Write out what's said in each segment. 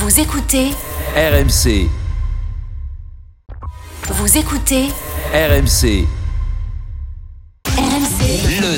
Vous écoutez RMC, Vous écoutez RMC,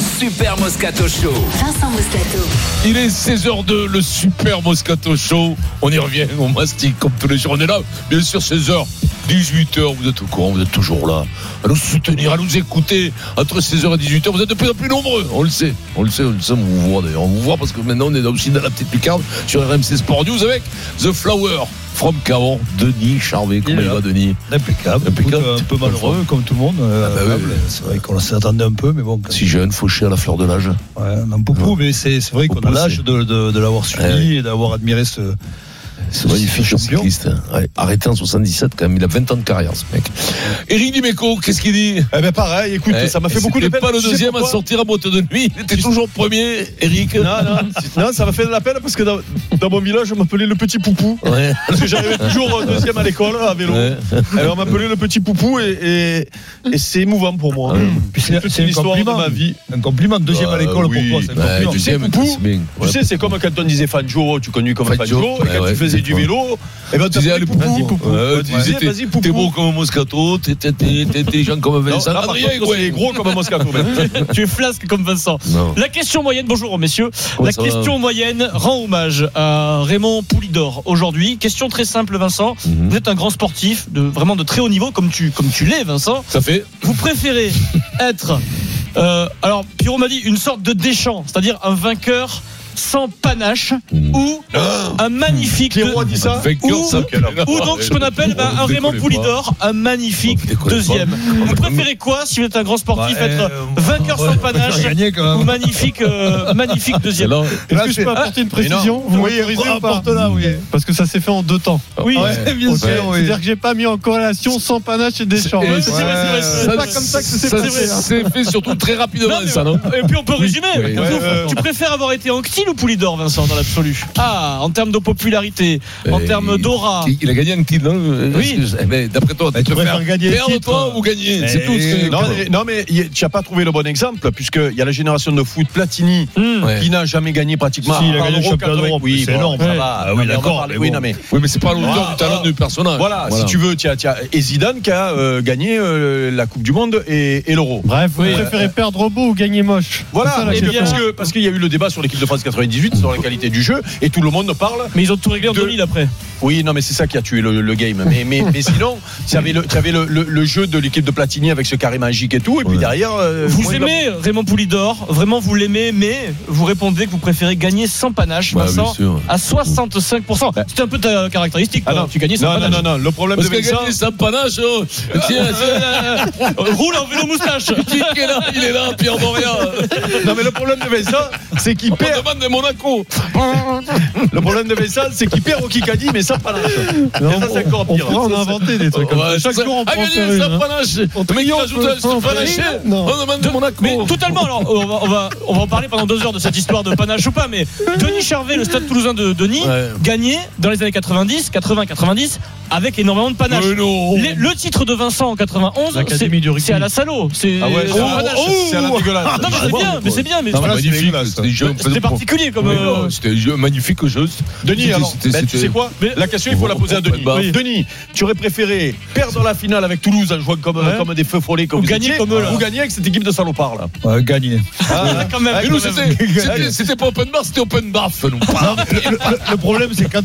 Super Moscato Show. Vincent Moscato Il est 16h02, le super Moscato Show. On y revient, on mastique comme tous les jours. On est là, bien sûr, 16h, 18h. Vous êtes au courant, vous êtes toujours là. À nous soutenir, à nous écouter. Entre 16h et 18h, vous êtes de plus en plus nombreux. On le sait, on le sait, on le sait, on vous voit d'ailleurs. On vous voit parce que maintenant, on est aussi dans la petite lucarne sur RMC Sport News avec The Flower. From Caron, Denis Charvet. Comment Il va. Denis Impeccable. Impeccable. Écoute, Un peu malheureux, comme tout le monde. euh, Ah bah oui, C'est vrai qu'on s'attendait un peu, mais bon. Si jeune, fauché à la fleur de l'âge. Ouais, beaucoup, mais c'est vrai qu'on a l'âge de, de, de l'avoir suivi Ouais. et d'avoir admiré ce. C'est magnifique, ce ce cycliste. hein. Ouais, arrêté en 77, quand même. Il a 20 ans de carrière, ce mec. Éric Dimeco, qu'est-ce qu'il dit? Eh ben pareil, écoute, Eh, ça m'a fait beaucoup de peine. pas le deuxième à sortir à boîte de nuit. Il était toujours premier, Eric. Non, non, non, ça m'a fait de la peine parce que dans, dans mon village, on m'appelait le petit poupou. Ouais. Parce que j'arrivais toujours deuxième à l'école à vélo. Ouais. Alors on m'appelait le petit poupou et, et, et c'est émouvant pour moi. Puis c'est toute c'est un l'histoire de ma vie. Un compliment, deuxième à Euh, l'école pour toi, c'est un ouais, compliment. deuxième. Tu sais, c'est comme quand on disait Fanjo, tu connu comme Fangio, Fanjo, et quand tu faisais du vélo, et ben Tu disais, allez, poupou, tu disais, t'es- vas-y, poupou. T'es beau comme un Moscato, t'es- intelligent comme Vincent. Adrien, c'est gros comme un Moscato. tu es flasque comme Vincent. La question moyenne, bonjour messieurs. La question moyenne rend hommage à Raymond Poulidor aujourd'hui. Question très simple, Vincent. Mhm. Vous êtes un grand sportif, de, vraiment de très haut niveau, comme tu, comme tu l'es, Vincent. Ça fait Vous préférez être, euh, alors Pierrot m'a dit, une sorte de déchant, c'est-à-dire un vainqueur sans panache Mhm. ou un magnifique. Cléro a dit ça Vainqueur, Ou- ça, Ou donc ce qu'on appelle un Raymond. Poulidor, un magnifique deuxième. pas. Vous préférez quoi si vous êtes un grand sportif, Ouais, être euh, vainqueur ouais, sans panache ou magnifique, euh, magnifique deuxième Là, Est-ce que je peux apporter une précision Vous apporte là, oui. Parce que ça s'est fait en deux temps. Oui, Ouais, bien sûr, oui. C'est-à-dire que j'ai pas mis en corrélation sans panache et Deschamps. C'est c'est c'est C'est pas comme ça que c'est fait. s'est fait surtout très rapidement, ça, non Et puis on peut résumer. tu préfères avoir été Anctil ou Poulidor, Vincent, dans l'absolu? Ah, en termes de popularité, en Eh, termes d'aura. Il a gagné un titre, non Oui. Excuse. Eh ben, D'après toi, Mais tu préfères gagner le perdre titre. toi ou gagner? C'est tout. ce que- Non, mais, non, mais tu n'as pas trouvé le bon exemple, puisqu'il y a la génération de foot Platini Hmm. Qui n'a jamais gagné pratiquement. Si, il a gagné le l'Euro championnat 80. d'Europe, Oui, c'est énorme. ça Ouais. va. Oui, d'accord, mais Oui, mais Oui, mais c'est pas l'auteur Ah, du talent ah. du personnage. voilà, si tu veux, tu as, tu as et Zidane qui a euh, gagné euh, la Coupe du Monde et, et l'Euro. Bref, vous Oui. préférez perdre beau ou gagner moche? Voilà, parce qu'il y a eu le débat sur l'équipe de France 98 sur la qualité du jeu et tout le monde parle. Mais ils ont tout réglé en De- 2000 après. Oui, non, mais c'est ça qui a tué le, le game. Mais, mais, mais sinon, tu avais le, tu avais le, le- le jeu de l'équipe de Platini avec ce carré magique et tout, et puis Ouais. derrière. euh, Vous aimez Raymond Poulidor, vraiment vous l'aimez, mais vous répondez que vous préférez gagner sans panache, Ouais, Vincent, à 65%. C'était un peu ta caractéristique. Ah non, tu gagnais sans non, non, panache. non, non, le problème Parce de Vincent. sans panache. oh. Tiens, tiens, Roule en vélo moustache. qui est là? Il est là, Pierre. Non, mais le problème de Vincent, c'est qu'il perd. De Monaco. Le problème de Vincent, c'est qu'il perd au Kikadi, mais sans panache. Et Non, ça, c'est encore on en inventer des trucs comme Ouais, ça. Chaque ça- jour, on Ah, prend sans hein. panache. Le mec, il rajoute un sans panache. Non. On demande de Monaco. Mais totalement, alors on va, on, va, on va en parler pendant deux heures de cette histoire de panache ou pas, mais Denis Charvet, le stade toulousain de Denis, Ouais. gagné dans les années 90, 80, 90, avec énormément de panache. Le titre de Vincent en 91, L'Académie c'est à la Salo. C'est Ah ouais, oh, c'est à la dégueulasse. Non, mais c'est bien, mais c'est bien, mais. C'était particulier comme. Euh, C'était un jeu- magnifique jeu. Denis, alors, ben, tu sais quoi Mais- La question, il faut la poser à Denis. Bah, oui. Denis, tu aurais préféré perdre la finale avec Toulouse en jouant comme, Ouais. comme des feux follets comme Ou vous gagner comme eux, là. Ou gagner avec cette équipe de salopards, là. Ouais, gagné. Ah, quand même. Mais nous, quand même. c'était- pas open bar, c'était open nous. Non, mais le, le- le problème, c'est quand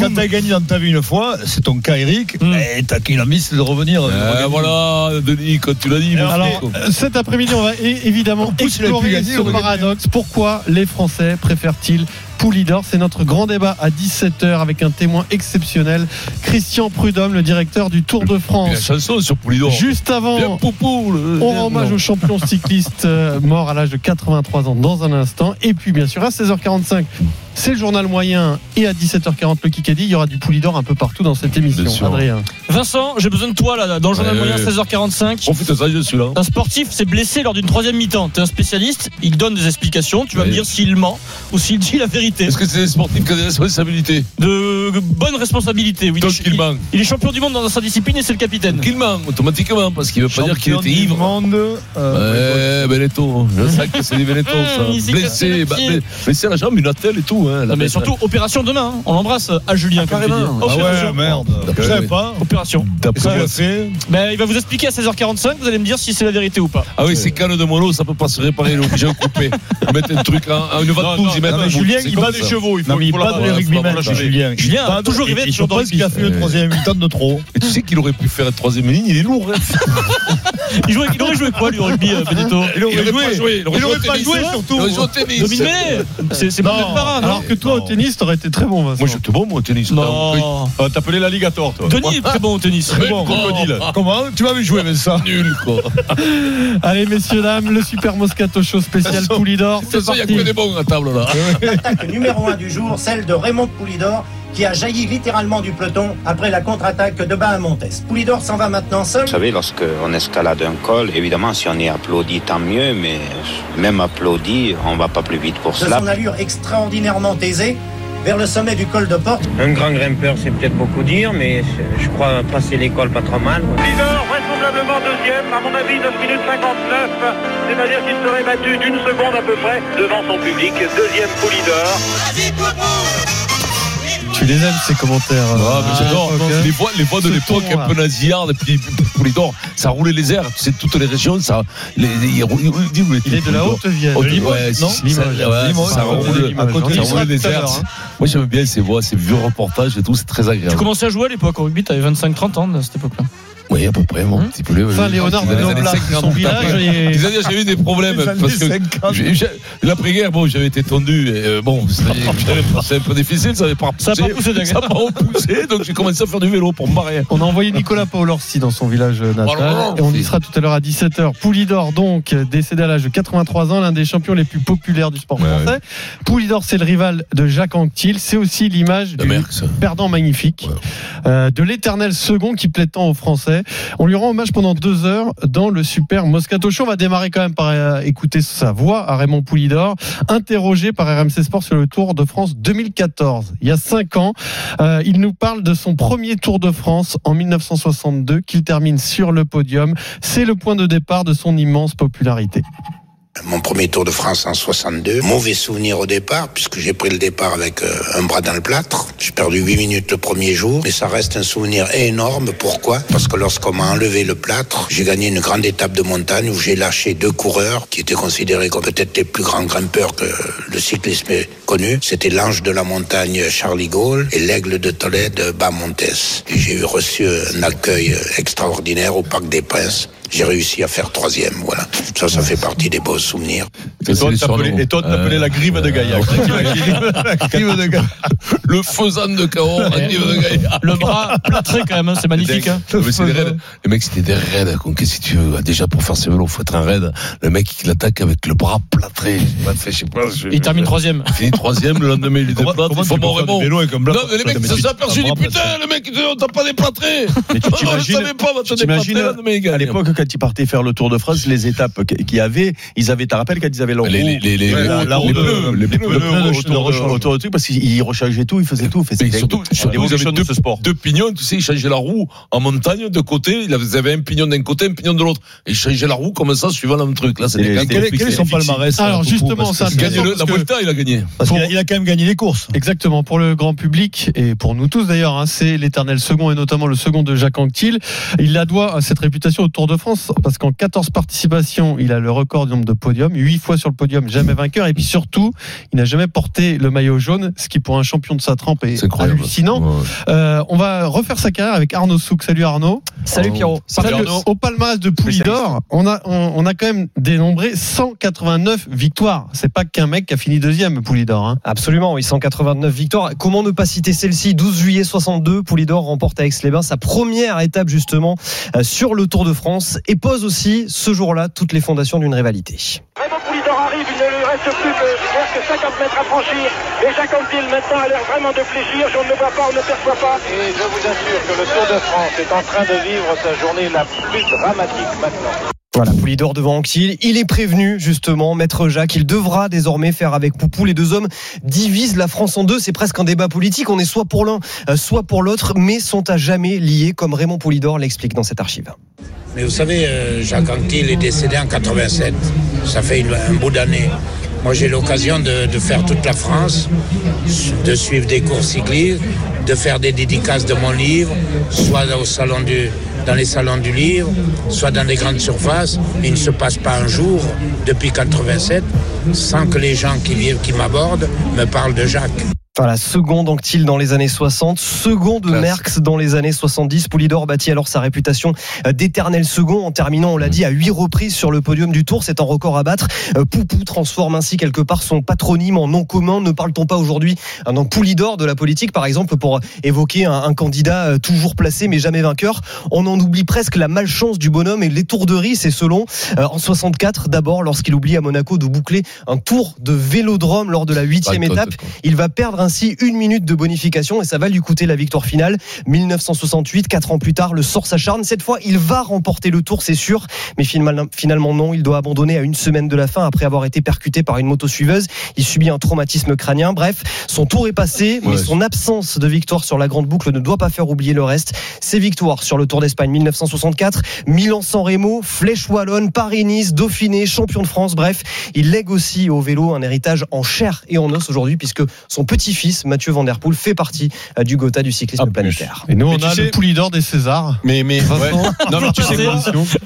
quand t'as gagné dans ta vie une fois, c'est ton cas, Eric, Mm. et t'as qu'il a mis, c'est de revenir. de Euh, regagner. voilà, Denis, quand tu l'as dit. Alors, euh, cet après-midi, on va évidemment plus, explorer ce paradoxe. Pourquoi les Français préfèrent-ils Poulidor C'est notre grand débat à 17h avec un témoin exceptionnel, Christian Prudhomme, le directeur du Tour de la France. chanson sur Poulidor. Juste avant, poupou. le- on rend hommage au champion cycliste euh, mort à l'âge de 83 ans dans un instant. Et puis, bien sûr, à 16h45, c'est le journal moyen. Et à 17h40, le Kikadi. Il y aura du Poulidor un peu partout dans cette émission. Adrien. Vincent, j'ai besoin de toi là, dans le journal Ouais, moyen ouais. 16h45. Profite de ça, je suis là. Un sportif s'est blessé lors d'une troisième mi-temps. T'es un spécialiste, il donne des explications. Tu vas me dire s'il ment ou s'il dit la vérité. Est-ce que c'est des sportifs qui ont des responsabilités De bonnes responsabilités. Oui, il, il- il est champion du monde dans sa discipline et c'est le capitaine. Tranquillement, automatiquement, parce qu'il veut pas dire qu'il était ivre. monde, euh. Je sais que c'est des Beneteau, ça. Blessé, le bah, blessé, blessé à la jambe, une attelle et tout. Hein, la Non, mais surtout, opération demain. hein. On l'embrasse à Julien. comme tu dis. carrément. Ah Opération. ouais, merde. Je savais pas. Opération. Fait. Ben, il va vous expliquer à 16h45. Vous allez me dire si c'est la vérité ou pas. Ah oui, c'est canne de mono, ça peut pas se réparer, il est obligé de couper. Ils mettent un truc, en une ventouse, ils mettent un mais. Julien, il comme bat des chevaux. Il faut, mais il bat pas de de les rugbymen, Julien. Julien a de- toujours rêvé Je sur qu'il a fait le troisième mi-temps de trop. Et tu sais qu'il aurait pu faire une troisième ligne, il est lourd. hein. Il, jouait- il aurait joué quoi, lui, au rugby, euh, Benedetto Il aurait pas joué. Il aurait pas joué, surtout. Il aurait joué au tennis. C'est c'est pas le parrain, non Alors que toi, au tennis, t'aurais été très bon, Vincent. Moi, j'étais bon, moi, au tennis. Non. Ah, T'appelais l'alligator, toi. Denis est très bon au tennis. Mais bon, crocodile. Comment Tu m'avais joué, mais ça. Nul, quoi. Allez, messieurs, dames, le Super Moscato Show spécial Poulidor. C'est façon, il y a que des bons à table, là. L'attaque numéro 1 du jour, celle de Raymond Poulidor, qui a jailli littéralement du peloton après la contre-attaque de Bahamontes. Poulidor s'en va maintenant seul. Vous savez, lorsqu'on escalade un col, évidemment, si on est applaudi, tant mieux, mais même applaudi, on va pas plus vite pour De cela. son allure extraordinairement aisée, vers le sommet du col de Porte. Un grand grimpeur, c'est peut-être beaucoup dire, mais je crois passer l'école pas trop mal. Leader, vraisemblablement deuxième, à mon avis 9 minutes 59, c'est-à-dire qu'il serait battu d'une seconde à peu près devant son public. Deuxième Poulidor. Tu les aimes, ces commentaires. Ah, mais j'adore. ok. Les voix, les voix de l'époque, un peu nasillardes, et puis Poulidor, ça roulait les airs. Tu sais, toutes les régions, ça. Les, les- il, est de la. Haute- ouais, non si, ça- Limoges. roule, à côté, hein. airs. hein. Moi, j'aime bien ces voix, ces vieux reportages et tout, c'est très Tu agréable. commençais à jouer à l'époque au rugby, t'avais 25-30 ans à cette époque-là. Oui, à peu près, mon petit poulet. ouais, Enfin, oui. Léonard Dans les années Noblat, 50, son village, et- j'avais eu des problèmes Les années parce que 50. j'ai- j'ai- l'après-guerre, bon, j'avais été tendu. Et, euh, bon, c'était c'était un peu difficile, ça n'avait pas Ça a pas poussé. Ça n'a pas donc j'ai commencé à faire du vélo pour me marier. On a envoyé Nicolas Paolorsi dans son village natal Voilà. et on y sera tout à l'heure à 17h. Poulidor donc décédé à l'âge de 83 ans, l'un des champions les plus populaires du sport Ouais, français. Poulidor c'est le rival de Jacques Anquetil, c'est aussi l'image du perdant magnifique, Ouais. euh, de l'éternel second qui plaît tant aux Français. On lui rend hommage pendant deux heures dans le super Moscato Show. On va démarrer quand même par euh, écouter sa voix à Raymond Poulidor, interrogé par RMC Sport sur le Tour de France 2014. Il y a cinq ans, euh, il nous parle de son premier Tour de France en 1962 qu'il termine sur le podium. C'est le point de départ de son immense popularité. Mon premier Tour de France en 62. Mauvais souvenir au départ, puisque j'ai pris le départ avec euh, un bras dans le plâtre. J'ai perdu 8 minutes le premier jour, mais ça reste un souvenir énorme. Pourquoi? Parce que lorsqu'on m'a enlevé le plâtre, j'ai gagné une grande étape de montagne où j'ai lâché deux coureurs qui étaient considérés comme peut-être les plus grands grimpeurs que le cyclisme ait connu. C'était l'ange de la montagne Charlie Gaulle et l'aigle de Tolède Bamontes. J'ai reçu un accueil extraordinaire au Parc des Princes. J'ai réussi à faire troisième, voilà. Ça, ça fait partie des beaux souvenirs. Et toi, t'appelais- Euh, la grive de Gaillac. De gars. Le faisan de Cahors, la grive de Gaillard. Le bras plâtré quand même, hein, c'est magnifique. hein. Les mecs, c'était des raids. Qu'est-ce que tu veux Déjà, pour faire ses vélos, faut être un raid. Le mec, il attaque avec le bras plâtré. Je sais pas, je Il termine troisième. Il finit troisième, le lendemain, il déplate. comment Il faut mon Raymond. Non, mais les mecs, ça s'est aperçu. putain, le mec, il dit, on t'a pas déplâtré. Mais tu Non, je t'imagines, à l'époque, quand ils partaient faire le Tour de France, les étapes qu'il y avait, ils avaient, tu te rappelles quand ils avaient leur Les- les- roue, les- les- la- les- la les roue de- pneus, les pneus autour du truc, parce qu'ils rechangeaient tout, ils faisaient tout. Mais C'était surtout, vous avez deux, ce sport. deux pignons, tu sais, ils changeaient la roue en montagne de côté. Ils avaient un pignon d'un côté, un pignon de l'autre. Et ils changeaient la roue comme ça, suivant le truc. Là, c'est Et des Quel, est son palmarès Alors, justement, ça, la Volta, il a gagné. Il a quand même gagné les courses. Exactement, pour le grand public et pour nous tous d'ailleurs, hein, c'est l'éternel second et notamment le second de Jacques Anquetil. Il la doit à cette réputation au Tour de France parce qu'en 14 participations, il a le record du nombre de podiums, 8 fois sur le podium, jamais vainqueur et puis surtout, il n'a jamais porté le maillot jaune, ce qui pour un champion de sa trempe est, hallucinant. Ouais. Euh, on va refaire sa carrière avec Arnaud Souk. Salut Arnaud. Salut Pierrot. Parce Salut Arnaud. au palmarès de Poulidor, on a, on, on a quand même dénombré 189 victoires. C'est pas qu'un mec qui a fini deuxième, Poulidor. Hein. Absolument, oui, 189 victoires. Comment ne pas citer celle-ci? 12 juillet 62, Poulidor remporte à Aix-les-Bains sa première étape justement euh, sur le Tour de France et pose aussi ce jour-là toutes les fondations d'une rivalité. Raymond Poulidor arrive, il ne lui reste plus que, que 50 mètres à franchir. Et Jacques Anquetil maintenant a l'air vraiment de fléchir. Je ne le vois pas, on ne le perçoit pas. Et je vous assure que le Tour de France est en train de vivre sa journée la plus dramatique maintenant. Voilà, Poulidor devant Anquetil. Il est prévenu, justement, Maître Jacques. Il devra désormais faire avec Poupou. Les deux hommes divisent la France en deux. C'est presque un débat politique. On est soit pour l'un, euh, soit pour l'autre, mais sont à jamais liés, comme Raymond Poulidor l'explique dans cette archive. Mais vous savez, euh, Jacques Anquetil est décédé en 87. Ça fait un bout d'année. Moi, j'ai l'occasion de, faire toute la France, de suivre des cours cyclistes, de faire des dédicaces de mon livre, soit au salon du, dans les salons du livre, soit dans des grandes surfaces. Il ne se passe pas un jour depuis 87 sans que les gens qui qui m'abordent, me parlent de Jacques. Voilà, second Anctil dans les années 60, second de Classe. Merckx dans les années 70. Poulidor bâtit alors sa réputation d'éternel second en terminant, on l'a dit, à huit reprises sur le podium du Tour. C'est un record à battre. Euh, Poupou transforme ainsi quelque part son patronyme en nom commun. Ne parle-t-on pas aujourd'hui d'un Poulidor de la politique, par exemple, pour évoquer un, un candidat euh, toujours placé mais jamais vainqueur? On en oublie presque la malchance du bonhomme et l'étourderie, c'est selon. Euh, en 64, d'abord, lorsqu'il oublie à Monaco de boucler un tour de vélodrome lors de la huitième le étape. Il va perdre ainsi une minute de bonification et ça va lui coûter la victoire finale. 1968, quatre ans plus tard, le sort s'acharne. Cette fois, il va remporter le tour, c'est sûr. Mais finalement, non, il doit abandonner à une semaine de la fin après avoir été percuté par une moto suiveuse. Il subit un traumatisme crânien. Bref, son tour est passé, mais Ouais. son absence de victoire sur la grande boucle ne doit pas faire oublier le reste. Ses victoires sur le Tour d'Espagne 1964, Milan-San Remo, Flèche Wallonne, Paris-Nice, Dauphiné, champion de France. Bref, il lègue aussi au vélo un héritage en chair et en os aujourd'hui puisque son petit-fils, Mathieu Van Der Poel, fait partie euh, du Gotha du cyclisme Ah, planétaire. Et nous, on Mais a sais- le Poulidor des Césars. Mais, mais, ouais. Non, mais tu sais quoi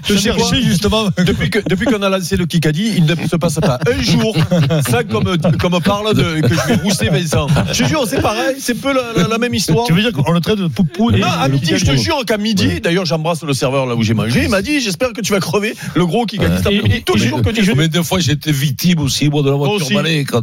Je sais quoi cherchais justement. Depuis que depuis qu'on a lancé le Kikadi, il ne se passe pas un jour ça comme comme parle de que je vais rousser Vincent. Je te jure, c'est pareil, c'est peu la, la- la même histoire. Tu veux dire qu'on le traite de poupou Non, à midi, je te jure qu'à midi, d'ailleurs, j'embrasse le serveur là où j'ai mangé. Il m'a dit, j'espère que tu vas crever le gros Kikadi. Tous les jours que tu Combien de fois été victime aussi, moi, de la voiture balai, quand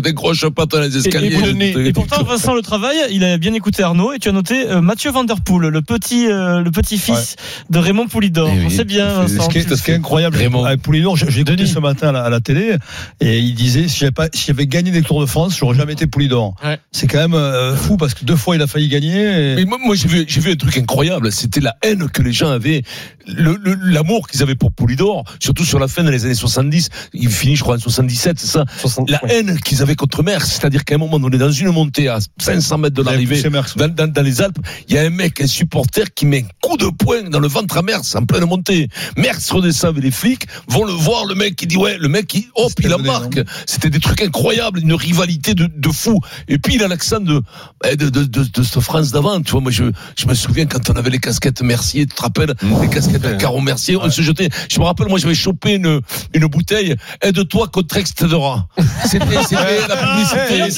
décroche pas dans les escaliers. Et, pourtant, Vincent Le Travail, il a bien écouté Arnaud et tu as noté euh, Mathieu Van Der Poel, le petit, euh, le petit-fils de Raymond Poulidor. Eh oui, C'est bien, Vincent. Ce qui est, incroyable Raymond. avec Poulidor, j'ai écouté ce matin à la, télé et il disait si j'avais gagné des Tours de France, j'aurais jamais été Poulidor. C'est quand même euh, fou parce que deux fois il a failli gagner. Mais moi, j'ai vu, j'ai vu un truc incroyable. C'était la haine que les gens avaient, l'amour qu'ils avaient pour Poulidor, surtout sur la fin des années 70. Il finit, je crois, en 77, c'est ça? 60, La haine qu'ils avaient contre Merckx, c'est-à-dire qu'à un moment, on est dans une montée à 500 mètres de l'arrivée, dans, dans- dans les Alpes. Il y a un mec, un supporter, qui met un coup de poing dans le ventre à Merckx en pleine montée. Merckx redescend avec les flics, vont le voir, le mec qui dit ouais, le mec qui, hop, il donné, embarque. C'était des trucs incroyables, une rivalité de, de fou. Et puis il a l'accent de, eh, de, de, de, de cette France d'avant. Tu vois, moi je, je me souviens quand on avait les casquettes Mercier, tu te rappelles, les casquettes Caron Mercier, on se jetait. Je me rappelle, moi j'avais chopé une, une bouteille, aide-toi contre Extedera. C'était, c'était la publicité.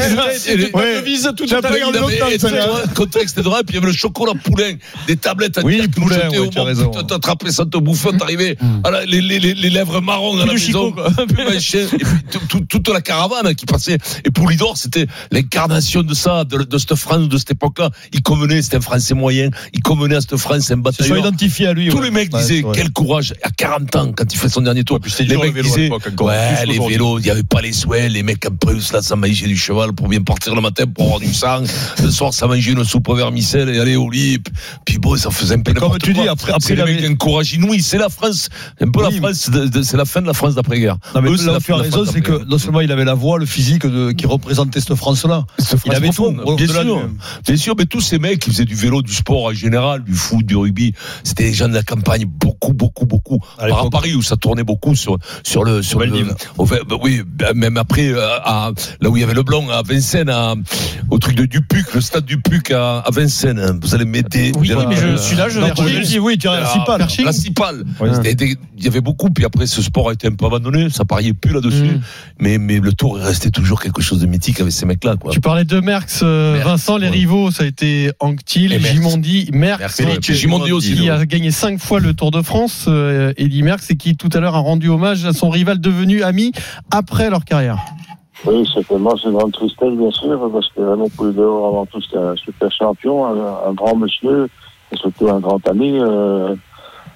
Ça ça Ouais. devise aide-toi contre Extedera, et puis il y avait le chocolat poulain, des tablettes à Oui, dire que nous poulain, ouais, au tu as monde. T'attrapais ça, te bouffais, t'arrivais, à la- les, les, les, les lèvres marron à la maison. tout- tout- toute la caravane qui passait. Et Poulidor, c'était l'incarnation de ça, de, de cette France, de cette époque-là. Il convenait, c'était un Français moyen, il convenait à cette France, un Se soit bataillon. identifié à lui. Tous les mecs disaient quel courage à 40 ans quand il fait son dernier tour. puis c'était les mecs à disaient ouais les vélos, il n'y avait pas les souhaits, les mecs en plus là ça mangeait du cheval pour bien partir le matin pour avoir du sang. Le soir ça mangeait une soupe vermicelle et aller au lit. Puis bon ça faisait un peu Comme tu quoi. dis, après, après les mecs un courage inouï. C'est la France, un peu Oui, la France, c'est la fin de la France d'après-guerre. Non, mais Eux, là la tu as raison, France c'est que non seulement il avait la voix, le physique de, qui représentait cette France-là. Cette Il avait France tout. Bien sûr, du- bien sûr, mais tous ces mecs qui faisaient du vélo, du sport en général, du foot, du rugby, c'était des gens de la campagne, beaucoup, beaucoup, beaucoup. À à. Paris où ça tournait beaucoup sur sur le sur le, bah oui, bah, même après euh, à, là où il y avait le blanc à Vincennes, à, au truc de Dupuc, le stade Dupuc à, à Vincennes. hein. Vous allez m'aider. Oui, allez- mais je suis là, je reconnu. lui, oui, tu as ah, principal. principal. Oui. C'était des- Il y avait beaucoup, puis après ce sport a été un peu abandonné, ça pariait plus là-dessus. Mm. Mais, mais le tour est resté toujours quelque chose de mythique avec ces mecs-là. Quoi. Tu parlais de Merckx, euh, Merckx, Vincent, les rivaux, ça a été Anctil, Merckx. Gimondi, Merckx, Merckx, Gimondi aussi, qui a gagné cinq fois le Tour de France, euh, Eddy Merckx, et qui tout à l'heure a rendu hommage à son rival devenu ami après leur carrière. Oui, certainement, c'est une grande tristesse, bien sûr, parce que Raymond Poulidor, avant tout, c'était un super champion, un, grand monsieur, et surtout un grand ami. Euh,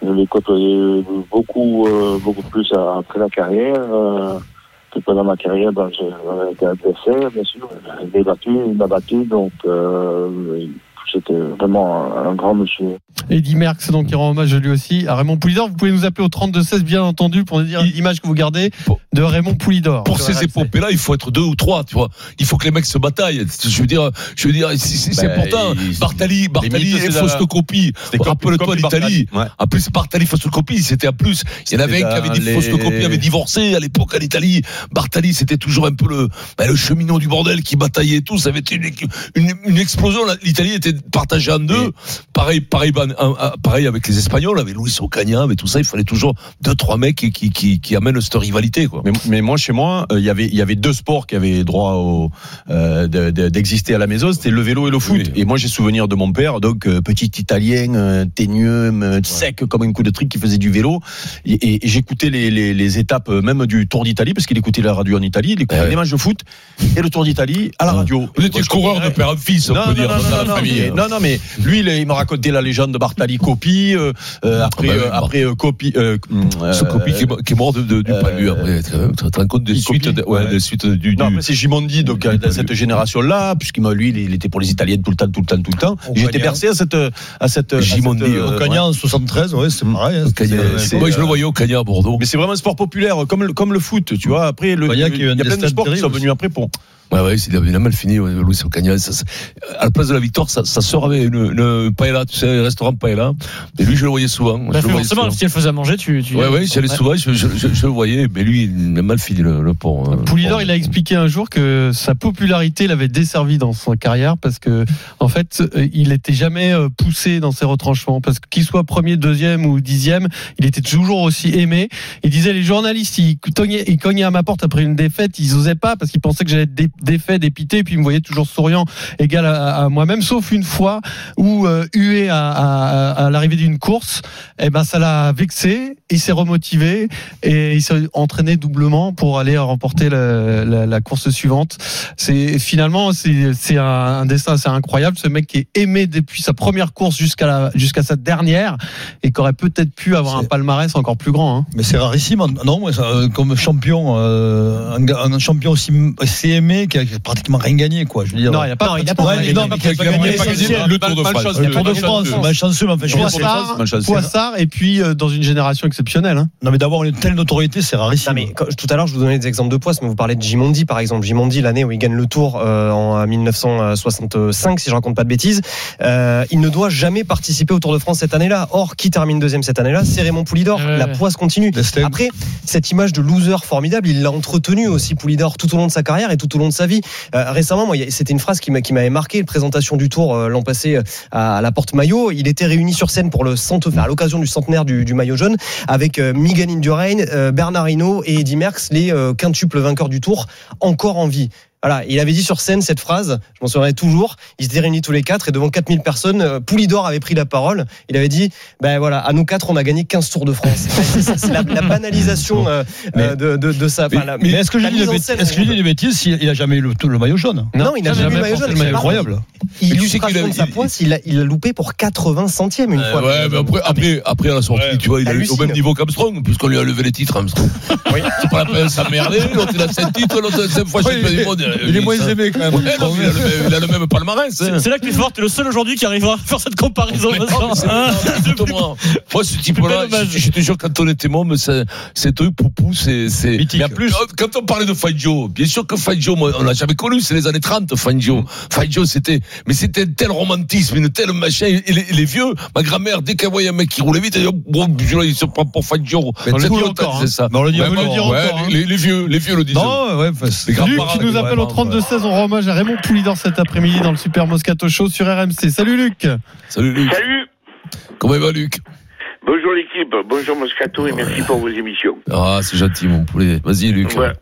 je l'ai côtoyé beaucoup, euh, beaucoup plus après la carrière. Euh, que pendant ma carrière, ben, j'ai été adversaire, bien sûr. Il m'a battu, il m'a battu, donc euh, c'était vraiment un, un grand monsieur. Eddy Merckx, donc, qui rend hommage lui aussi à Raymond Poulidor. Vous pouvez nous appeler au 32-16, bien entendu, pour nous dire l'image que vous gardez de Raymond Poulidor. Pour ces épopées-là, il faut être deux ou trois, tu vois. Il faut que les mecs se bataillent. Je veux dire, je veux dire, c'est- Ben, important. il- Bartali, Bartali et comme- Rappelle-toi l'Italie. Ouais. En plus, Bartali, Foscopie, c'était en plus. Il y en avait un qui avait dit avait divorcé à l'époque en Italie. Bartali, c'était toujours un peu le, ben, le cheminot du bordel qui bataillait et tout. Ça avait été une, une, une explosion. L'Italie était partagée en deux. Pareil, pareil, pareil avec les Espagnols, avec Luis Ocaña, avec tout ça. Il fallait toujours deux, trois mecs qui, qui, qui, qui amènent cette rivalité, quoi. Mais, mais moi, chez moi, euh, il y avait il y avait deux sports qui avaient droit au, euh, de- de- d'exister à la maison, c'était le vélo et le foot. Et moi, j'ai souvenir de mon père, donc euh, petit Italien, euh, teigneux, sec comme un coup de trick, qui faisait du vélo. Et, et- et j'écoutais les, les, les étapes même du Tour d'Italie, parce qu'il écoutait la radio en Italie, il écoutait les matchs de foot et le Tour d'Italie à la radio. Vous étiez coureur de père en fils, on non, peut non, dire, non, dans la famille. Mais, non, non, mais lui, il, il me racontait la légende de Bartali Coppi, euh, euh, après, Ah bah oui, euh, après euh, euh, Ce euh, copie qui, est mo- qui est mort de, de- du palu après. Tu te rends compte des suites, de- ouais, Ouais. des suites du. Non, mais c'est Gimondi, donc de cette génération-là, puisqu'il m'a lui, il, il était pour les Italiens tout le temps, tout le temps, tout le temps. J'étais bercé à cette, à cette. Gimondi, ouais. Ocaña en 73, ouais, c'est pareil. hein, Moi, je le voyais au Cagna à Bordeaux. Mais c'est vraiment un sport populaire, comme le, comme le foot, tu vois. Après, le, il y a, plein de sports qui sont venus après pour. Ouais, ouais, il a, mal fini, Luis Ocaña. À la place de la victoire, ça, ça sort avec une, une paella, tu sais, un restaurant paella. Et lui, je le voyais souvent. Bah, je le voyais forcément, souvent. si elle faisait à manger, tu. tu Ouais, ouais, j'y allais Ouais. souvent, je, je, je, je le voyais, mais lui, il a mal fini le, le pont. hein. Poulidor, il a expliqué un jour que sa popularité l'avait desservi dans sa carrière parce que, en fait, euh, il était jamais euh, poussé dans ses retranchements parce que qu'il soit premier, deuxième ou dixième, il était toujours aussi aimé. Il disait les journalistes, ils cognaient, ils cognaient à ma porte après une défaite, ils osaient pas parce qu'ils pensaient que j'allais être défait, dépité, et puis ils me voyaient toujours souriant, égal à, à moi-même, sauf une fois où euh, hué à, à, à l'arrivée d'une course, eh ben ça l'a vexé, il s'est remotivé et il s'est entraîné doublement pour aller remporter la, la- la course suivante. C'est finalement c'est c'est un, un destin assez incroyable. Ce mec qui est aimé depuis sa première course jusqu'à jusqu'à sa dernière et qui aurait peut-être pu avoir un palmarès encore plus grand. Hein. Mais c'est rarissime, non euh, Comme champion, euh, un champion aussi, aussi aimé qui a pratiquement rien gagné, quoi. Je veux dire. Non, il a pas. Non, il a pratiquement pas gagné. le Tour de France. Le Tour de France, malchanceux, mais enfin, Poissard, malchanceux. Poissard, et puis euh, dans une génération exceptionnelle. Hein. Non, mais d'avoir une telle notoriété, c'est rarissime. Non, mais tout à l'heure, je vous donnais des exemples de poids, mais vous parlez de Gimondi, par exemple. Gimondi, l'année où il gagne le Tour euh, en 1965, si je raconte pas de bêtises, euh, il ne doit jamais participer au Tour de France cette année-là. Or, qui termine deuxième cette année-là? C'est Raymond Poulidor. La poisse continue. Après, cette image de loser formidable, il l'a entretenu aussi Poulidor tout au long de sa carrière et tout au long de sa vie. Euh, récemment, moi, c'était une phrase qui m'a- qui m'avait marqué. La présentation du Tour euh, l'an passé euh, à la Porte Maillot, il était réuni sur scène pour le cent- à l'occasion du centenaire du, maillot jaune avec Miguel Indurain, Bernard Hinault et Eddy Merckx, les quintuples vainqueurs du Tour, encore en vie. Voilà, il avait dit sur scène cette phrase, je m'en souviendrai toujours. Ils étaient réunis tous les quatre et devant 4000 personnes, euh, Poulidor avait pris la parole. Il avait dit, ben voilà, à nous quatre, on a gagné 15 Tours de France. C'est- c'est c'est la, la banalisation euh, euh, de, de, de ça. Enfin, Mais est-ce que je dis bêtises Est-ce que je dis des bêtises s'il il a jamais eu le, tout le maillot jaune Non, il n'a jamais eu le maillot jaune. contre, Incroyable. Mais tu sais qu'il Illustration a- de sa il- poisse, il a, il a loupé pour 80 centièmes une Euh, fois. ouais, mais après, après, après, à la sortie, Ouais. tu vois, il a eu au même niveau qu'Armstrong, puisqu'on lui a levé les titres, Armstrong. C'est pas la peine de s'emmerder, l'autre il a 7 titres, l'autre 5 fois champion du monde. Il est moins aimé quand même. Ouais, non, mais il, a le, même- il a le même palmarès. C'est hein. c'est là que tu es fort, t'es le seul aujourd'hui qui arrivera à faire cette comparaison. Hein. Moi, ce type-là, je, te jure, quand on était môme, c'est, c'est truc poupou, c'est. Il y a plus. Quand, on parlait de Fangio, bien sûr que Fangio, on l'a jamais connu, c'est les années 30, Fangio. Fangio, c'était, mais c'était un tel romantisme, une telle machin, et les, les vieux, ma grand-mère, dès qu'elle voyait un mec qui roulait vite, elle disait, bon, celui-là, il se prend pour Fangio. Mais on le C'est dit vieux, encore, c'est ça. Mais on le dit encore, hein. les, vieux, les vieux le disent. Non, ouais, Les grands Luc parents, qui nous appelle au 32-16, on rend hommage à Raymond Poulidor cet après-midi dans le Super Moscato Show sur RMC. Salut Luc Salut, Luc. Salut Comment va, Luc? Bonjour l'équipe, bonjour Moscato et merci pour vos émissions. Ah, c'est gentil, mon poulet. Vas-y, Luc. Voilà.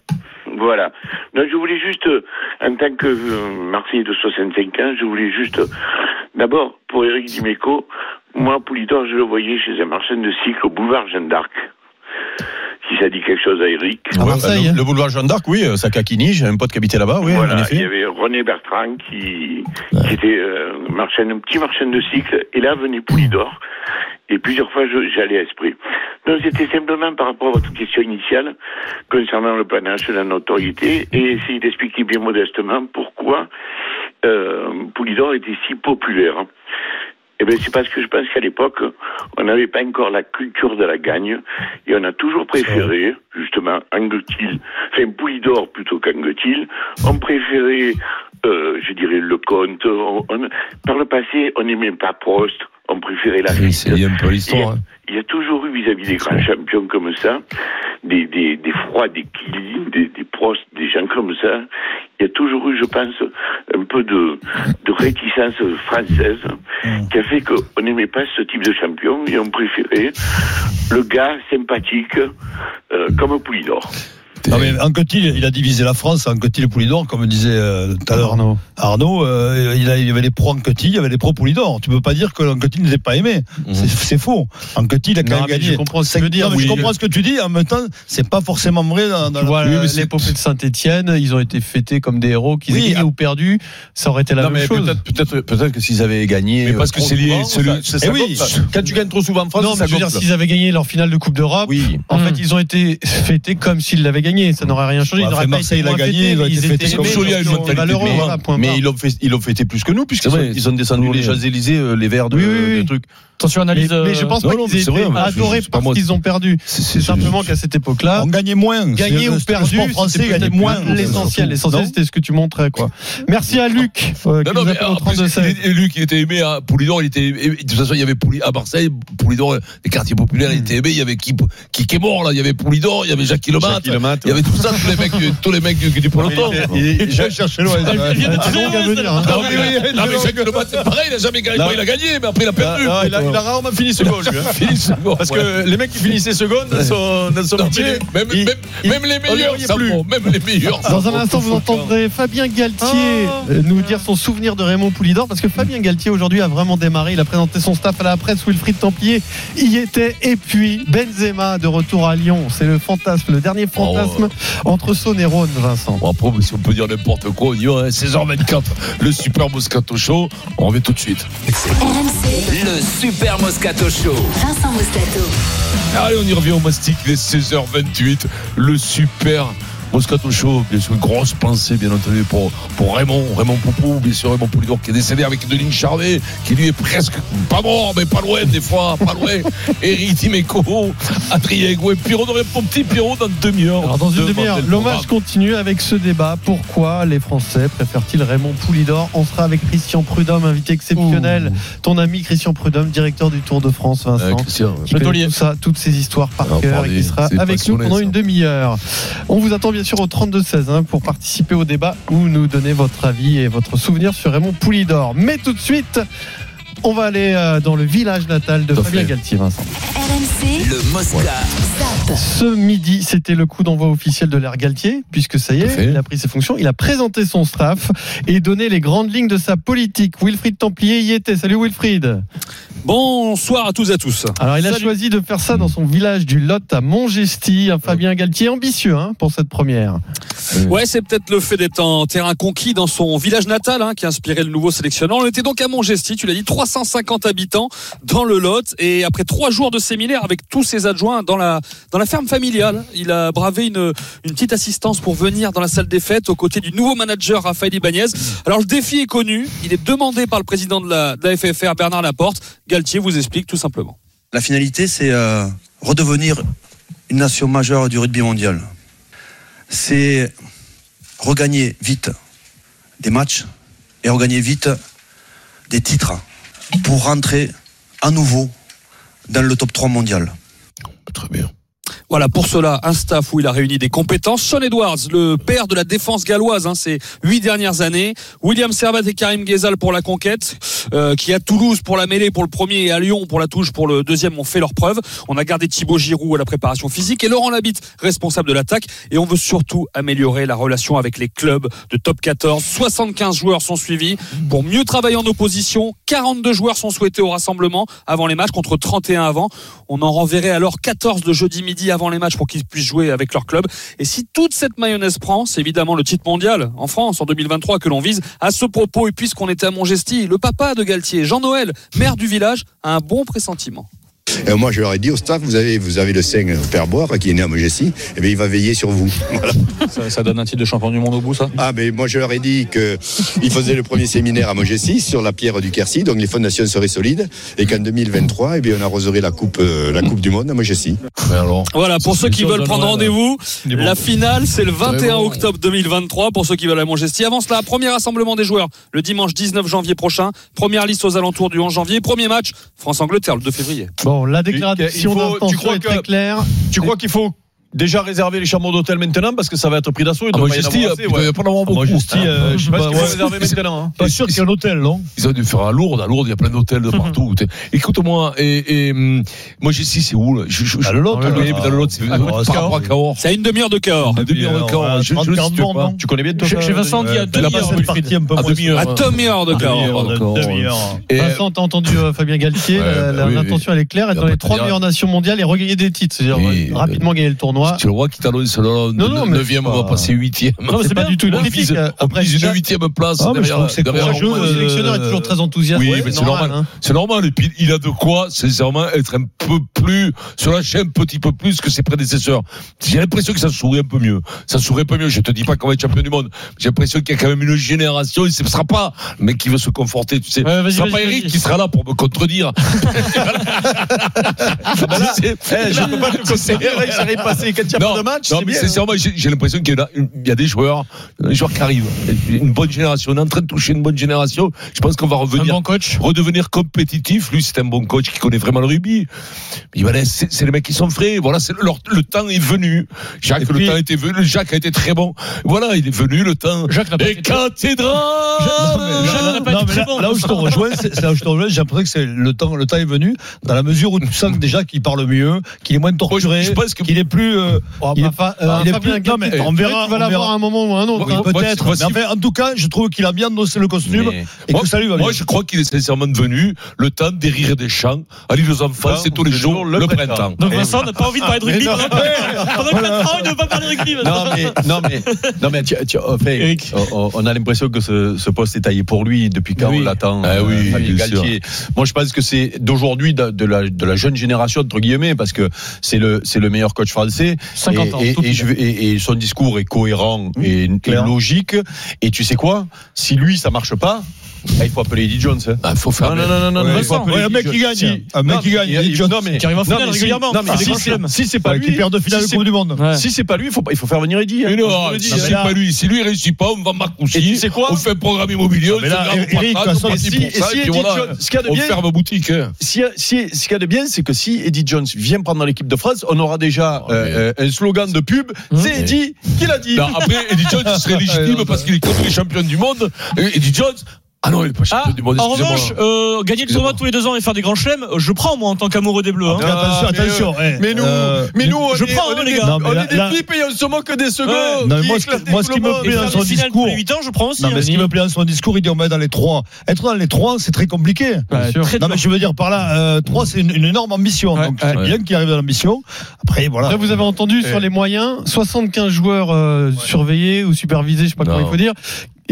Voilà. Donc, je voulais juste, euh, en tant que euh, Marseillais de 65 ans, je voulais juste, euh, d'abord, pour Eric Dimeco, moi, Poulidor, je le voyais chez un marchand de cycle au boulevard Jeanne d'Arc. Si ça dit quelque chose à Eric. À Marseille. le, hein. le boulevard Jeanne d'Arc, oui, euh, ça caquini, j'ai un pote qui habitait là-bas, oui, en voilà, il y avait René Bertrand qui, qui était euh, marchand, un petit marchand de cycle, et là venait Poulidor, et plusieurs fois j'allais à Esprit. Donc c'était simplement par rapport à votre question initiale concernant le panache, la notoriété, et essayer d'expliquer bien modestement pourquoi euh, Poulidor était si populaire Eh bien, c'est parce que je pense qu'à l'époque, on n'avait pas encore la culture de la gagne et on a toujours préféré, justement, Anquetil, enfin Poulidor plutôt qu'Anquetil. On préférait, euh, je dirais, le Comte. On- on- par le passé, on n'aimait pas Prost. On préférait la Oui, c'est lié un peu à l'histoire. hein. il y a toujours eu vis-à-vis des grands champions comme ça, des, des, des froids, des Killy, des, des Prost, des gens comme ça. Il y a toujours eu, je pense, un peu de, de réticence française qui a fait qu'on n'aimait pas ce type de champion et on préférait le gars sympathique euh, comme Poulidor. Non mais Anquetil, il a divisé la France, Anquetil et Poulidor, comme disait euh, tout à l'heure Arnaud. Arnaud, euh, il, a- il y avait les pro Anquetil, il y avait les pro Poulidor. Tu peux pas dire que Anquetil n'était pas aimé. C'est- C'est faux. Anquetil a quand Non, même gagné. je comprends ce que C'est- tu veux dire, non, mais oui. Je comprends ce que tu dis. En même temps, c'est pas forcément vrai dans, dans vois, euh, c'est- l'épopée de Saint-Etienne, ils ont été fêtés comme des héros, qu'ils Oui, aient gagné ah. ou perdu, ça aurait été la Non, même mais chose. peut-être, que s'ils avaient gagné. Mais parce que c'est lié, ça Eh oui. Quand tu gagnes trop souvent en France, non, ça mais je veux dire, s'ils avaient gagné leur finale de Coupe d'Europe, en fait, ils ont été fêtés comme s'ils l'avaient gagné. Ça n'aurait rien changé. Ils n'auraient enfin, pas Marseille l'a gagné, ils ont mais été fêtés comme ils une mentalité Mais ils l'ont ils fêté plus que nous, puisqu'ils C'est sont- vrai. ils ont descendu les oui. Champs-Élysées, euh, les verres de, Oui, oui, oui. de trucs. Attention, Mais, analyse. mais je pense non, pas qu'ils mais aient c'est vrai, été mais je- adorés pas parce qu'ils ont perdu. C'est- simplement qu'à cette époque-là, on gagnait moins. gagner ou le perdu, français gagnait moins. L'essentiel, l'essentiel, c'était ce que tu montrais, quoi. Merci à Luc, euh, qui Non, non, nous mais appelle au en plus, 32 il était- Luc, il était aimé à Poulidor, il était aimé- de toute façon, il y avait Pouli, à Marseille, Poulidor, les quartiers populaires, il était aimé, il y avait qui, qui, qui est mort, là, il y avait Poulidor, il y avait Jacques Lemat, il y avait tout ça, tous les mecs, du- tous les mecs du, du peloton. Il j'ai cherché loin. Elle vient de très hein. Non, mais, mais Jacques Lemat, c'est pareil, il a jamais gagné, il a gagné, mais après il a perdu. Ah, il, a, il rarement fini second, lui, hein. Fini second, Parce ouais. que les mecs qui finissaient second dans son, dans son Non, métier, même, ils- même, ils- même les meilleurs, ça plus. même les meilleurs. Dans un instant, vous entendrez Fabien Galtier euh, nous dire son souvenir de Raymond Poulidor parce que Fabien Galtier aujourd'hui a vraiment démarré. Il a présenté son staff à la presse. Wilfried Templier y était. Et puis Benzema de retour à Lyon. C'est le fantasme, le dernier fantasme entre Saône et Rhône, Vincent. Bon, après, si on peut dire n'importe quoi, on y va, hein. 16h24, le super Moscato Show. On revient tout de suite. RMC, Le Super Moscato Show. Vincent Moscato. Allez, on y revient au mastic, est 16h28, le super Moscato Show, bien sûr, une grosse pensée, bien entendu, pour, pour Raymond, Raymond Poupou, bien sûr, Raymond Poulidor, qui est décédé avec Denis Charvet, qui lui est presque pas mort, mais pas loin, des fois, pas loin. Eric Dimeco, Adrien Gouet, Pierrot, on répond petit Pierrot dans une demi-heure. Alors dans une demi-heure, l'hommage continue avec ce débat. Pourquoi les Français préfèrent-ils Raymond Poulidor On sera avec Christian Prudhomme, invité exceptionnel. Ton ami Christian Prudhomme, directeur du Tour de France, Vincent. Ouais, Christian, qui tout ça, toutes ces histoires par Alors, cœur et qui sera avec nous pendant ça. une demi-heure. On vous attend bien sûr au 32-16 hein, pour participer au débat ou nous donner votre avis et votre souvenir sur Raymond Poulidor. Mais tout de suite, on va aller euh, dans le village natal de Fabien. Galtier, Vincent. RMC, Le Mosca. Ce midi, c'était le coup d'envoi officiel de l'ère Galtier, puisque ça y est, il a pris ses fonctions, il a présenté son staff et donné les grandes lignes de sa politique. Wilfried Templier y était. Salut Wilfried. Bonsoir à tous et à tous. Alors il a Salut. choisi de faire ça dans son village du Lot à Montgesty. Un Fabien Galtier ambitieux hein, pour cette première. Ouais, c'est peut-être le fait d'être en terrain conquis dans son village natal hein, qui a inspiré le nouveau sélectionnant. On était donc à Montgesty, tu l'as dit, 350 habitants dans le Lot. Et après trois jours de séminaire avec tous ses adjoints dans la, dans la ferme familiale, il a bravé une, une petite assistance pour venir dans la salle des fêtes aux côtés du nouveau manager Raphaël Ibanez. Alors le défi est connu, il est demandé par le président de la, de la FFR, Bernard Laporte. Galtier vous explique tout simplement. La finalité, c'est euh, redevenir une nation majeure du rugby mondial. C'est regagner vite des matchs et regagner vite des titres pour rentrer à nouveau dans le top 3 mondial. Très bien. Voilà, pour cela, un staff où il a réuni des compétences. Sean Edwards, le père de la défense galloise, hein, ces huit dernières années. William Servat et Karim Ghezal pour la conquête, euh, qui à Toulouse pour la mêlée pour le premier et à Lyon pour la touche pour le deuxième ont fait leur preuve. On a gardé Thibaut Giroud à la préparation physique et Laurent Labitte, responsable de l'attaque. Et on veut surtout améliorer la relation avec les clubs de top 14. 75 joueurs sont suivis pour mieux travailler en opposition. 42 joueurs sont souhaités au rassemblement avant les matchs contre 31 avant. On en renverrait alors 14 de jeudi midi avant les matchs pour qu'ils puissent jouer avec leur club. Et si toute cette mayonnaise prend, c'est évidemment le titre mondial en France en 2023 que l'on vise. À ce propos, et puisqu'on était à Montgesty, le papa de Galtier, Jean-Noël, maire du village, a un bon pressentiment. Et moi, je leur ai dit au staff, vous avez, vous avez le sein au père Boire qui est né à Mogessi, et bien il va veiller sur vous. Voilà. Ça, ça donne un titre de champion du monde au bout, ça? Ah, mais moi, je leur ai dit qu'ils faisaient le premier séminaire à Mogessi sur la pierre du Quercy, donc les fondations seraient solides, et qu'en 2023, eh bien, on arroserait la coupe, euh, la coupe du monde à Mogessi. Voilà, pour ceux qui veulent prendre rendez-vous, la finale, c'est le 21 bon. octobre 2023 pour ceux qui veulent à Montgesti. Avant cela, premier rassemblement des joueurs le dimanche 19 janvier prochain. Première liste aux alentours du 11 janvier. Premier match, France-Angleterre le 2 février. Bon, la Il déclaration d'intention est que- très claire. Tu crois qu'il faut déjà réserver les chambres d'hôtel maintenant parce que ça va être pris d'assaut il Ah, doit pas y Majesty, doit y ouais. pas en avoir Ah, beaucoup. Majesty, euh, je sais pas faut ouais. réserver maintenant. hein. Pas sûr qu'il y ait un hôtel, non Ils ont dû faire à Lourdes. À Lourdes, il y a plein d'hôtels de partout. T'es- Écoute-moi, et, et moi, j'ai si, c'est où là je, je, Dans le Lot, dans le Lot, c'est Ah. C'est à une demi-heure de Cahors. Une demi-heure de Cahors. Pas. Tu connais bien toi Chez Vincent, il y a demi-heure. À demi-heure de Cahors. Vincent, t'as entendu euh, Fabien Galtier, bah l'intention elle est claire, être Il y a dans pas les trois meilleures nations mondiales et regagner des titres, c'est-à-dire euh, rapidement gagner le tournoi. C'est le roi qui t'annonce 9e, c'est on va pas- passer 8e. Non, c'est pas du tout une critique. Après, une déjà- 8e place. Ah, c'est courageux. Le sélectionneur est toujours très enthousiaste. Oui, mais c'est c'est normal. hein. C'est normal. Et puis, il a de quoi, sincèrement, être un peu plus, sur la chaîne, un petit peu plus que ses prédécesseurs. J'ai l'impression que ça sourit un peu mieux. Ça sourit un peu mieux. Je te dis pas qu'on va être champion du monde. J'ai l'impression qu'il y a quand même une génération, et ce ne sera pas le mec qui veut se conforter, tu sais. Ce sera pas Eric qui sera là pour me contredire. C'est- Eh, je peux pas te conseiller, il quand il a non, pas de match. c'est bien, sincèrement, j'ai l'impression qu'il y, a y des joueurs, des joueurs qui arrivent. Une bonne génération. On est en train de toucher une bonne génération. Je pense qu'on va Un revenir, bon coach. redevenir compétitif. Lui, c'est un bon coach qui connaît vraiment le rugby. Mais voilà, c'est c'est les mecs qui sont frais. Voilà, leur- le temps est venu. Jacques, le temps était venu. Jacques a été très bon. Voilà, il est venu le temps. Jacques n'a pas été- très là, bon. là où je te rejoins, là où je te rejoins, j'ai l'impression que c'est le temps, le temps est venu, dans la mesure où tu sens déjà qu'il parle mieux, qu'il est moins torturé, que- qu'il est plus, Oh, il est- euh, il est Fabien plus- non, mais Galtier, on verra, tu vas on l'avoir à un moment ou à un autre. Hein. Peut-être. Mais en tout cas, je trouve qu'il a bien endossé le costume Mais- et Moi, que ça lui va moi, bien. je crois qu'il est sincèrement devenu le temps des rires et des chants. Allez, les enfants, c'est tous les jours le, printemps. Donc Vincent n'a pas envie de parler de rugby pendant pendant 4 ans, il ne veut pas parler de rugby. Non mais non mais non mais tu- tu- on, a l'impression que ce, ce poste est taillé pour lui depuis quand Oui. on l'attend. Ah oui, euh, Fabien bien Galtier. Moi je pense que c'est d'aujourd'hui de, de la, de la jeune génération entre guillemets parce que c'est le c'est le meilleur coach français 50 et, ans, et, tout et je vais- et- et son discours est cohérent et, et logique. Et tu sais quoi? Si lui ça marche pas il faut appeler Eddie Jones. hein. Ah, faut faire. Non, non, non, non, non, Ouais, il faut appeler ouais, un Eddie mec Jones. qui gagne. Si- Un mec non, qui gagne, Eddie Jones. non, mais- Qui arrive en finale régulièrement. Non, mais si c'est- si c'est pas lui, qui perd de finale si de c'est- Coupe du Monde. Ouais. Si c'est pas lui, il faut, pas- il faut faire venir Eddie. hein. Mais non, si hein. c'est pas lui, si lui il réussit pas, on va Marcoussi. Sais quoi On fait un programme immobilier, on mais là, Eric, ce qu'il y a de on bien- ferme boutique. hein. ce qu'il y a de bien, c'est que si Eddie Jones vient prendre l'équipe de France, on aura déjà euh, euh, un slogan de pub. C'est Eddie qui l'a dit. Après, Eddie Jones il serait légitime parce qu'il est contre les champions du monde. Eddie Jones, ah non, il est pas Ah, du monde. en revanche, euh, gagner le tournoi tous les deux ans et faire des grands chelems, euh, je prends moi en tant qu'amoureux des Bleus. hein. Mais attention, attention. eh, mais nous, euh, mais nous, on je est, prends, on hein, est les des- gars. Non, mais on là- est des là- pipes et on se moque des seconds. Ouais. Non, mais moi, moi, ce qui me plaît dans des son discours. les 8 ans, je prends aussi. Non, hein, mais ce qui Ski. me plaît dans son discours, il dit on met dans les trois. Être dans les trois, c'est très compliqué. Ouais, sûr. très Non, mais je veux dire par là, euh, trois, c'est une, une énorme ambition. Ouais, donc, c'est bien qu'il arrive à l'ambition. Après, voilà. Après, vous avez entendu sur les moyens, 75 joueurs euh, surveillés ou supervisés, je sais pas comment il faut dire.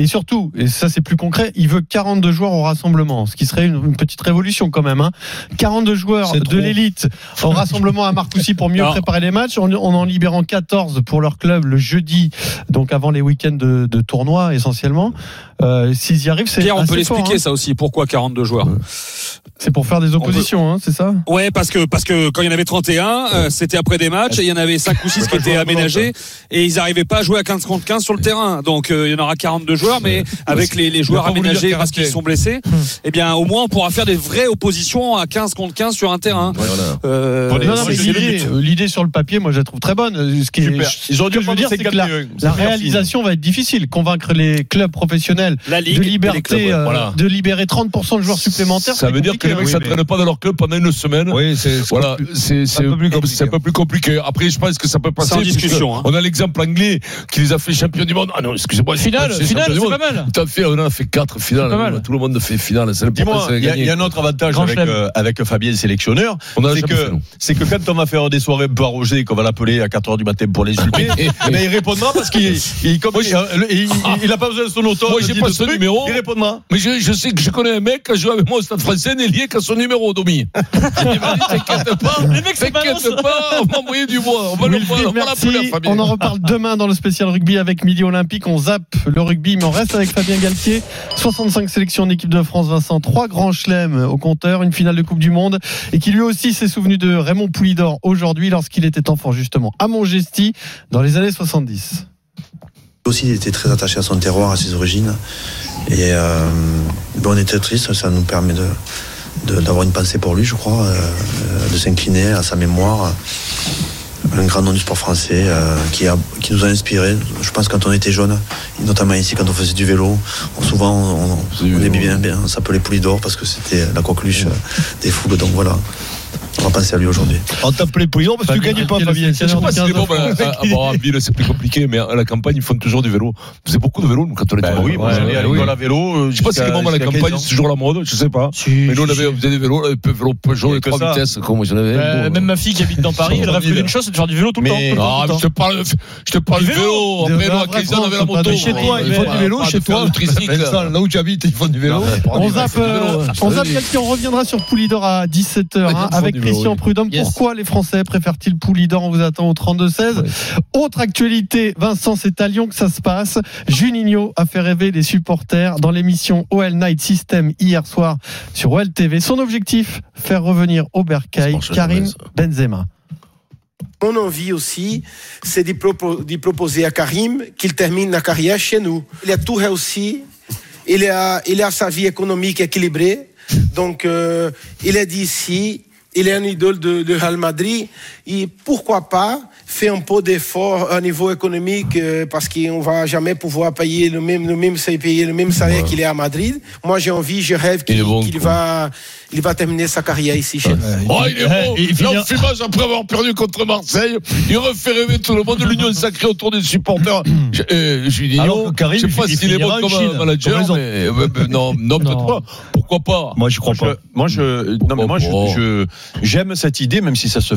Et surtout, et ça c'est plus concret, il veut 42 joueurs au rassemblement, ce qui serait une, une petite révolution quand même. Hein. 42 joueurs C'est de l'élite au rassemblement à Marcoussis pour mieux Alors- préparer les matchs, en, en en libérant 14 pour leur club le jeudi, donc avant les week-ends de, de tournoi essentiellement. Euh, S'ils y arrivent, c'est Pierre, on peut l'expliquer hein. ça aussi. Pourquoi 42 joueurs C'est pour faire des oppositions, hein, c'est ça? Ouais, parce que parce que quand il y en avait 31, euh, c'était après des matchs et il y en avait 5 ou 6 qui étaient aménagés et ils n'arrivaient pas à jouer à 15 contre 15 sur le terrain. Donc euh, il y en aura 42 joueurs, mais avec les, les joueurs aménagés parce qu'ils sont blessés, eh bien au moins on pourra faire des vraies oppositions à 15 contre 15 sur un terrain. Euh, Non, non, c'est mais le l'idée, but. euh, l'idée sur le papier, moi, je la trouve très bonne. Euh, Ce qui est, que je veux dire, c'est que la, 51. C'est la réalisation va être difficile. Convaincre les clubs professionnels La ligue de liberté, clubs, ouais. euh, Voilà. de libérer 30% de joueurs supplémentaires. Ça veut dire que les mecs compliqué, hein. s'entraînent pas dans leur club pendant une semaine. Oui, c'est. Voilà, c'est c'est un peu plus compliqué. c'est un peu plus compliqué. Après, je pense que ça peut passer. En discussion, hein. On a l'exemple anglais qui les a fait champions du monde. Ah non, excusez-moi. Finale, c'est finale, du c'est pas mal. Tout à fait, on en a fait quatre finales. pas mal. Tout le monde fait finale. C'est le Dis-moi, il y, a- il y a un autre avantage avec, euh, avec Fabien sélectionneur, On a c'est que, nous. c'est que quand on va faire des soirées un peu arrosées, qu'on va l'appeler à 4h du matin pour l'insulter, eh ben, il répondra parce qu'il il, comme, il, il, il a pas besoin de son auto. Moi, j'ai pas son numéro. Il répondra. Mais je, je sais que je connais un mec qui a joué avec moi au Stade français, est lié qu'à son numéro, Domi. M'a t'inquiète pas. Les. T'inquiète pas, on va envoyer du bois. On va l'appeler, Fabien. On en reparle demain dans le spécial rugby avec Midi Olympique. On zappe le rugby, on reste avec Fabien Galtier. 65 sélections en équipe de France, Vincent. Trois grands chelems au compteur, une finale de Coupe du Monde. Et qui lui aussi s'est souvenu de Raymond Poulidor aujourd'hui lorsqu'il était enfant, justement, à Montgesti, dans les années 70. aussi il était très attaché à son terroir, à ses origines. Et euh, on était triste, ça nous permet de- d'avoir une pensée pour lui, je crois, euh, euh, de s'incliner à sa mémoire. Un grand nom du sport français euh, qui, a, qui nous a inspiré. Je pense quand on était jeune, notamment ici quand on faisait du vélo, on- souvent on, on, on on s'appelait Poulidor parce que c'était la coqueluche euh, des foules. Donc voilà, on va penser à lui aujourd'hui. On t'appelait Poulidor parce que tu gagnais pas, Fabien. Je sais pas si bons, à, à, bon, en ville, c'est plus compliqué, mais à la campagne, ils font toujours du vélo. Faisait beaucoup de vélo, nous, quand on était Ben oui, moi, j'allais à oui. l'école à vélo. euh, Je sais pas si les moments à la jusqu'à 15 campagne, c'est toujours la mode, je sais pas. mais nous, on avait, on faisait des vélos, là, peu- vélo Peugeot, les trois vitesses, comme j'en avais. Euh, bon, même ma fille qui habite dans Paris, elle rêve d'une chose, c'est de faire du vélo tout le temps. Ah, je te parle, Du de vélo. vélo. Nous, la à vraie 15 ans, on avait la moto. chez toi, Ils font du vélo chez toi. là où tu habites, ils font du vélo. On zappe, on zappe on reviendra sur Poulidor à 17h hein, ils font avec Christian. Prudhomme. Yes. Pourquoi les Français préfèrent-ils Poulidor On vous attend au 32-16. Autre actualité, Vincent, c'est à Lyon que ça se passe. Juninho a fait rêver les supporters dans l'émission OL Night System hier soir sur OL TV. Son objectif, faire revenir au Bercail Karim. Benzema. Mon envie aussi, c'est de, propo- de proposer à Karim qu'il termine la carrière chez nous. Il a tout réussi, il a, il a sa vie économique équilibrée, donc euh, il est d'ici, il est un idole de, de Real Madrid, et pourquoi pas faire un peu d'effort à niveau économique euh, parce qu'on va jamais pouvoir payer le même, le même, payer le même salaire qu'il est à Madrid. Moi j'ai envie, je rêve Il est qu'il bon, va, il va terminer sa carrière ici chez nous. Oh, il est. Et il L'enfumage après avoir perdu contre Marseille. Il refait rêver tout le monde. L'union sacrée autour des supporters. Je- euh, Juninho, Karim, je sais pas il s'il est bon comme Chine. un manager, mais euh, euh, non, non, peut-être Non. pas. Pourquoi pas? Moi, je crois Moi, pas. je, moi, je, non, mais moi, je, Oh. je- j'aime cette idée, même si ça se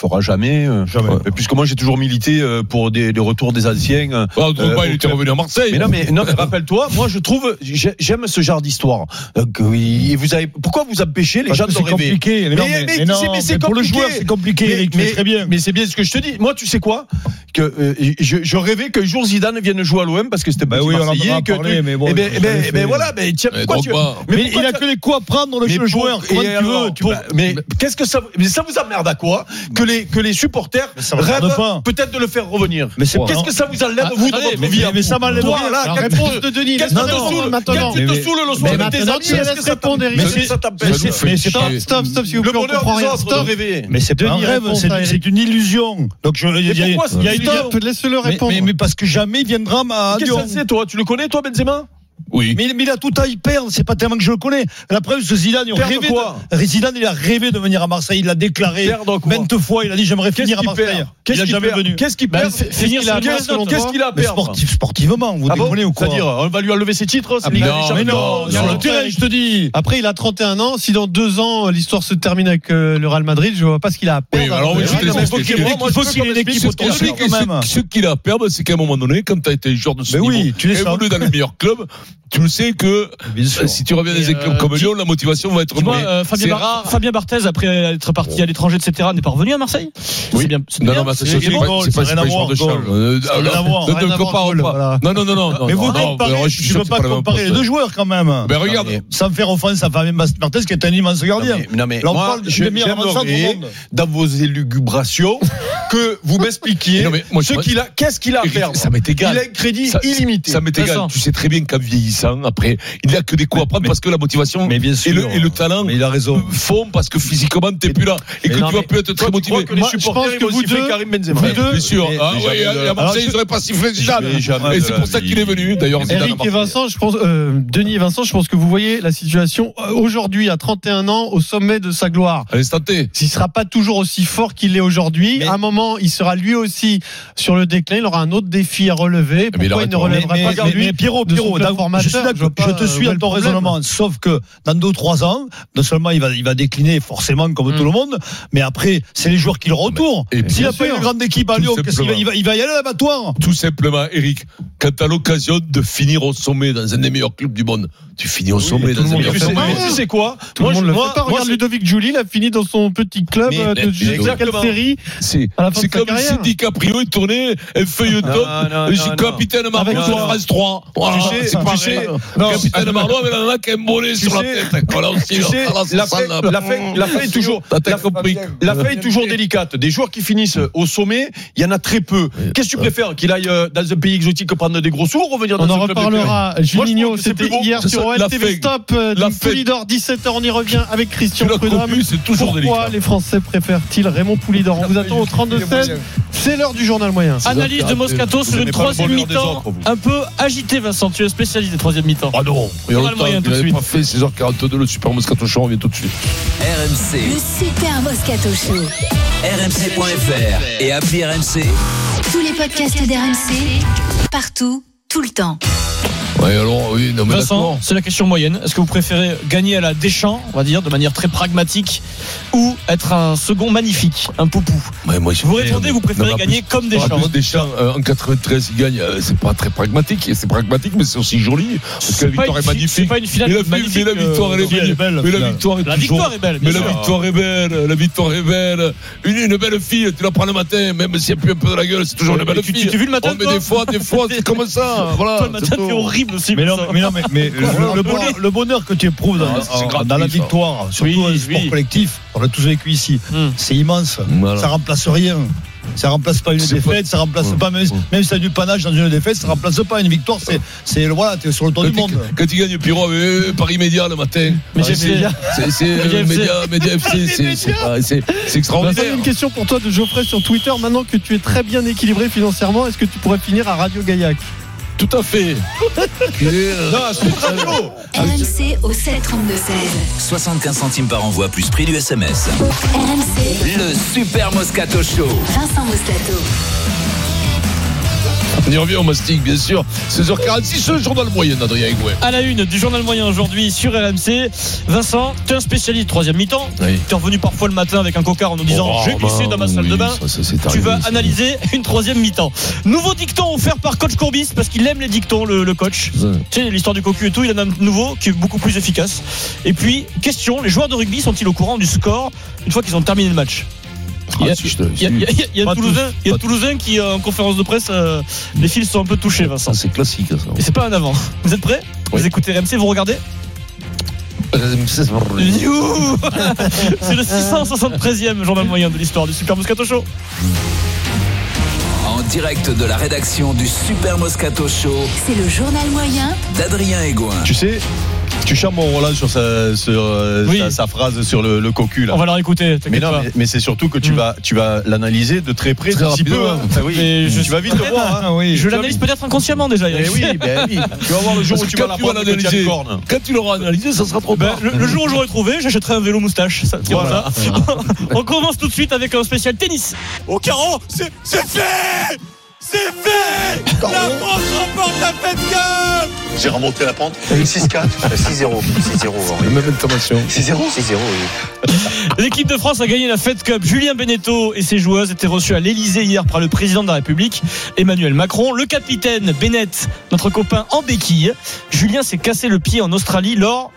fera jamais. euh, Jamais. euh, Puisque moi, j'ai toujours milité euh, pour des, des retours des anciens. euh, Ah, Drogba, euh, il était club. revenu à Marseille. Mais non, mais, non, mais rappelle-toi, moi, je trouve, j'ai- j'aime ce genre d'histoire. Donc, oui, et vous avez, pourquoi vous empêchez les Parce gens de c'est rêver compliqué. Mais, non, Mais- mais, mais mais non, c'est- mais c'est mais pour le compliqué. joueur, c'est compliqué, Mais- Eric. très bien. Mais c'est bien ce que je te dis. Moi, tu sais quoi que euh, je, je rêvais qu'un jour Zidane vienne jouer à l'OM parce que c'était Bah oui, on en Marseillais, que parlé, tu- mais bon, Eh ben, eh ben, eh ben voilà, mais tiens, Mais pourquoi tu- mais Mais pourquoi il a tu- que les coups à prendre, le, mais le pour- joueur. Comment tu alors, veux tu pour- vas- mais qu'est-ce que ça mais ça vous emmerde à quoi que les que les supporters rêvent peut-être de le faire revenir Mais c'est qu'est-ce que ça vous enlève Ah, vous de votre mais- vie mais vous ça m'enlève rien. La qu'est-ce réponse que- de Denis, qu'est-ce que pas te saoule répondre maintenant. Qu'est-ce que te Mais- saoule le Mais soir avec tes amis tu Est-ce laisses que ça répondre, Eric. Mais ça mais mais Stop, stop, s'il vous le plaît, on bonheur comprend des rien. de Stop. rêver Mais c'est pas Denis, un rêve, c'est une illusion. Donc je, il y a- pourquoi il y a une laisse-le mais, répondre. mais, mais parce que jamais il viendra à Qu'est-ce que c'est toi? Tu le connais toi Benzema? Oui. Mais, mais il a tout à y perdre, c'est pas tellement que je le connais. La preuve, ce Zidane, il a Perdre rêvé quoi de, Zidane, il a rêvé de venir à Marseille, il l'a déclaré maintes fois, il a dit j'aimerais finir à Marseille. il Qu'est-ce qu'il jamais perd venu. Qu'est-ce qu'il perd finir qu'est-ce- qu'il a à Mais perdre sportif, sportivement, vous Ah bon déconnez ou quoi C'est-à-dire, on va lui enlever ses titres Ah, non, Ligue des mais non, sur non, le terrain, je te dis. Après, il a 31 ans. Si dans deux ans, l'histoire se termine avec euh, le Real Madrid, je vois pas ce qu'il a à perdre. Oui, alors, oui, Euh, faut qu'il-. Il faut ait une équipe pas autour de m'expliquer lui quand même. Ce, qu'il a à perdre, c'est qu'à un moment donné, quand tu as été joueur de ce niveau, évolué dans les meilleurs clubs, tu le sais que si tu reviens dans des euh, comme dis- Lyon, la motivation va être moins. euh, Fabien, Barthez, après être parti à l'étranger, etc., n'est pas revenu à Marseille? Oui. C'est bien. Non, non, mais ça, C'est pas, à genre de voir, Ne compare pas. Non, non, non, non. Mais vous ne peux pas comparer les deux joueurs quand même. Ben regarde, Non, Sans faire offense à Fabien Martez qui est un immense gardien. mais- non, mais j'aimerais, dans vos élucubrations, que vous m'expliquiez mais ce qu'il a, qu'est-ce qu'il a à perdre. ça m'est égal. Il a un crédit Ça- illimité. Ça m'est égal. Tu sais très bien qu'en vieillissant, après, il n'y a que des coups à prendre mais- parce que la motivation Mais bien et, sûr. le, et le talent Mais il a raison. font parce que physiquement, t'es plus là et mais que non, tu vas plus être très tu motivé. crois que les Moi, je supporters pense que vous deux- Karim Benzema. vous deux- Bien sûr. Ah ouais, à Marseille, Alors, ils n'auraient pas sifflé Zidane. Et c'est pour ça qu'il est venu, d'ailleurs, Eric et. Vincent, je pense, euh, Denis et Vincent, je pense que vous voyez la situation euh, aujourd'hui à 31 ans au sommet de sa gloire. À l'instant T. S'il sera pas toujours aussi fort qu'il l'est aujourd'hui, à un moment, il sera lui aussi sur le déclin. Il aura un autre défi à relever. Mais il Pourquoi il ne Mais- pas mais- mais Pierrot, Pierrot, suis d'accord, je te euh, suis à le ton raisonnement, sauf que dans deux ou trois ans, non seulement il va, il va décliner forcément comme tout le monde, mais après, c'est les joueurs qui le retournent. Et S'il n'a pas une grande équipe à Lyon, qu'est-ce qu'il va, il va, il va y aller à l'abattoir. Tout simplement, Eric, quand tu as l'occasion de finir au sommet dans un des meilleurs clubs du monde, tu finis au sommet dans un monde meilleur le club fait. du monde. Ah, Tu sais quoi Tout Moi, le monde je- le moi- pas. moi, Regarde Ludovic Julie, il a fini dans son petit club Mais- euh, de série. C'est à la fin c'est de sa comme si DiCaprio est tourné un feuilleton. Capitaine Marlowe Avec sur. France 3. Voilà, Tu sais- c'est pareil. Sais- non, capitaine Marlowe avec un embolé Tu sur la tête. Voilà aussi. Tu sais, la la- la fin est toujours, la, la est toujours délicate. Des joueurs qui finissent au sommet, il y en a très peu. Qu'est-ce que tu préfères Qu'il aille euh, dans un pays exotique prendre des gros sous ou revenir dans On un en club reparlera. Juninho, c'était hier sur ça, OL la TV fête. Stop euh. Poulidor 17h. On y revient avec Christian Prudhomme. connu, c'est toujours Pourquoi délicat. les Français préfèrent-ils Raymond Poulidor On vous attend au 32-16. C'est l'heure du journal moyen. Analyse de Moscato sur une troisième mi-temps un peu agitée, Vincent. Tu es spécialiste des troisième mi-temps. Ah non, il y a longtemps moyen, qu'il tout de n'avait suite. pas fait 6h42 le Super Moscato Show, on revient tout de suite. RMC, Le Super Moscato Show. rmc.fr et appli RMC. Tous les podcasts d'RMC, partout, tout le temps. Ouais, alors, oui, non, mais Vincent, c'est la question moyenne. Est-ce que vous préférez gagner à la Deschamps, on va dire, de manière très pragmatique, ou être un second magnifique, un poupou Ouais, moi, je Vous répondez, vous préférez Non, gagner plus- comme En Deschamps. plus, Deschamps, euh, en 93, il gagne. euh, c'est pas très pragmatique. C'est pragmatique, mais c'est aussi joli. Parce que la victoire est fi- magnifique. c'est pas une finale mais la, magnifique, mais la victoire, elle est euh, belle. mais la victoire est La toujours- victoire est belle, Mais la victoire est belle. La victoire est belle. Une, belle fille, tu la prends le matin, même si elle pue un peu de la gueule, c'est toujours une belle fille. tu vu le matin, Oh, mais des fois, des fois, c'est comme ça. Voilà. Aussi. Mais non, mais, non, mais, mais le, le bonheur, le bonheur que tu éprouves dans, Ah, la ça. victoire, surtout Oui, dans le sport oui. collectif, on l'a tous vécu ici, Hmm. c'est immense. Voilà. Ça remplace rien. Ça remplace pas une défaite, pas- ça remplace Ouais. pas même, même si t'as du panache dans une défaite, ça remplace pas une victoire. C'est, c'est voilà, t'es sur le tour du monde. quand tu gagnes Pierrot avec euh, Paris Média le matin, Mais Ah, c'est- c'est Média FC. Média Média FC, c'est- extraordinaire. une question pour toi de Geoffrey sur Twitter. Maintenant que tu es très bien équilibré financièrement, est-ce que tu pourrais finir à Radio Gaillac? Tout à fait. Non, c'est très beau. RMC au 732-16. 75 centimes par envoi plus prix du SMS. RMC, Le Super Moscato Show. Vincent Moscato. On y revient au mastic, bien sûr. 16h46, le journal moyen, Adrien Egouet. À la une du journal moyen aujourd'hui sur RMC. Vincent, tu es un spécialiste troisième mi-temps. Oui. Tu es revenu parfois le matin avec un cocard en nous disant Oh, j'ai glissé bah, dans ma salle oui, de bain. ça, Tu arrivé, vas analyser une troisième mi-temps. Nouveau dicton offert par coach Courbis parce qu'il aime les dictons, le, le coach. Tu sais, l'histoire du cocu et tout, il en a un nouveau qui est beaucoup plus efficace. Et puis, question, les joueurs de rugby sont-ils au courant du score une fois qu'ils ont terminé le match? Il y a, y y y Toulousain, tous, qui, euh, en conférence de presse, euh, les fils sont un peu touchés, Vincent. C'est classique, ça. Et c'est pas un avant. Vous êtes prêts Oui. Vous écoutez RMC, vous regardez You C'est le 673e journal moyen de l'histoire du Super Moscato Show. En direct de la rédaction du Super Moscato Show C'est le journal moyen d'Adrien Egoin. Tu sais, charmes mon Roland sur sa, sur, euh, Oui. sa, sa phrase sur le, le cocu là. On va la réécouter, Mais non, pas. mais, mais c'est surtout que tu Mm. vas, tu vas l'analyser de très près, Très un petit peu. rapidement. hein. Enfin, oui. Mais je tu vas vite le voir. Hein. Oui. Je l'analyse peut-être inconsciemment déjà. Eh oui, ben oui. Tu vas voir le jour Parce où tu vas quand tu l'apprendre tu corne. quand tu l'auras analysé, ça sera trop Ben, tard. le, le jour où j'aurai trouvé, j'achèterai un vélo moustache. Ça, Voilà. On commence tout de suite avec un spécial tennis. Au carreau, c'est c'est fait C'est fait La France remporte la Fed Cup J'ai remonté la pente. 6-4. 6-0. 6-0. La même information. 6-0. 6-0, oui. L'équipe de France a gagné la Fed Cup. Julien Beneteau et ses joueuses étaient reçus à l'Elysée hier par le président de la République, Emmanuel Macron. Le capitaine Bennett, notre copain en béquille. Julien s'est cassé le pied en Australie lors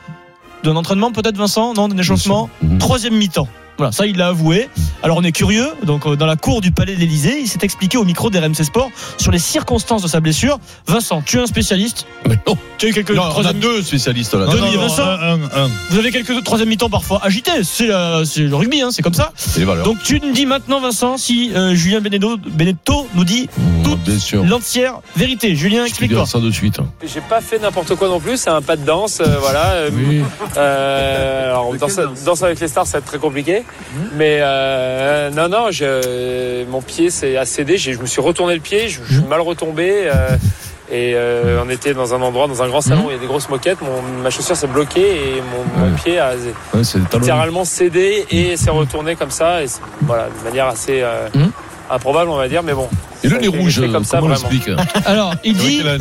d'un entraînement, peut-être Vincent? Non, d'un échauffement? Mhm. Troisième mi-temps. Voilà, ça il l'a avoué. Alors on est curieux, donc euh, dans la cour du palais de l'Elysée, il s'est expliqué au micro d'RMC Sport sur les circonstances de sa blessure. Vincent, tu es un spécialiste Mais non. Tu as eu quelques Non, on a deux spécialistes là. Denis Non, Vincent un, un, un. Vous avez quelques troisième mi-temps parfois agités, c'est le rugby, hein, c'est comme ça. C'est les valeurs. Donc tu nous dis maintenant, Vincent, si euh, Julien Benedetto, Benedetto nous dit Mmh, sûr. l'entière vérité. Julien, Je te explique-toi. ça de suite. J'ai pas fait n'importe quoi non plus, c'est un pas de danse, euh, voilà. euh, Oui. euh, alors danse, danse avec les stars, ça va être très compliqué. Mais euh, non, non, je, mon pied s'est accédé, j'ai- je me suis retourné le pied, je, je suis mal retombé. euh, et euh, on était dans un endroit, dans un grand salon, où il y a des grosses moquettes. Mon, ma chaussure s'est bloquée et mon, pied a Ouais, littéralement cédé et s'est retourné comme ça. Et voilà, de manière assez euh, Mhm. improbable, on va dire. Mais bon, Et le nez rouge, comme ça, comment Alors, il dit, il, Ouais,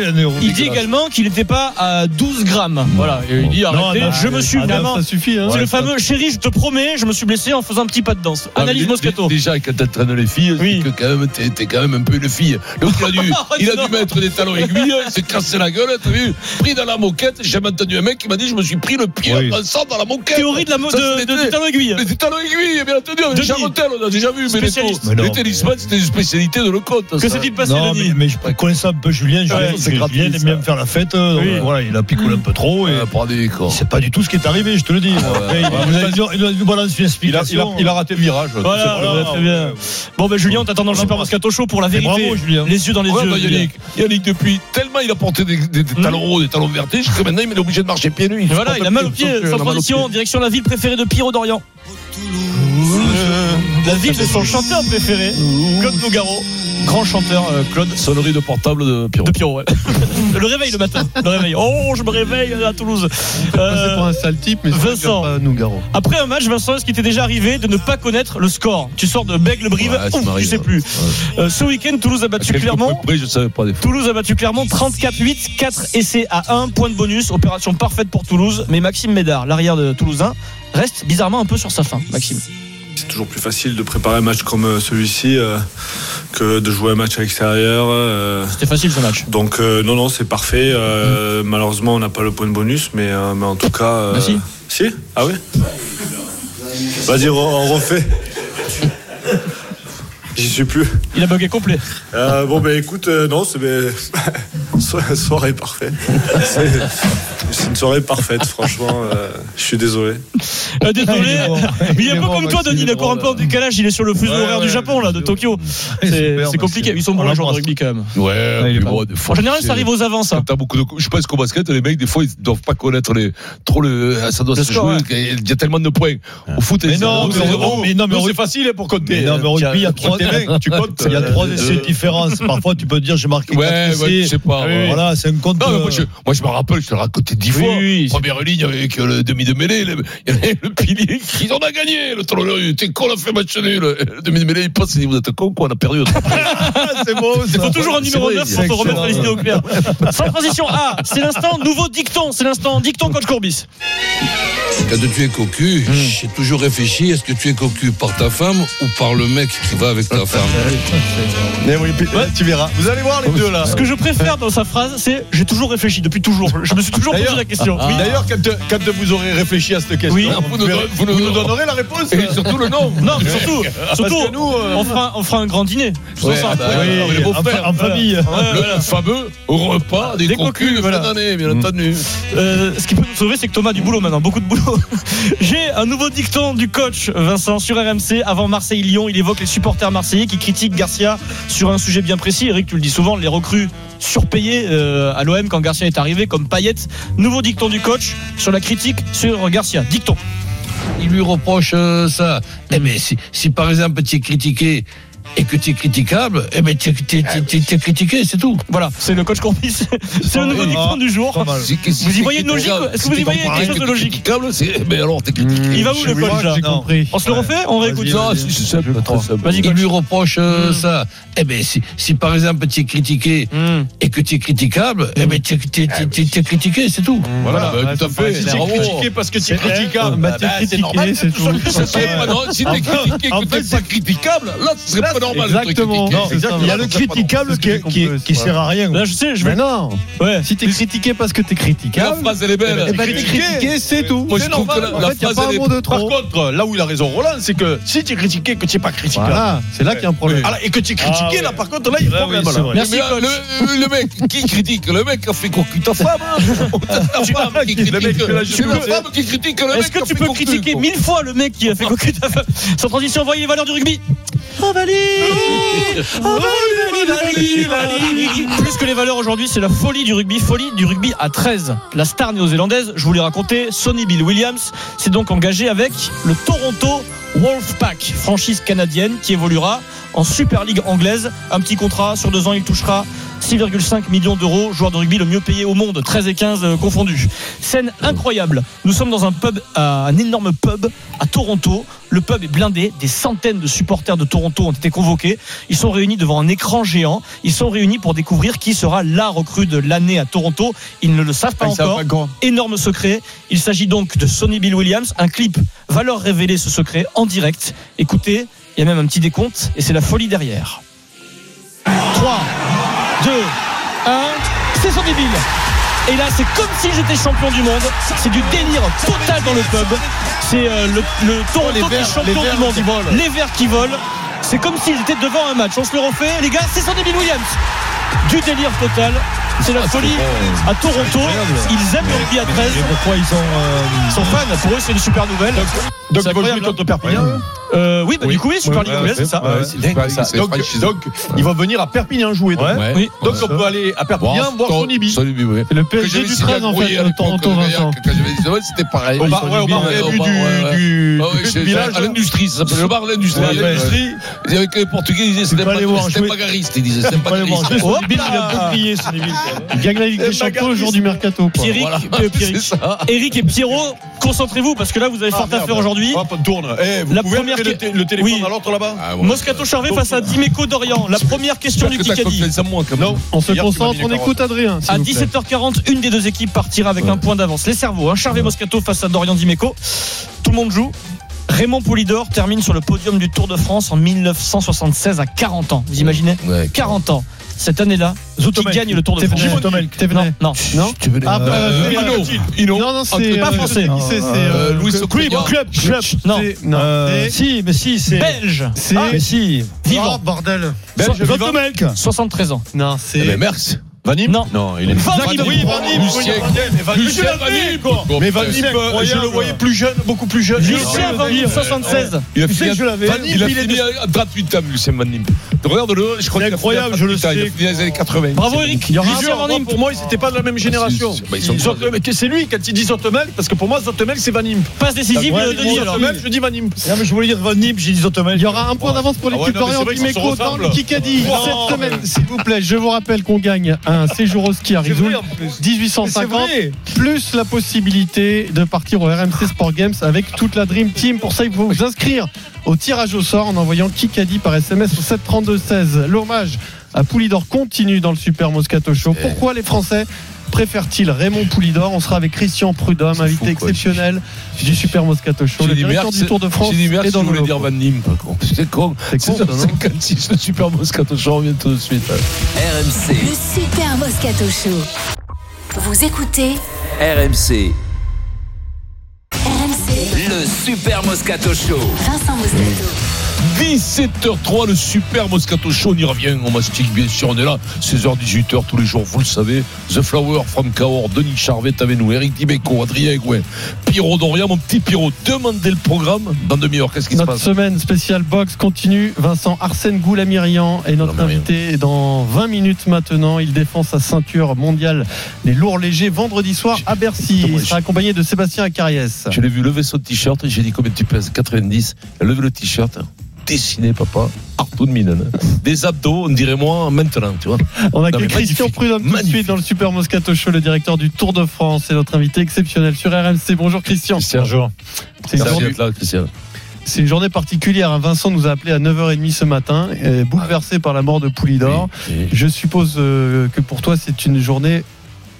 il a un nez rouge il dit également qu'il n'était pas à 12 grammes. Voilà, Et il dit arrêtez, non, je me suis vraiment. ça suffit. Hein. C'est le fameux chéri, je te promets, je me suis blessé en faisant un petit pas de danse. Ah, Analyse Moscato. dé- Déjà, quand t'entraînes les filles, que quand même, t'es, quand même un peu une fille. Donc il a dû, il a dû mettre des talons aiguilles, il s'est cassé la gueule, t'as vu, pris dans la moquette. J'ai jamais entendu un mec qui m'a dit, je me suis pris le pied Oui. en sang dans la moquette. Théorie de la des- du talon aiguille. Mais des talons aiguilles, bien entendu. Rotel, on a déjà vu, mais les, tennisman, c'était une de le compte. Que s'est-il passé, Non, Denis mais, mais je connaissais un peu Julien. Julien, Ouais, c'est Julien aime bien faire la fête. euh, donc Oui. Voilà, il a picolé un peu trop. Et c'est pas du tout ce qui est arrivé, je te le dis. il- a- raté le virage. Voilà, Voilà, ouais, très bien. Bon, ben Julien, on t'attend dans le Super Moscato Show pour la vérité. bravo, Julien. Les yeux dans les Ouais, yeux. bah. Yannick, Yannick, depuis tellement il a porté des, des- des talons hauts, des talons vertés, jusqu'à maintenant, il est obligé de marcher pieds nus. Et voilà, il a mal au pied, sans transition, direction la ville préférée de Pierrot d'Orient. La ville de son chanteur préféré, Claude Nougaro. Grand chanteur, euh, Claude. Sonnerie de portable de Pierrot. De Pierrot, ouais. le réveil le matin. Le réveil. Oh, je me réveille à Toulouse. C'est pas un sale type, mais Vincent. pas Nougaro. après un match, Vincent, est-ce qui t'est déjà arrivé de ne pas connaître le score? Tu sors de Bègle-Brive, Ouais, ça ouf, tu sais ouais. plus. Euh, ce week-end, Toulouse a battu Clermont. près, je savais pas des fois. Toulouse a battu Clermont 34-8, 4 essais à 1, point de bonus, opération parfaite pour Toulouse. Mais Maxime Médard, l'arrière de Toulousain, reste bizarrement un peu sur sa fin. Maxime. C'est toujours plus facile de préparer un match comme euh, celui-ci euh, que de jouer un match à l'extérieur. euh. C'était facile ce match. donc euh, non, non, c'est parfait. Euh, Malheureusement, on n'a pas le point de bonus, mais, mais en tout cas... Bah si. Si? Ah oui Vas-y, on refait. J'y suis plus. Il a bugué complet. Euh, bon, ben écoute, euh, non, c'est ben, so- soirée parfaite. C'est une soirée parfaite, franchement. euh, je suis désolé. Euh, désolé, Il est bon. mais il est un peu bon, comme toi, Denis. Il est encore un peu en décalage. Il est sur le fuseau Ouais, horaire du Japon, là, de Tokyo. C'est compliqué. Ils sont bons, On les joueurs de rugby, quand même. Ouais, En général, ça arrive aux avances. hein. Quand t'as beaucoup de, je pense qu'au basket, les mecs, des fois, ils doivent pas connaître les, trop le, ça doit Le se score, jouer. ouais. Il y a tellement de points. Au foot, Mais c'est- non, mais mais non, mais facile pour compter. mais non, mais au rugby, il y a trois tu comptes. Il y a trois Euh, essais de différence. Parfois, tu peux dire, j'ai marqué Ouais, quatre ouais, essais. je sais pas. ouais. Voilà, c'est un compte. Non, mais moi, je, moi, je me rappelle, je te l'ai raconté dix fois. oui. Première ligne avec euh, le demi de mêlée, le, pilier, ils en a gagné, le talonneur, t'es con, on a fait match nul. Le demi de mêlée, il passe, il dit, vous êtes con, quoi, on a perdu. c'est beau. Il faut toujours un numéro vrai, 9 c'est pour te remettre les idées au clair. Sans transition A, c'est l'instant nouveau dicton. C'est l'instant dicton coach Courbis. Quand tu es cocu, j'ai toujours réfléchi, est-ce que tu es cocu par ta femme ou par le mec qui va avec ta femme Mais oui, puis, tu verras. Vous allez voir les deux là. Ce que je préfère dans sa phrase, c'est j'ai toujours réfléchi depuis toujours. Je me suis toujours posé la question. Oui. D'ailleurs, quand, quand vous aurez réfléchi à cette question, Oui. vous, nous verrez- don- vous nous vous nous don- donnerez la réponse. Et surtout le nom. Non, mais surtout, surtout nous, euh, on, fera, on fera un grand dîner. Ouais, ensemble. bah, ouais, les en, famille. Le fameux repas des, Des cocus de voilà. fin d'année, bien entendu. Euh, ce qui peut nous sauver, c'est que Thomas a du boulot maintenant, beaucoup de boulot. J'ai un nouveau dicton du coach Vincent sur RMC avant Marseille-Lyon. Il évoque les supporters marseillais qui critiquent Garcia sur un sujet bien précis. Eric, tu le dis souvent, les recrues surpayées euh, à l'OM quand Garcia est arrivé, comme Payet. Nouveau dicton du coach sur la critique sur Garcia. Dicton. Il lui reproche euh, ça. Eh bien, si, si par exemple tu es critiqué et que tu es critiquable, eh ben tu es critiqué, c'est tout. Voilà, c'est le coach Courbis. C'est le nouveau dicton du jour. Vous y voyez une logique Est-ce que vous y voyez quelque chose de logique critiquable, c'est- Mais alors, t'es critiqué. Il va où le coach là. On se le refait On réécoute. Non, c'est simple, Il lui reproche euh, ça. Eh bien, si, si par exemple tu es critiqué Mmh. et que tu es critiquable, eh ben tu es critiqué, c'est tout. Voilà, bah, Ouais, tout à fait. Si tu es critiqué parce que tu es critiquable, Bah, bah, t'es c'est normal. critiqué. Si t'es critiqué en que t'es fait, pas critiquable, là, ce serait pas normal Exactement. Non. Il y a le critiquable qui, qui, qui sert à rien. Là, je sais, je Mais vais. non. Ouais. Si t'es critiqué parce que t'es La critiquable, phrase, elle est eh belle. ben, t'es critiqué, c'est tout. Moi, je C'est trouve que la, En la fait, y a phrase, elle un est Par contre, là où il a raison Roland, c'est que si tu es critiqué, que tu n'es pas critiquable. Voilà, c'est là qu'il y a un problème. Et que tu es critiqué, Ah là, par contre, là, il y a Ah problème. Merci, Mais coach. le, mec qui critique, le mec a fait cocu ta femme. qui critique. fait la C'est la femme qui critique le mec. Est-ce que tu peux critiquer mille fois le mec qui a fait cocu ta femme? Sans transition, voyez les valeurs du rugby. Oh, Oh. Plus que les valeurs aujourd'hui, c'est la folie du rugby. Folie du rugby à 13. La star néo-zélandaise, je vous l'ai raconté, Sonny Bill Williams, s'est donc engagé avec le Toronto Wolfpack, franchise canadienne qui évoluera en Super League anglaise. Un petit contrat sur deux ans, il touchera 6,5 millions d'euros, joueur de rugby le mieux payé au monde, 13 et 15 euh, confondus. Scène incroyable. Nous sommes dans un pub, à- un énorme pub à Toronto. Le pub est blindé. Des centaines de supporters de Toronto ont été convoqués. Ils sont réunis devant un écran géant. Ils sont réunis pour découvrir qui sera la recrue de l'année à Toronto. Ils ne le savent pas Ah, encore. pas. Énorme secret. Il s'agit donc de Sonny Bill Williams. Un clip va leur révéler ce secret en direct. Écoutez, il y a même un petit décompte et c'est la folie derrière. 3, 2, 1, c'est Sonny Bill. Et là, c'est comme si j'étais champion du monde. C'est du délire total dans le pub. C'est euh, le, le Toronto est Verts- champion du monde. qui volent. Les verts qui volent. C'est comme s'ils étaient devant un match. On se le refait, les gars. C'est Sonny Bill Williams. Du délire total. C'est la folie à Toronto. Ils aiment le rugby à 13. pourquoi ils sont. euh, Ils sont fans. Pour eux, c'est une super nouvelle. Donc, C'est ils vont jouer incroyable, contre. Perpignan Euh, oui, bah, du coup, oui, Super Ouais, League anglaise, c'est ça. ouais, c'est dingue, ça. c'est Donc, donc, ils vont venir à Perpignan jouer. Donc, Ouais. Oui. donc on peut aller à Perpignan voir Sonny Bill. Sonny Bill, oui. C'est le Que PSG du signé à 13 en fait, Toronto Vincent. Quand j'avais 19 ans, c'était pareil. Au bar, du, Ah village. à l'industrie, ça s'appelait le bar de l'industrie. Ouais, l'industrie. Et avec les Portugais, ils disaient c'était voir pas c'était jouer. pas gariste, ils disaient c'était pas voir gariste. Bill, il a beaucoup brillé, Sonny Bill. Il gagne la Ligue des Champions le jour du mercato. quoi. Pierrick, Voilà, euh, Pierrick. c'est ça. Eric et Pierrot, concentrez-vous parce que là, vous avez fort à faire aujourd'hui. Hop, tourne. Eh, vous La pouvez première le, que- té- le téléphone Oui. à l'autre là-bas Ah, ouais. Moscato Charvet face à Dimeco Dorian. La première question du J'espère que t'as Kikadi. confiance en moi, quand même. Non. On se Hier, tu m'as concentre, mis on les écoute Adrien. s'il À vous plaît. 17h40, une des deux équipes partira avec un point d'avance. Les cerveaux, hein, Charvet Moscato face à Dorian Dimeco. Tout le monde joue. Raymond Poulidor termine sur le podium du Tour de France en 1976 à 40 ans. Vous imaginez Ouais. 40 ans. Cette année-là, qui gagne le Tour de France Thévenet. Thévenet. Non, non. Ah, bah, Euh, c'est- euh, Hino. Non, non, c'est Pas euh, français. qui c'est, c'est, Louis Club. Club, Club. Non. C'est- non, c'est- si, mais si, c'est. Belge. c'est Ah, mais si. Vivant. Oh, bordel. Belge, So- vivant. 73 ans. Non, Eh c'est. ben, Merckx. Vanim Non. Non, il est. Van Van Diem. Diem. Oui, Vanim. Lucien. Mais Vanim, Vanim. Mais Vanim, je le voyais plus jeune, beaucoup plus jeune. Lucien Van Diem, 76. Il a Tu sais fini, que je l'avais. il a Vanim, il est fini à 38 ans, Lucien Van Diem. Regarde-le, je crois incroyable, je le 38 ans, Il a sais. fini dans les années 80. Bravo Eric. Lucien Van moi, Diem. pour moi, ils n'étaient pas de la même génération. c'est- bah, c'est lui, quand il dit Zotemel, parce que pour moi, Zotemel, c'est Vanim. Passe décisive je dis Vanim. Je voulais dire Vanim, j'ai dit Zotomel. Il y aura un point d'avance pour Ah l'équipe d'Orient Dimeco se dans le Kikadi. Cette semaine, s'il vous plaît, je vous rappelle qu'on gagne un séjour au ski à Rizoul. vrai, en plus. 1850 Mais c'est vrai. plus la possibilité de partir au RMC Sport Games avec toute la Dream Team. Pour ça, il faut vous inscrire au tirage au sort en envoyant Kikadi par SMS au 732 16. L'hommage à Poulidor continue dans le Super Moscato Show. Pourquoi les Français préfèrent-ils Raymond Poulidor On sera avec Christian Prudhomme, invité fou, exceptionnel du Super Moscato Show, J'ai le directeur merci, du Tour de France. J'ai dit merci, est dans je nos voulais dire. Van Nîmes. par contre. C'est con. C'est con, ça, non 56, le super Moscato Show, on revient tout de suite. RMC, Le Super Moscato Show. Vous écoutez RMC, RMC. le Super Moscato Show. Vincent Moscato. 17h03, le super Moscato Show, on y revient, on mastique bien sûr, on est là, 16h, 18h tous les jours, vous le savez. The Flower, from Cahors, Denis Charvet avec nous, Eric Dimeco, Adrien Gouin, Pierrot Doria, mon petit Pierrot, demandez le programme dans demi-heure, qu'est-ce qui se Notre passe semaine spéciale box continue. Vincent Arsène Goulamirian est notre Goulamirian. invité dans 20 minutes maintenant. Il défend sa ceinture mondiale des lourds légers vendredi soir à Bercy. Il sera accompagné de Sébastien Acariès. Je l'ai vu lever son t-shirt j'ai dit combien tu pèses? 90. Il a levé le t-shirt, dessiné papa, Arthur Minen. Des abdos, on dirait moi maintenant, tu vois. On Non, accueille Christian Prudhomme tout de magnifique. suite dans le Super Moscato Show, le directeur du Tour de France et notre invité exceptionnel sur RMC. Bonjour Christian. Bonjour. C'est une, journée, d'être là, Christian. c'est une journée particulière. hein. Vincent nous a appelé à 9h30 ce matin, euh, bouleversé par la mort de Poulidor. Je suppose euh, que pour toi c'est une journée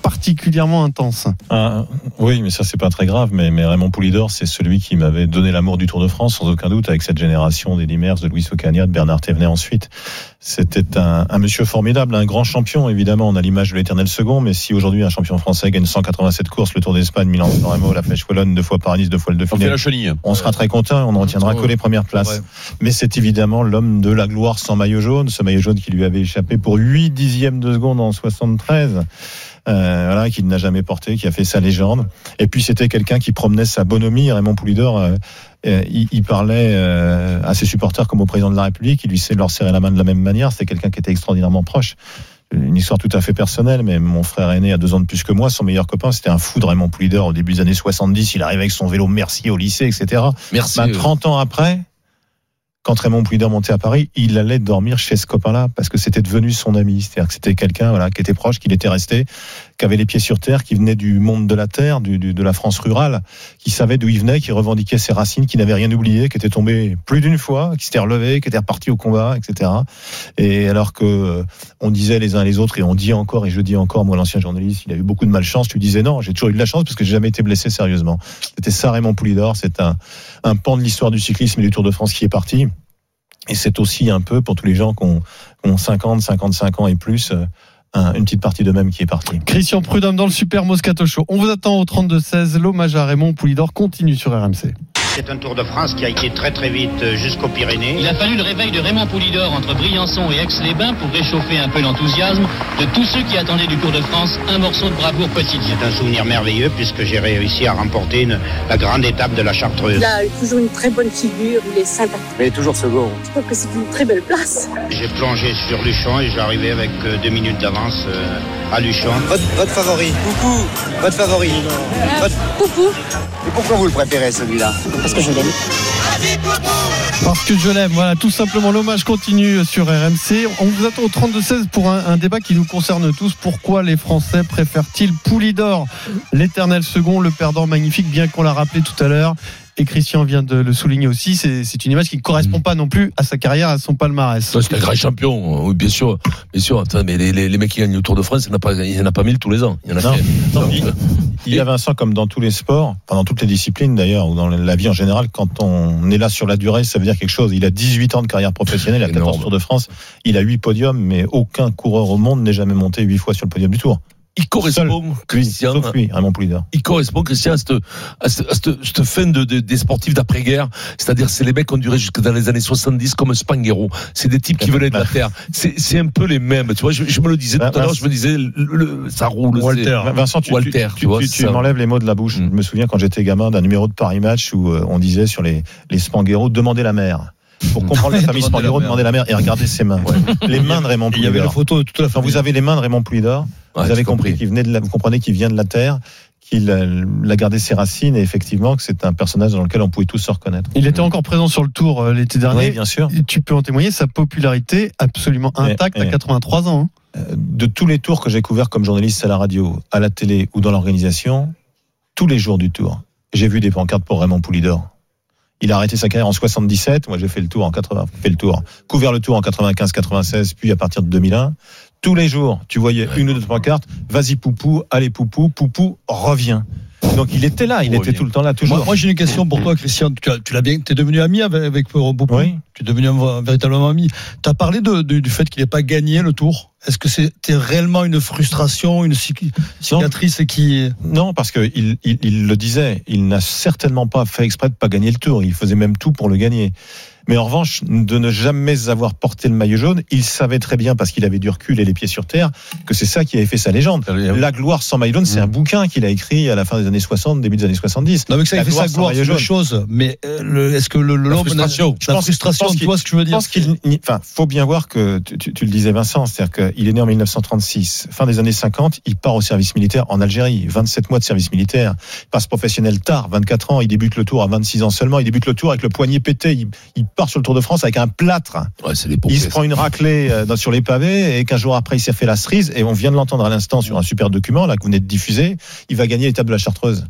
particulièrement intense. Ah, oui, mais ça c'est pas très grave. Mais, mais Raymond Poulidor, c'est celui qui m'avait donné l'amour du Tour de France, sans aucun doute, avec cette génération d'Eddie Merckx, de Luis Ocaña, de Bernard Thévenet ensuite. C'était un, un monsieur formidable, un grand champion, évidemment. On a l'image de l'éternel second, mais si aujourd'hui un champion français gagne 187 courses, le Tour d'Espagne, Milan-San Remo, la Flèche Wallonne, deux fois Paris-Nice, deux fois le On fait Dauphiné, la chenille. on sera très content, on ne retiendra que les premières places. Mais c'est évidemment l'homme de la gloire sans maillot jaune, ce maillot jaune qui lui avait échappé pour 8 dixièmes de seconde en 73. Euh, voilà, qui n'a jamais porté, qui a fait sa légende. Et puis c'était quelqu'un qui promenait sa bonhomie. Raymond Poulidor, euh, il, il parlait euh, à ses supporters comme au président de la République. Il lui sait leur serrer la main de la même manière. C'était quelqu'un qui était extraordinairement proche. Une histoire tout à fait personnelle, mais mon frère aîné a deux ans de plus que moi. Son meilleur copain, c'était un fou de Raymond Poulidor au début des années 70. Il arrivait avec son vélo Mercier au lycée, etc. Merci. Ben, 30 ans après, quand Raymond Poulidor montait à Paris, il allait dormir chez ce copain-là parce que c'était devenu son ami. C'est-à-dire que c'était quelqu'un voilà, qui était proche, qu'il était resté, qui avait les pieds sur terre, qui venait du monde de la terre, du, de la France rurale, qui savait d'où il venait, qui revendiquait ses racines, qui n'avait rien oublié, qui était tombé plus d'une fois, qui s'était relevé, qui était reparti au combat, etc. Et alors que euh, on disait les uns les autres, et on dit encore, et je dis encore, moi l'ancien journaliste, il a eu beaucoup de malchance, tu disais non, j'ai toujours eu de la chance parce que j'ai jamais été blessé sérieusement. C'était ça Raymond Poulidor, c'est un, un pan de l'histoire du cyclisme et du Tour de France qui est parti. Et c'est aussi un peu pour tous les gens qui ont, qui ont 50, 55 ans et plus, euh, un- une petite partie d'eux-mêmes qui est partie. Christian Prudhomme dans le Super Moscato Show. On vous attend au 32-16. L'hommage à Raymond Poulidor continue sur RMC. C'est un Tour de France qui a été très très vite euh, jusqu'aux Pyrénées. Il a fallu le réveil de Raymond Poulidor entre Briançon et Aix-les-Bains pour réchauffer un peu l'enthousiasme de tous ceux qui attendaient du Tour de France un morceau de bravoure quotidien. C'est un souvenir merveilleux puisque j'ai réussi à remporter une- la grande étape de la Chartreuse. Il a toujours une très bonne figure, il est sympathique. Mais toujours second. Je trouve que c'est une très belle place. J'ai plongé sur Luchon et j'arrivais avec euh, deux minutes d'avance euh, à Luchon. Votre, votre favori Coucou Votre favori Votre... Poupou Et pourquoi vous le préférez celui-là? Parce que je l'aime. Parce que je l'aime. Voilà, tout simplement, l'hommage continue sur RMC. On vous attend au 32-16 pour un, débat qui nous concerne tous. Pourquoi les Français préfèrent-ils Poulidor, l'éternel second, le perdant magnifique, bien qu'on l'a rappelé tout à l'heure et Christian vient de le souligner aussi, c'est c'est une image qui ne correspond pas non plus à sa carrière, à son palmarès. C'est un grand champion, oui, bien sûr. Bien sûr. Attends, mais les, les, les mecs qui gagnent le Tour de France, il n'y en, a pas- il y en a pas mille tous les ans. Il y en a Non. fait. Non, il- Il y a Vincent, comme dans tous les sports, enfin, dans toutes les disciplines d'ailleurs, ou dans la vie en général, quand on est là sur la durée, ça veut dire quelque chose. Il a 18 ans de carrière professionnelle, il a 14 Tours de France, il a 8 podiums, mais aucun coureur au monde n'est jamais monté 8 fois sur le podium du Tour. Il correspond, Christian. Sauf lui, Raymond Poulidor. Il correspond, Christian, à cette, à cette, à cette- cette fin de, de- des sportifs d'après-guerre. C'est-à-dire, c'est les mecs qui ont duré jusque dans les années 70 comme Spanghero. C'est des types qui venaient de la terre. C'est c'est un peu les mêmes. Tu vois, je, je me le disais tout à l'heure, je me disais, le- le- ça roule. c'est- Vincent, tu, Walter, tu, tu vois, tu-. Mm. m'enlèves les mots de la bouche. Je me souviens quand j'étais gamin d'un numéro de Paris Match où euh, on disait sur les, les Spanghero, demandez la mer. Pour comprendre la famille Spanghero, demandez la mer et regardez ses mains. Les mains de Raymond Et Il y avait Poulidor. la photo de toute la Quand famille. vous avez les mains de Raymond Poulidor, Ouais, vous avez compris qu'il venait de la, vous comprenez qu'il vient de la terre, qu'il a gardé ses racines et effectivement que c'est un personnage dans lequel on pouvait tous se reconnaître. Il était encore présent sur le tour euh, l'été dernier. Oui, bien sûr. Tu peux en témoigner, sa popularité absolument intacte Et- à et- 83 ans. hein. Euh, De tous les tours que j'ai couverts comme journaliste à la radio, à la télé ou dans l'organisation, tous les jours du tour, j'ai vu des pancartes pour Raymond Poulidor. Il a arrêté sa carrière en 77. Moi, j'ai fait le tour en 80, fait le tour, couvert le tour en 95, 96, puis à partir de 2001. Tous les jours, tu voyais une ou deux pancartes. Vas-y, Poupou, allez, Poupou, Poupou, reviens. Donc, il était là, il était tout le temps là, toujours. Moi, moi, j'ai une question pour toi, Christian. Tu, as- tu l'as bien, es devenu ami avec, avec. Oui. Tu es devenu un, un véritablement ami. Tu as parlé de, de- du fait qu'il n'ait pas gagné le tour. Est-ce que c'était réellement une frustration, une cic- cicatrice qui. Non, parce que il, il, il le disait, il n'a certainement pas fait exprès de pas gagner le tour. Il faisait même tout pour le gagner. Mais en revanche, de ne jamais avoir porté le maillot jaune, il savait très bien, parce qu'il avait du recul et les pieds sur terre, que c'est ça qui avait fait sa légende. La gloire sans maillot jaune, c'est un bouquin qu'il a écrit à la fin des années 60, début des années 70. Non, mais que ça La a fait sa gloire, c'est une chose. Mais euh, est-ce que le, le La l'homme. frustration. La frustration, tu vois ce que je veux Je dire? pense qu'il, enfin, faut bien voir que tu, tu- tu le disais Vincent, c'est-à-dire qu'il est né en 1936, fin des années 50, il part au service militaire en Algérie, 27 mois de service militaire, il passe professionnel tard, 24 ans, il débute le Tour à 26 ans seulement, il débute le Tour avec le poignet pété, il, il part sur le Tour de France avec un plâtre. Ouais, c'est les Il se prend une raclée euh, dans- sur les pavés et qu'un jour après il s'est fait la cerise et on vient de l'entendre à l'instant sur un super document là que vous venez de diffuser, il va gagner l'étape de la Chartreuse.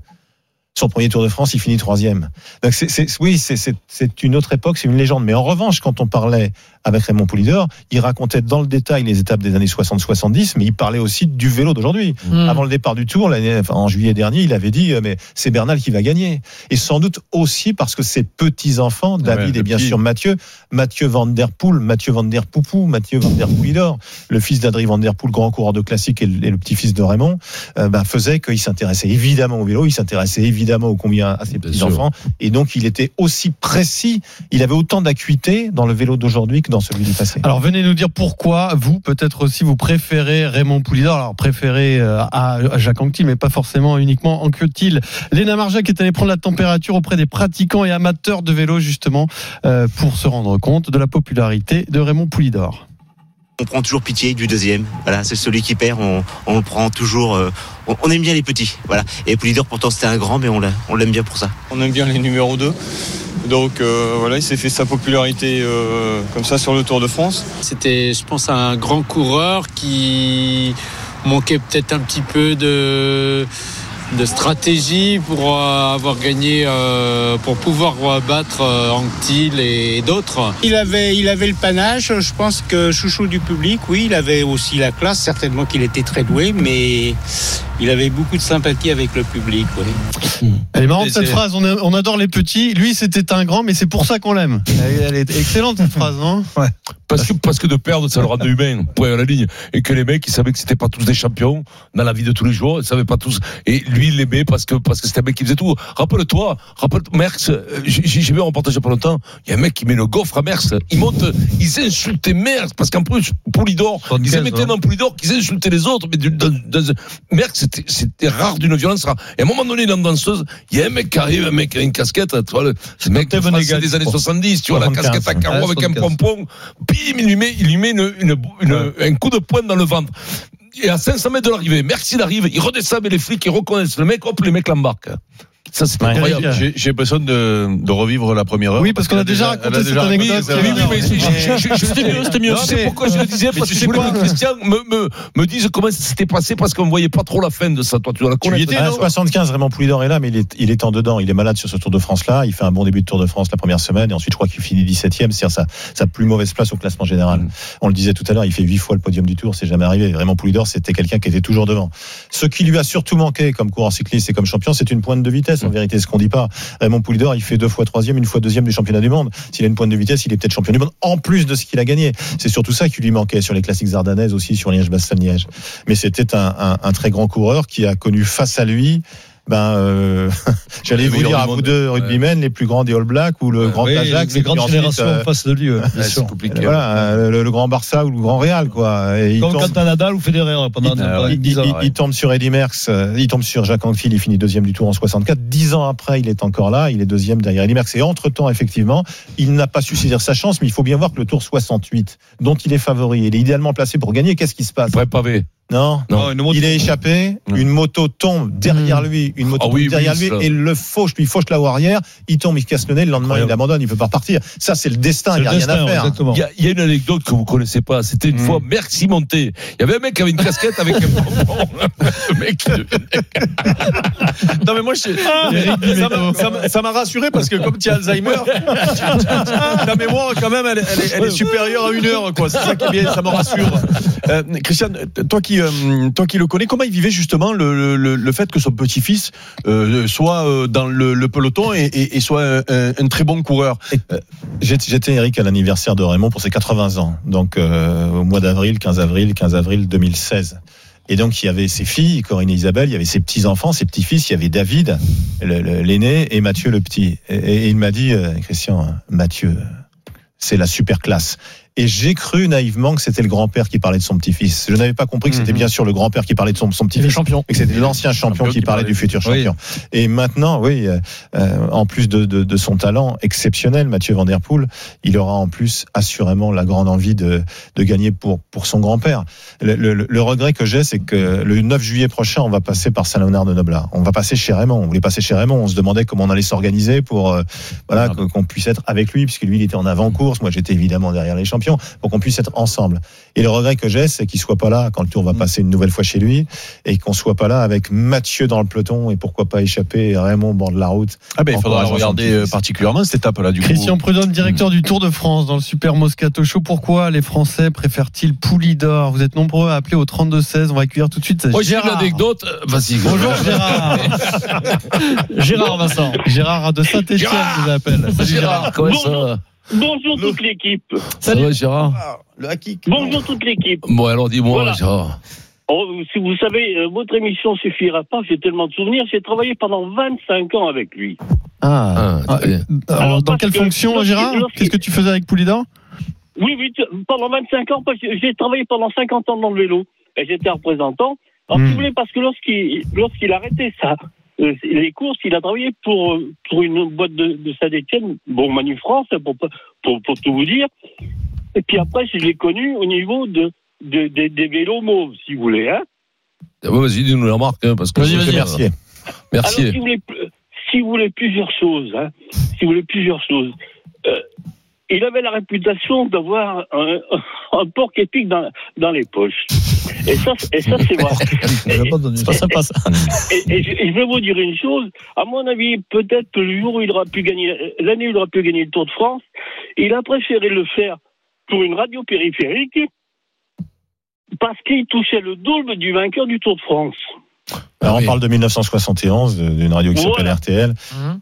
Son premier Tour de France, il finit troisième. Donc c'est, c'est- oui, c'est une autre époque, c'est une légende. Mais en revanche, quand on parlait avec Raymond Poulidor, il racontait dans le détail les étapes des années 60-70, mais il parlait aussi du vélo d'aujourd'hui. Mm. Avant le départ du Tour, enfin, en juillet dernier, il avait dit, euh, mais c'est Bernal qui va gagner. Et sans doute aussi parce que ses petits-enfants, David Ouais, et bien petit. sûr Mathieu, Mathieu Van Der Poel, Mathieu Van Der Poupou, Mathieu Van Der Poulidor, le fils d'Adrien Van Der Poel, grand coureur de classique et le, et le petit-fils de Raymond, euh, ben, faisait qu'il s'intéressait évidemment au vélo, il s'intéressait évidemment au combien à ses petits-enfants, et donc il était aussi précis, il avait autant d'acuité dans le vélo d'aujourd'hui que Alors venez nous dire pourquoi vous, peut-être aussi, vous préférez Raymond Poulidor. Alors préférez euh, à à Jacques Anquetil, mais pas forcément uniquement Anquetil. Léna Marjac est allée prendre la température auprès des pratiquants et amateurs de vélo justement euh, pour se rendre compte de la popularité de Raymond Poulidor. On prend toujours pitié du deuxième. Voilà, c'est celui qui perd, on, on le prend toujours. euh, on, on aime bien les petits. Voilà. Et Poulidor, pourtant, c'était un grand, mais on l'a- on l'aime bien pour ça. On aime bien les numéros 2. Donc euh, voilà, il s'est fait sa popularité euh, comme ça sur le Tour de France. C'était, je pense, un grand coureur qui manquait peut-être un petit peu de, de stratégie pour euh, avoir gagné, euh, pour pouvoir euh, battre Anctil et d'autres. Il avait, il avait le panache, je pense que chouchou du public, oui, il avait aussi la classe, certainement qu'il était très doué, mais il avait beaucoup de sympathie avec le public, oui. Elle est marrante Et cette phrase. On, a- on adore les petits. Lui, c'était un grand, mais c'est pour ça qu'on l'aime. Elle, elle est excellente cette phrase, non? Parce que, parce que de perdre, ça le rendait humain, point à la ligne. Et que les mecs, ils savaient que c'était pas tous des champions dans la vie de tous les jours, ils savaient pas tous. Et lui, il l'aimait parce que, parce que c'était un mec qui faisait tout. Rappelle-toi, rappelle Merckx, euh, j'ai vu un reportage il y a pas longtemps, il y a un mec qui met le gaufre à Merckx. Ils montent, ils insultaient Merckx, parce qu'en plus, Poulidor, ils aimaient tellement Poulidor qu'ils insultaient les autres, mais dans, dans, Merckx, c'était- rare d'une violence rare. Et à un moment donné, dans danseuse, il y a un mec qui arrive, un mec qui a une casquette, tu vois, le, ce mec des années pour- 70, tu vois, la 75, casquette à carreaux avec un 75. pompon, bim, il lui met, il lui met une, une, une- un coup de poing dans le ventre. Et à 500 mètres de l'arrivée, merci d'arriver, il redescend, mais les flics, ils reconnaissent le mec, hop, les mecs l'embarquent. Ça, c'est incroyable. J'ai j'ai l'impression de, de revivre la première heure. Oui, parce qu'on a déjà raconté cette anecdote. oui, Oui, oui, mais C'était mieux, c'était mieux. Tu sais pourquoi je le disais Parce tu que sais je voulais que Christian me, me, me dise comment ça s'était passé parce qu'on ne voyait pas trop la fin de ça. Toi, tu dois la Tu y connaître. étais, 75, Raymond Poulidor est là, mais il est, il est en dedans. Il est malade sur ce Tour de France-là. Il fait un bon début de Tour de France la première semaine. Et ensuite, je crois qu'il finit 17ème, c'est-à-dire sa, sa plus mauvaise place au classement général. On le disait tout à l'heure, il fait huit fois le podium du Tour. C'est jamais arrivé. Raymond Poulidor, c'était quelqu'un qui était toujours devant. Ce qui lui a surtout manqué comme coureur cycliste et comme champion, c'est une pointe de vitesse. En vérité, ce qu'on dit pas. Raymond Poulidor, il fait deux fois troisième, une fois deuxième du championnat du monde. S'il a une pointe de vitesse, il est peut-être champion du monde. En plus de ce qu'il a gagné. C'est surtout ça qui lui manquait sur les classiques ardennaises aussi, sur Liège-Bastogne-Liège. Mais c'était un, un- un très grand coureur qui a connu face à lui ben, euh, j'allais vous dire à vous deux rugbymen, les plus grands des All Blacks ou le grand Oui, Ajax. les grandes ensuite, générations euh, en face de lui, ouais, bien ouais, sûr. c'est compliqué. Voilà, le, le grand Barça ou le grand Real, quoi. Et il Comme tombe- quand t'as Nadal ou Federer pendant il, pendant il- 10 ans. il- il tombe sur Eddy Merckx, euh, il tombe sur Jacques Anquetil, il finit deuxième du tour en 64. Dix ans après, il est encore là, il est deuxième derrière Eddy Merckx. Et entre-temps, effectivement, il n'a pas su saisir sa chance, mais il faut bien voir que le tour 68, dont il est favori, il est idéalement placé pour gagner. Qu'est-ce qui se passe? Vrai non, Non, il est échappé, une moto tombe derrière lui, une moto Ah oui, tombe derrière oui, lui ça. et le fauche, lui fauche la haut arrière, il tombe, il casse le nez, le lendemain il abandonne, il peut pas repartir. Ça c'est le destin, il n'y a rien à faire. Il y, a, il y a une anecdote que vous connaissez pas. C'était une fois Merci Monté. Il y avait un mec qui avait une casquette avec un. Le mec, Non, mais moi, je- ça m'a- ça rassuré parce que comme tu as Alzheimer, ta mémoire, quand même, elle, elle est, elle est supérieure à une heure, quoi. C'est ça qui est bien, ça me rassure. Euh, Christian, toi qui, euh, toi qui le connais, comment il vivait justement le, le, le fait que son petit-fils euh, soit euh, dans le, le peloton et, et, et soit un, un très bon coureur? Euh, J'étais Eric à l'anniversaire de Raymond pour ses 80 ans, donc euh, au mois d'avril, 15 avril, 15 avril 2016. Et donc il y avait ses filles, Corinne et Isabelle, il y avait ses petits enfants, ses petits fils, il y avait David, l'aîné, et Mathieu le petit. Et, et il m'a dit, euh, Christian, Mathieu, c'est la super classe. Et j'ai cru naïvement que c'était le grand-père qui parlait de son petit-fils. Je n'avais pas compris que c'était bien sûr le grand-père qui parlait de son, son petit-fils. champion. Et que c'était l'ancien champion qui parlait du futur Oui. champion. Et maintenant, oui, euh, euh, en plus de, de, de son talent exceptionnel, Mathieu Van Der Poel, il aura en plus assurément la grande envie de, de gagner pour, pour son grand-père. Le, le- le regret que j'ai, c'est que le 9 juillet prochain, on va passer par Saint-Léonard de Noblat. On va passer chez Raymond. On voulait passer chez Raymond. On se demandait comment on allait s'organiser pour euh, voilà que- qu'on puisse être avec lui, puisque lui, il était en avant-course. Moi, j'étais évidemment derrière les champions, pour qu'on puisse être ensemble. Et le regret que j'ai, c'est qu'il soit pas là quand le tour va passer une nouvelle fois chez lui, et qu'on soit pas là avec Mathieu dans le peloton, et pourquoi pas échapper Raymond au bord de la route. Ah ben, il faudra regarder euh, particulièrement cette étape-là, du coup. Christian Prudhomme, directeur du Tour de France dans le Super Moscato Show. Pourquoi les Français préfèrent-ils Poulidor Vous êtes nombreux à appeler au 32-16. On va accueillir tout de suite Moi, j'ai une Gérard. anecdote. Euh, Vas-y. Bonjour Gérard. Gérard Vincent. Gérard de Saint-Etienne, je vous appelle. Salut Gérard, comment ça Bonjour toute l'équipe. Va, Gérard Le haki. Bonjour toute l'équipe. Bon, alors dis-moi, Voilà. Gérard. Oh, si vous savez, euh, votre émission suffira pas. J'ai tellement de souvenirs. J'ai travaillé pendant 25 ans avec lui. Ah. Ah, très bien. Alors, Alors, dans quelle que fonction, Gérard Qu'est-ce que tu faisais avec Poulidor Oui, oui, pendant 25 ans, parce que j'ai travaillé pendant 50 ans dans le vélo. Et j'étais représentant. Alors, Hmm. si vous voulez, parce que lorsqu'il lorsqu'il arrêtait ça, euh, les courses, il a travaillé pour, pour une boîte de, de Saint-Etienne, bon, Manu France, pour, pour, pour tout vous dire. Et puis après, je l'ai connu au niveau de, de- de- des vélos mauves, si vous voulez. Hein. Ah ouais, Vas-y, dis-nous la remarque, hein, parce que Vas-y, vas-y. Mercier. Merci. Alors, si vous voulez, si vous voulez plusieurs choses, hein, si vous voulez plusieurs choses, il avait la réputation d'avoir un, un porc épique dans, dans les poches. Et ça, et ça c'est vrai. C'est pas sympa ça. Et, et je vais vous dire une chose, à mon avis, peut-être que le jour où il aura pu gagner, l'année où il aura pu gagner le Tour de France, il a préféré le faire pour une radio périphérique parce qu'il touchait le double du vainqueur du Tour de France. Alors, on parle de 1971, de- d'une radio qui s'appelle Voilà. RTL.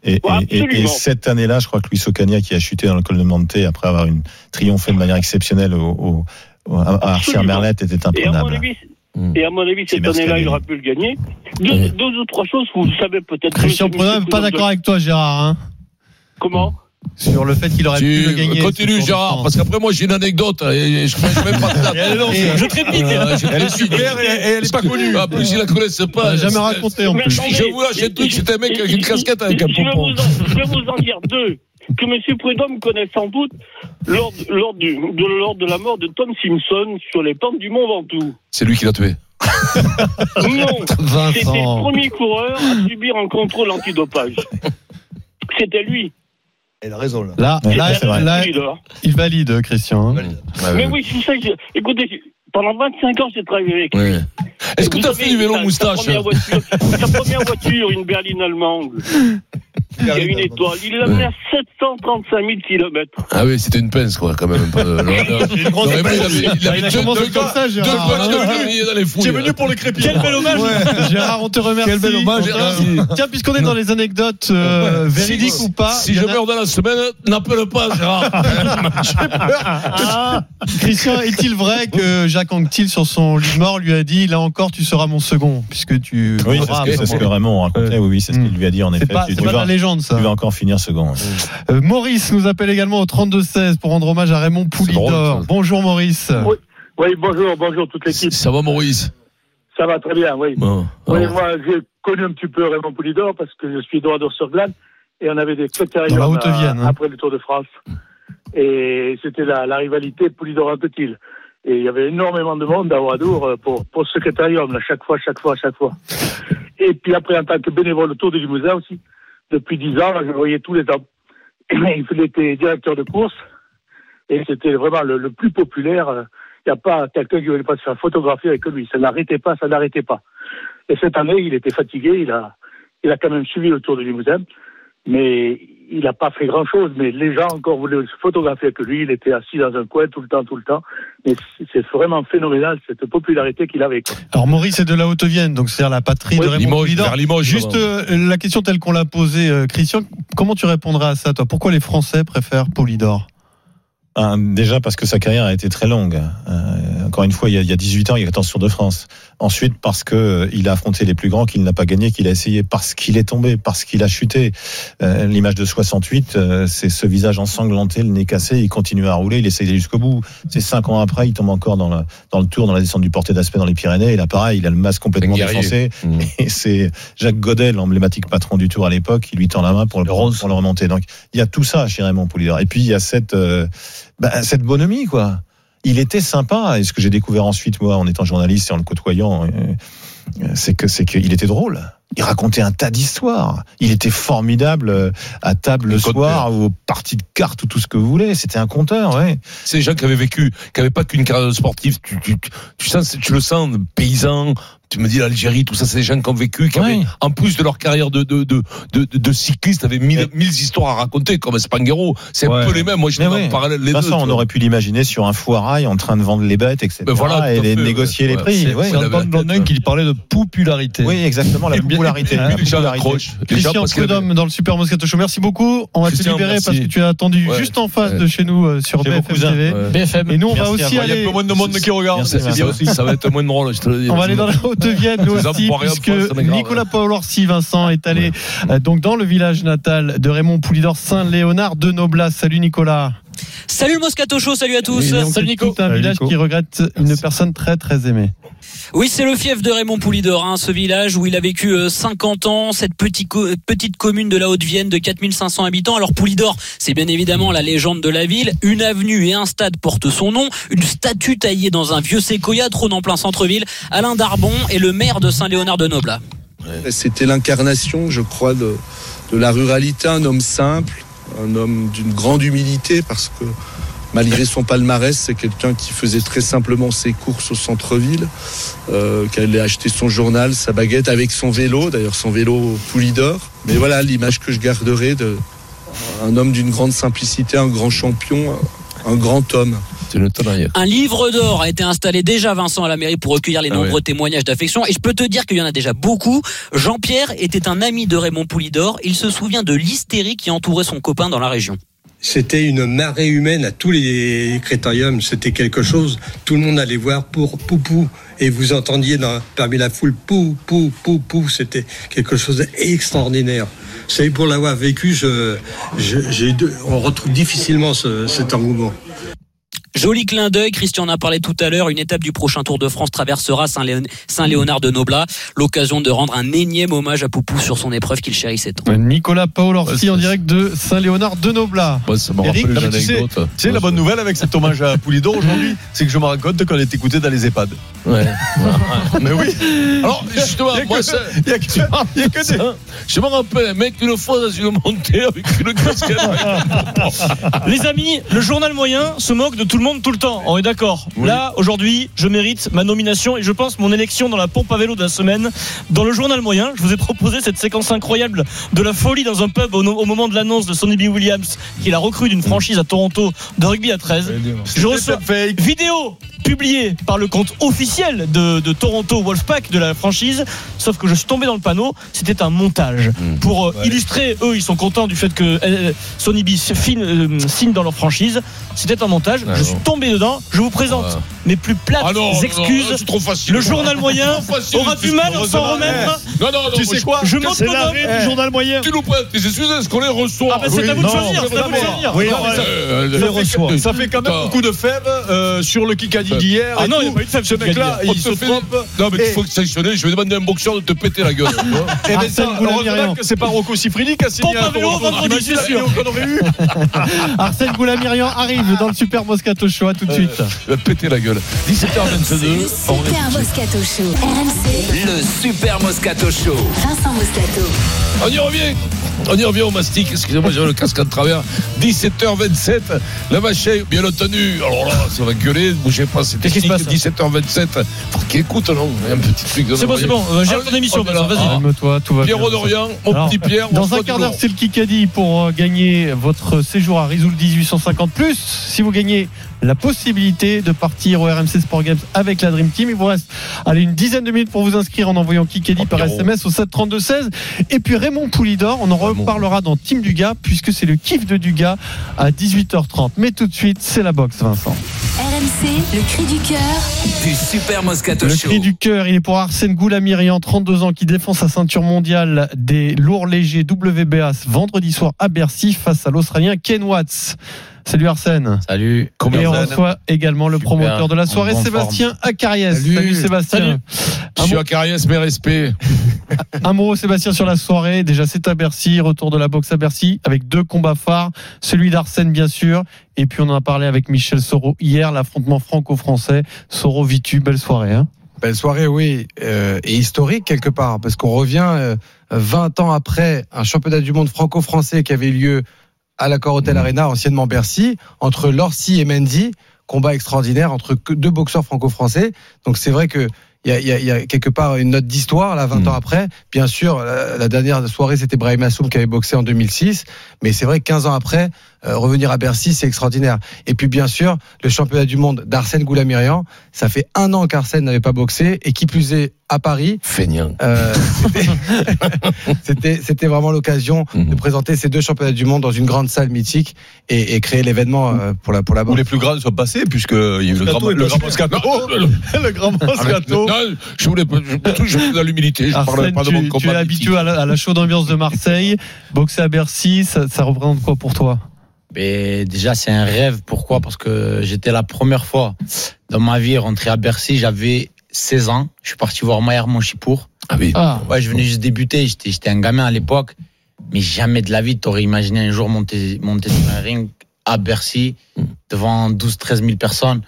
Et, et- et- Absolument. et cette année-là, je crois que Luis Ocaña, qui a chuté dans le col de Monte après avoir une triomphé de manière exceptionnelle au, au- au- à Arcière Merlette, était imprenable. avis, et à mon avis cette année-là, il aura pu le gagner. Deux, deux ou trois choses que vous savez peut-être. Christian Monsieur Prudhomme, pas d'accord avec toi, Gérard. Hein, Comment? Sur le fait qu'il aurait pu le Tu gagner. continue, Gérard, parce qu'après, moi, j'ai une anecdote, et je ne même pas de date. Je trépide. Euh, Elle est trépide. super et- et elle est pas connue. En plus, ils la connaissent pas. Jamais C'est- raconté en plus. Je vous lâche un truc, c'était un mec avec une casquette avec un pompon. vous en, je vais vous en dire deux que M. Prudhomme connaît sans doute lors, lors, du, de, lors de la mort de Tom Simpson sur les pentes du Mont Ventoux. C'est lui qui l'a tué. Non, c'était le premier coureur à subir un contrôle antidopage. C'était lui. Il a raison, là. Là, là, c'est vrai. là, il valide, Christian. hein. Mais oui, c'est ça. que je- Écoutez, pendant 25 ans, j'ai travaillé avec lui. Ouais. Est-ce que tu as fait du vélo sa moustache première voiture- Sa première voiture, une berline allemande. Il y a une étoile. Il l'a mené à 735 000 km. Ah oui, c'était une pince, quoi, quand même. Pas de- il avait- il avait deux- deux- comme ça, deux Gérard. points de février dans les fouilles. T'es venu pour le crépier. Quel bel hommage. Gérard, on te remercie. Quel bel hommage, Tiens, Tiens, puisqu'on est dans les anecdotes euh, véridiques Si- ou pas, Si je meurs dans la semaine, n'appelle pas, Gérard. Ah, Christian, est-il vrai que Jacques Anquetil, sur son lit mort, lui a dit là encore, tu seras mon second, puisque tu. Oui, c'est ce que, c'est ce que Raymond racontait. Oui, oui, c'est ce qu'il lui a dit en effet. C'est pas, Tu- tu pas vas- la légende, ça. Tu vas encore finir second. Euh, Maurice nous appelle également au 32-16 pour rendre hommage à Raymond Poulidor. Bonjour Maurice. Oui, oui, bonjour, bonjour toute l'équipe. Ça va, Maurice? Ça va très bien, oui. Bon. Oui, moi, j'ai connu un petit peu Raymond Poulidor parce que je suis droit sur glane et on avait des critériums Haute-Vienne, hein. après le Tour de France. Et c'était la, la rivalité Poulidor-Anquetil. Et il y avait énormément de monde à Ouadour euh, pour, pour ce critérium, là, chaque fois, chaque fois, chaque fois. Et puis après, en tant que bénévole au Tour du Limousin aussi, depuis dix ans, là, je voyais tous les ans. Il était directeur de course et c'était vraiment le, plus populaire. Il n'y a pas quelqu'un qui ne voulait pas se faire photographier avec lui. Ça n'arrêtait pas, ça n'arrêtait pas. Et cette année, il était fatigué. Il a, il a quand même suivi le Tour de Limousin, mais il n'a pas fait grand-chose. Mais les gens encore voulaient se photographier avec lui. Il était assis dans un coin tout le temps, tout le temps. Mais c'est- vraiment phénoménal cette popularité qu'il avait. quoi. Alors Maurice est de la Haute-Vienne, donc c'est-à-dire la patrie Oui, de Raymond Limoges, Limoges, Juste euh, la question telle qu'on l'a posée, euh, Christian, comment tu répondrais à ça, toi? Pourquoi les Français préfèrent Poulidor Un, déjà parce que sa carrière a été très longue. Euh, encore une fois, il y, a, il y a 18 ans, il y a 14 Tours de France. Ensuite, parce que euh, il a affronté les plus grands, qu'il n'a pas gagné, qu'il a essayé, parce qu'il est tombé, parce qu'il a chuté. Euh, L'image de 68, euh, c'est ce visage ensanglanté, le nez cassé, il continue à rouler, il essaye jusqu'au bout. C'est cinq ans après, il tombe encore dans, le dans le tour, dans la descente du porté d'aspect dans les Pyrénées. Et là, pareil, il a le masque complètement défoncé. Mmh. Et c'est Jacques Godet, l'emblématique patron du Tour à l'époque, qui lui tend la main pour le, pour le remonter. Donc, il y a tout ça chez Raymond Poulidor. Et puis, il y a cette, euh, bah, cette bonhomie, quoi. Il était sympa. Et ce que j'ai découvert ensuite, moi, en étant journaliste et en le côtoyant, euh, euh, c'est que, c'est qu'il était drôle. Il racontait un tas d'histoires. Il était formidable euh, à table le soir ou aux parties de cartes ou tout ce que vous voulez. C'était un conteur, ouais. C'est des gens qui avaient vécu, qui n'avaient pas qu'une carrière sportive. Tu, tu, tu sens, tu le sens, paysan. Tu me dis l'Algérie, tout ça, c'est des gens qui ont vécu, qui avaient, en plus de leur carrière de, de, de, de, de, de cycliste, avaient mille, mille histoires à raconter, comme Spanghero. C'est un peu les mêmes. Moi, je en parallèle les De toute deux. façon, on aurait pu l'imaginer sur un foirail en train de vendre les bêtes, etc. Ben voilà, et à les- fait, négocier ouais. les prix. C'est- ouais. Blondin qui parlait de popularité. Oui, exactement, la bien- popularité. la popularité. Christian Prudhomme dans le Super Moscato Show. Merci beaucoup. On va te libérer parce que tu es attendu Ouais. juste en face Ouais. de chez nous euh, sur BFM. TV. Ouais. BFM. Et nous, on va aussi vous. Il y a aller. un peu moins de monde qui regarde. Ça va être moins drôle, je te le dis. On va aller dans la Haute-Vienne, nous aussi, puisque. Nicolas Paolorsi, Vincent, est allé euh, donc dans le village natal de Raymond Poulidor, Saint-Léonard de Noblas. Salut Nicolas. Salut le Moscato Show, salut à tous. Salut c'est Nico. Tout un village qui regrette une personne très très aimée. Oui, c'est le fief de Raymond Poulidor, hein, ce village où il a vécu euh, 50 ans, cette petite, co- petite commune de la Haute-Vienne de 4500 habitants. Alors Poulidor, c'est bien évidemment la légende de la ville. Une avenue et un stade portent son nom. Une statue taillée dans un vieux séquoia trône en plein centre-ville. Alain Darbon est le maire de Saint-Léonard de Noblat. C'était l'incarnation, je crois, de, de la ruralité, un homme simple, un homme d'une grande humilité, parce que malgré son palmarès, c'est quelqu'un qui faisait très simplement ses courses au centre-ville, euh, qui allait acheter son journal, sa baguette avec son vélo, d'ailleurs son vélo Poulidor. Mais voilà l'image que je garderai de un homme d'une grande simplicité, un grand champion, un grand homme. C'est le tenaille. Un livre d'or a été installé déjà, Vincent, à la mairie pour recueillir les Ah nombreux ouais. témoignages d'affection. Et je peux te dire qu'il y en a déjà beaucoup. Jean-Pierre était un ami de Raymond Poulidor. Il se souvient de l'hystérie qui entourait son copain dans la région. C'était une marée humaine à tous les critériums. C'était quelque chose. Tout le monde allait voir pour Poupou. Et vous entendiez dans, parmi la foule Pou, Pou, Pou, Pou. C'était quelque chose d'extraordinaire. C'est pour l'avoir vécu, je, on retrouve difficilement ce- cet engouement. Joli clin d'œil, Christian en a parlé tout à l'heure. Une étape du prochain Tour de France traversera Saint-Léon- Saint-Léonard de Noblat. L'occasion de rendre un énième hommage à Poupou sur son épreuve qu'il chérissait tant. Nicolas Paul Orsi en direct de Saint-Léonard de Noblat. ça me Eric, rappelle tu sais, anecdote. tu sais, la bonne nouvelle avec cet hommage à Poulidor aujourd'hui, c'est que je me compte qu'on est écouté dans les EHPAD. Ouais. Mais oui. Alors, justement, Il y a moi, que- ça. il y a que- il y a que des- ça, Je me rappelle un mec une fois dans une montée avec une casquette. Les amis, le journal moyen se moque de tout le monde tout le temps. On est d'accord. Là, aujourd'hui, je mérite ma nomination et je pense mon élection dans la pompe à vélo de la semaine. Dans le journal moyen, je vous ai proposé cette séquence incroyable de la folie dans un pub au, au moment de l'annonce de Sonny B. Williams, qui la recrue d'une franchise à Toronto de rugby à 13. Je reçois vidéo publiée par le compte officiel de, de Toronto Wolfpack de la franchise. Sauf que je suis tombé dans le panneau. C'était un montage pour euh, illustrer. Eux, ils sont contents du fait que euh, Sony B signe, euh, signe dans leur franchise. C'était un montage. Ah je non. suis tombé dedans. Je vous présente mes plus plates Ah non, excuses. non, c'est trop facile. Le journal moyen facile, aura du mal à s'en remettre. Non, non, non, Tu sais quoi Je C'est m'autonome. l'arrêt du journal moyen. Tu nous prêtes tes excuses, est-ce qu'on les reçoit Ah, bah, c'est à vous de choisir, c'est à vous de choisir. Oui, Non, non, mais ça- je fait- reçois. Ça fait quand même beaucoup de fèves euh, sur le Kikadi d'hier. Ah et non, il n'y a pas eu de fève Ce mec-là, il se fait- trompe. Non, mais Et- il faut sanctionner. Je vais demander à un boxeur de te péter la gueule. Eh ben Arsène ça, que c'est pas Rocco Siffredi qui a signé Pompe à un vélo, vendredi, c'est sûr. Arsène Goulamirian arrive dans le Super Moscato Show. À tout de suite. Il va péter la gueule. 17h22. Super Moscato Show. RMC. Le Super Moscato Show. Vincent Moscato. On y revient. On y revient au mastic. Excusez-moi, j'ai le casque à travers. 17h27. La machine, bien entendu. Alors là, ça va gueuler. Bougez pas. C'est Qu'est-ce qui se technique. passe 17h27. Faut qu'il écoute, non Il y a un petit truc de C'est bon, c'est bon. Euh, Gère Ah, ton émission, vas-y. Ah. Calme-toi, tout va Pierrot bien. d'Orient, mon Alors, petit Pierre. Dans un quart d'heure, c'est le Kikadi pour euh, gagner votre séjour à Risoul 1850 plus. Si vous gagnez la possibilité de partir au RMC Sport Games avec la Dream Team, il vous reste allez, une dizaine de minutes pour vous inscrire en envoyant Kikadi par Pierrot. SMS au 732 16. Et puis Raymond Poulidor, on en reparlera dans Team Dugas puisque c'est le kiff de Dugas à 18h30. Mais tout de suite, c'est la boxe, Vincent. RMC, le cri du cœur. Du Super Moscato Le Show. cri du cœur, il est pour Arsène Goulamirian, 32 ans, qui défend sa ceinture mondiale des lourds légers WBA ce vendredi soir à Bercy face à l'Australien Ken Watts. Salut Arsène. Salut. Et on reçoit également le promoteur de la soirée, Sébastien Acariès. Salut. Salut, Sébastien. Je suis à Cariès, mes respects. Un mot, Sébastien, sur la soirée. Déjà, c'est à Bercy. Retour de la boxe à Bercy avec deux combats phares. Celui d'Arsène, bien sûr. Et puis, on en a parlé avec Michel Soro hier, l'affrontement franco-français. Soro Vitu, belle soirée. Hein Belle soirée, oui, euh, et historique quelque part, parce qu'on revient euh, 20 ans après un championnat du monde franco-français qui avait eu lieu à l'accord Hotel Arena, anciennement Bercy, entre Lorsi et Mendy, combat extraordinaire entre deux boxeurs franco-français. Donc c'est vrai que il y a, y y quelque part une note d'histoire là 20 ans après. Bien sûr, la, la dernière soirée c'était Brahim Assoum qui avait boxé en 2006, mais c'est vrai que 15 ans après euh, revenir à Bercy c'est extraordinaire. Et puis bien sûr le championnat du monde d'Arsène Goulamirian, ça fait un an qu'Arsène n'avait pas boxé et qui plus est à Paris. Feignant. Euh, c'était c'était vraiment l'occasion Mhm. de présenter ces deux championnats du monde dans une grande salle mythique et, et créer l'événement euh, pour la pour la Où boxe. les plus grands sont passés, puisque il y a eu le grand, Moscato est le grand passé. Moscato. Le grand Moscato. Non, je voulais. Je, je suis dans l'humilité. Je Arsène, pas de tu, mon tu es habitué à la, à la chaude ambiance de Marseille. Boxer à Bercy, ça, ça représente quoi pour toi? Mais déjà, c'est un rêve. Pourquoi? Parce que j'étais la première fois dans ma vie rentré à Bercy. J'avais 16 ans. Je suis parti voir Mayer Monchipour. Ah oui. Ouais, je venais juste débuter. J'étais, j'étais un gamin à l'époque. Mais jamais de la vie, t'aurais imaginé un jour monter, monter sur un ring à Bercy devant 12, 13 000 personnes.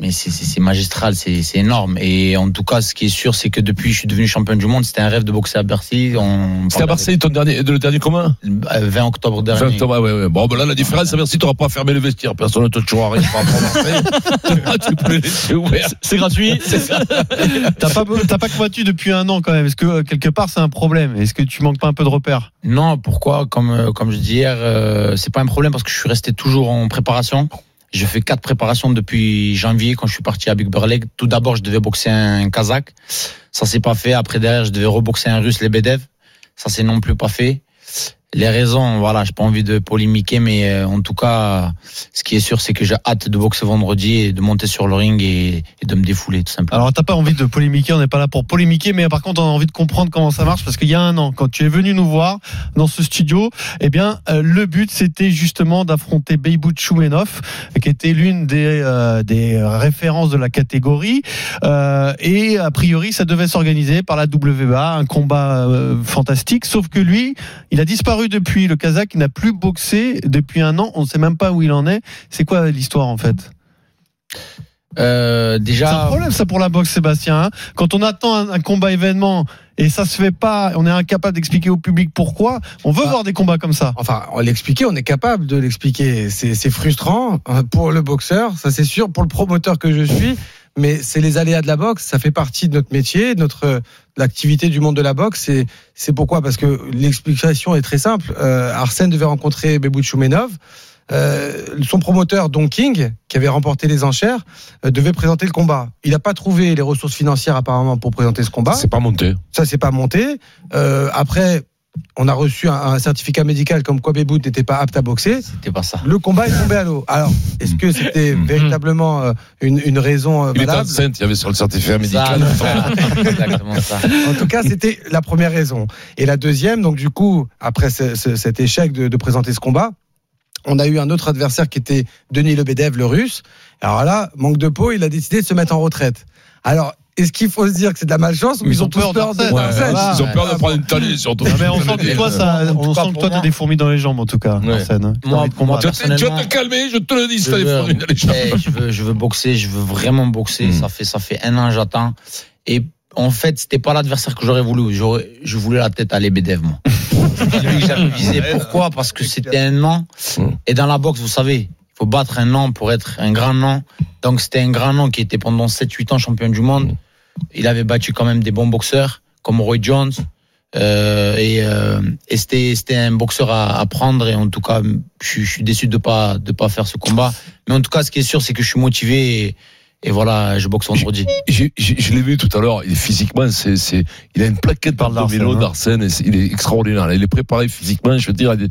Mais c'est, c'est, c'est magistral, c'est, c'est énorme. Et en tout cas, ce qui est sûr, c'est que depuis que je suis devenu champion du monde, c'était un rêve de boxer à Bercy. On... C'était à Marseille, ton dernier, le dernier commun 20 octobre dernier. 20 octobre, ouais, ouais. Bon, ben là, la différence, à Bercy, tu n'auras pas fermé le vestiaire. Personne ne te tuera rien par rapport à Marseille. Ah, tu peux les laisser ouverts. C'est gratuit. C'est. T'as pas, t'as pas combattu depuis un an quand même. Est-ce que euh, quelque part c'est un problème? Est-ce que tu manques pas un peu de repères? Non, pourquoi? Comme euh, comme je dis hier, euh, c'est pas un problème parce que je suis resté toujours en préparation. Je fais quatre préparations depuis janvier quand je suis parti à Big Burlek. Tout d'abord, je devais boxer un Kazakh. Ça s'est pas fait. Après derrière, je devais reboxer un Russe, Lebedev. Ça s'est non plus pas fait. Les raisons, voilà, j'ai pas envie de polémiquer, mais euh, en tout cas, ce qui est sûr, c'est que j'ai hâte de boxer vendredi et de monter sur le ring et, de me défouler, tout simplement. Alors t'as pas envie de polémiquer, on n'est pas là pour polémiquer, mais par contre on a envie de comprendre comment ça marche parce qu'il y a un an, quand tu es venu nous voir dans ce studio, eh bien euh, le but c'était justement d'affronter Beybout Choumenov, qui était l'une des euh, références de la catégorie, Euh, et a priori ça devait s'organiser par la WBA, un combat euh, fantastique, sauf que lui, il a disparu depuis. Le Kazakh il n'a plus boxé depuis un an, on ne sait même pas où il en est. C'est quoi l'histoire en fait? Euh, déjà. C'est un problème ça pour la boxe, Sébastien. hein. Quand on attend un, un combat événement et ça se fait pas, on est incapable d'expliquer au public pourquoi. On veut voir des combats comme ça. Enfin, on l'expliquer, on est capable de l'expliquer. C'est c'est frustrant euh, pour le boxeur, ça c'est sûr, pour le promoteur que je suis. Mais c'est les aléas de la boxe, ça fait partie de notre métier, de notre l'activité du monde de la boxe. Et c'est pourquoi Parce que l'explication est très simple. Euh, Arsène devait rencontrer Bebout Choumenov. Euh, son promoteur Don King, qui avait remporté les enchères, euh, devait présenter le combat. Il n'a pas trouvé les ressources financières apparemment pour présenter ce combat. C'est pas monté. Ça, c'est pas monté. Euh, après, on a reçu un, un certificat médical comme quoi Bebout n'était pas apte à boxer. C'était pas ça. Le combat est tombé à l'eau. Alors, est-ce que c'était véritablement euh, une, une raison euh, Il était valable? enceinte, il y avait sur le certificat Ça, médical. exactement ça. en tout cas, c'était la première raison. Et la deuxième, donc du coup, après ce- ce- cet échec de, de présenter ce combat, on a eu un autre adversaire qui était Denis Lebedev, le russe. Alors là, manque de peau, il a décidé de se mettre en retraite. Alors, est-ce qu'il faut se dire que c'est de la malchance ou ils, ont, tous peur de Ouais, ils ont peur de prendre une tannée, surtout. Ah, mais on sent que toi, ça, En on sent que toi, t'as des fourmis dans les jambes, en tout cas, Ouais. Arsène. hein. T'as Moi, moi, combattre. Tu vas te- calmer, je te le dis, t'as des veux, fourmis dans les jambes. je veux, je veux boxer, je veux vraiment boxer. Mm. Ça fait, ça fait un an, j'attends. Et en fait, c'était pas l'adversaire que j'aurais voulu. J'aurais, je voulais la tête à Lebedev, moi. C'est lui que j'avais visé. Pourquoi? Parce que c'était un nom. Mm. Et dans la boxe, vous savez, faut battre un nom pour être un grand nom. Donc, c'était un grand nom qui était pendant 7-8 ans champion du monde. Il avait battu quand même des bons boxeurs, comme Roy Jones. Euh, et euh, et c'était c'était un boxeur à, à prendre et en tout cas je, suis- je suis déçu de pas de pas faire ce combat mais en tout cas ce qui est sûr c'est que je suis motivé et, et voilà je boxe vendredi je l'ai vu tout à l'heure. Il est physiquement, c'est, c'est, il a une plaquette par le d'Arsène, vélo hein. d'Arsène. c'est- Il est extraordinaire. Il est préparé physiquement. Je veux dire, il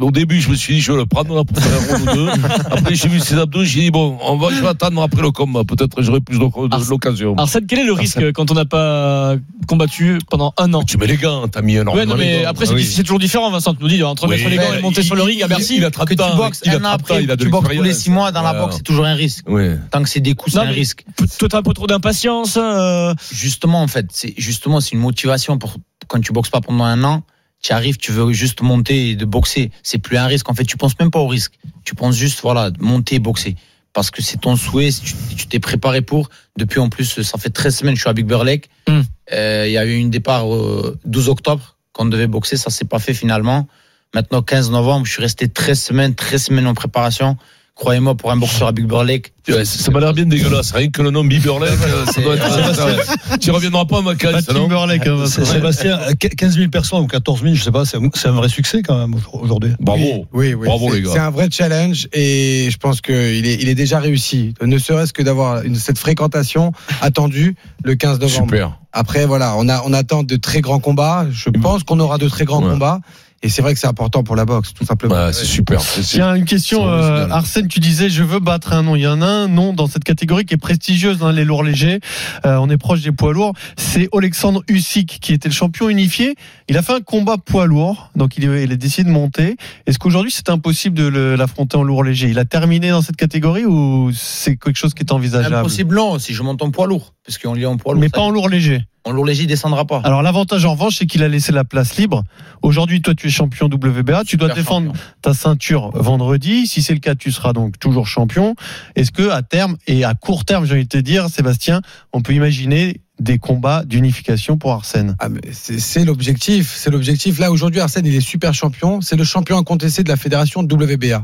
au début, je me suis dit, je vais le prendre là pour faire un round ou deux. Après, j'ai vu ses abdos. J'ai dit, bon, on va, je vais attendre après le combat. Peut-être j'aurai plus l'occasion. Arsène, quel est le risque quand on n'a pas combattu pendant un an? Tu mets les gants, t'as mis Ouais, énormément non, mais après, c'est Ah oui. c'est toujours différent, Vincent. Tu nous dis, entre Oui. mettre les gants et monter Il- sur le ring à il- Bercy. il a 30 que tu ans, boxes il a un an 30 ans, après il a de tu boxes tous les. 6 mois dans la Ouais. boxe c'est toujours un risque Ouais. tant que c'est des coups c'est un risque. t'as un peu trop d'impatience. euh, justement en fait c'est justement c'est une motivation pour quand tu boxes pas pendant un an tu arrives tu veux juste monter et de boxer. C'est plus un risque. En fait tu penses même pas au risque. Tu penses juste voilà monter et boxer. Parce que c'est ton souhait tu t'es préparé pour. Depuis en plus ça fait 13 semaines je suis à Big Bear Lake. Hmm. Euh, il y a eu une départ euh, 12 octobre quand on devait boxer. Ça s'est pas fait finalement. Maintenant 15 novembre je suis resté 13 semaines 13 semaines en préparation croyez-moi pour un boxeur à Big Lake Ouais, ça ça m'a l'air bien dégueulasse. Rien que le nom Biberlek, euh, ça doit être. Tu reviendras pas à ma case, Vincent. Sébastien, 15 000 personnes ou 14 000, je sais pas, c'est un vrai succès quand même aujourd'hui. Bravo. Oui, oui. Bravo, c'est- les gars. C'est un vrai challenge et je pense qu'il est, il est déjà réussi. Ne serait-ce que d'avoir cette fréquentation attendue le 15 novembre. Super. Après, voilà, on, a, on attend de très grands combats. Je pense qu'on aura de très grands Ouais. combats. Et c'est vrai que c'est important pour la boxe, tout simplement. c'est super. Tiens, une question, euh, Arsène, tu disais, je veux battre un nom. Il y en a un nom dans cette catégorie qui est prestigieuse, hein, les lourds légers. Euh, on est proche des poids lourds. C'est Alexandre Usyk, qui était le champion unifié. Il a fait un combat poids lourd, donc il, il a décidé de monter. Est-ce qu'aujourd'hui, c'est impossible de le- l'affronter en lourd léger Il a terminé dans cette catégorie ou c'est quelque chose qui est envisageable? Impossible, non, si je monte en poids lourd. Parce qu'on lit en poids lourd. Mais pas en lourd léger. En lourd léger, il descendra pas. Alors l'avantage en revanche, c'est qu'il a laissé la place libre. Aujourd'hui, toi, tu es champion WBA. Tu dois défendre ta ceinture vendredi. Si c'est le cas, tu seras donc toujours champion. Est-ce que à terme et à court terme, j'ai envie de te dire, Sébastien, on peut imaginer des combats d'unification pour Arsène? Ah, c'est l'objectif. C'est l'objectif. Là, aujourd'hui, Arsène, il est super champion. C'est le champion incontesté de la fédération WBA.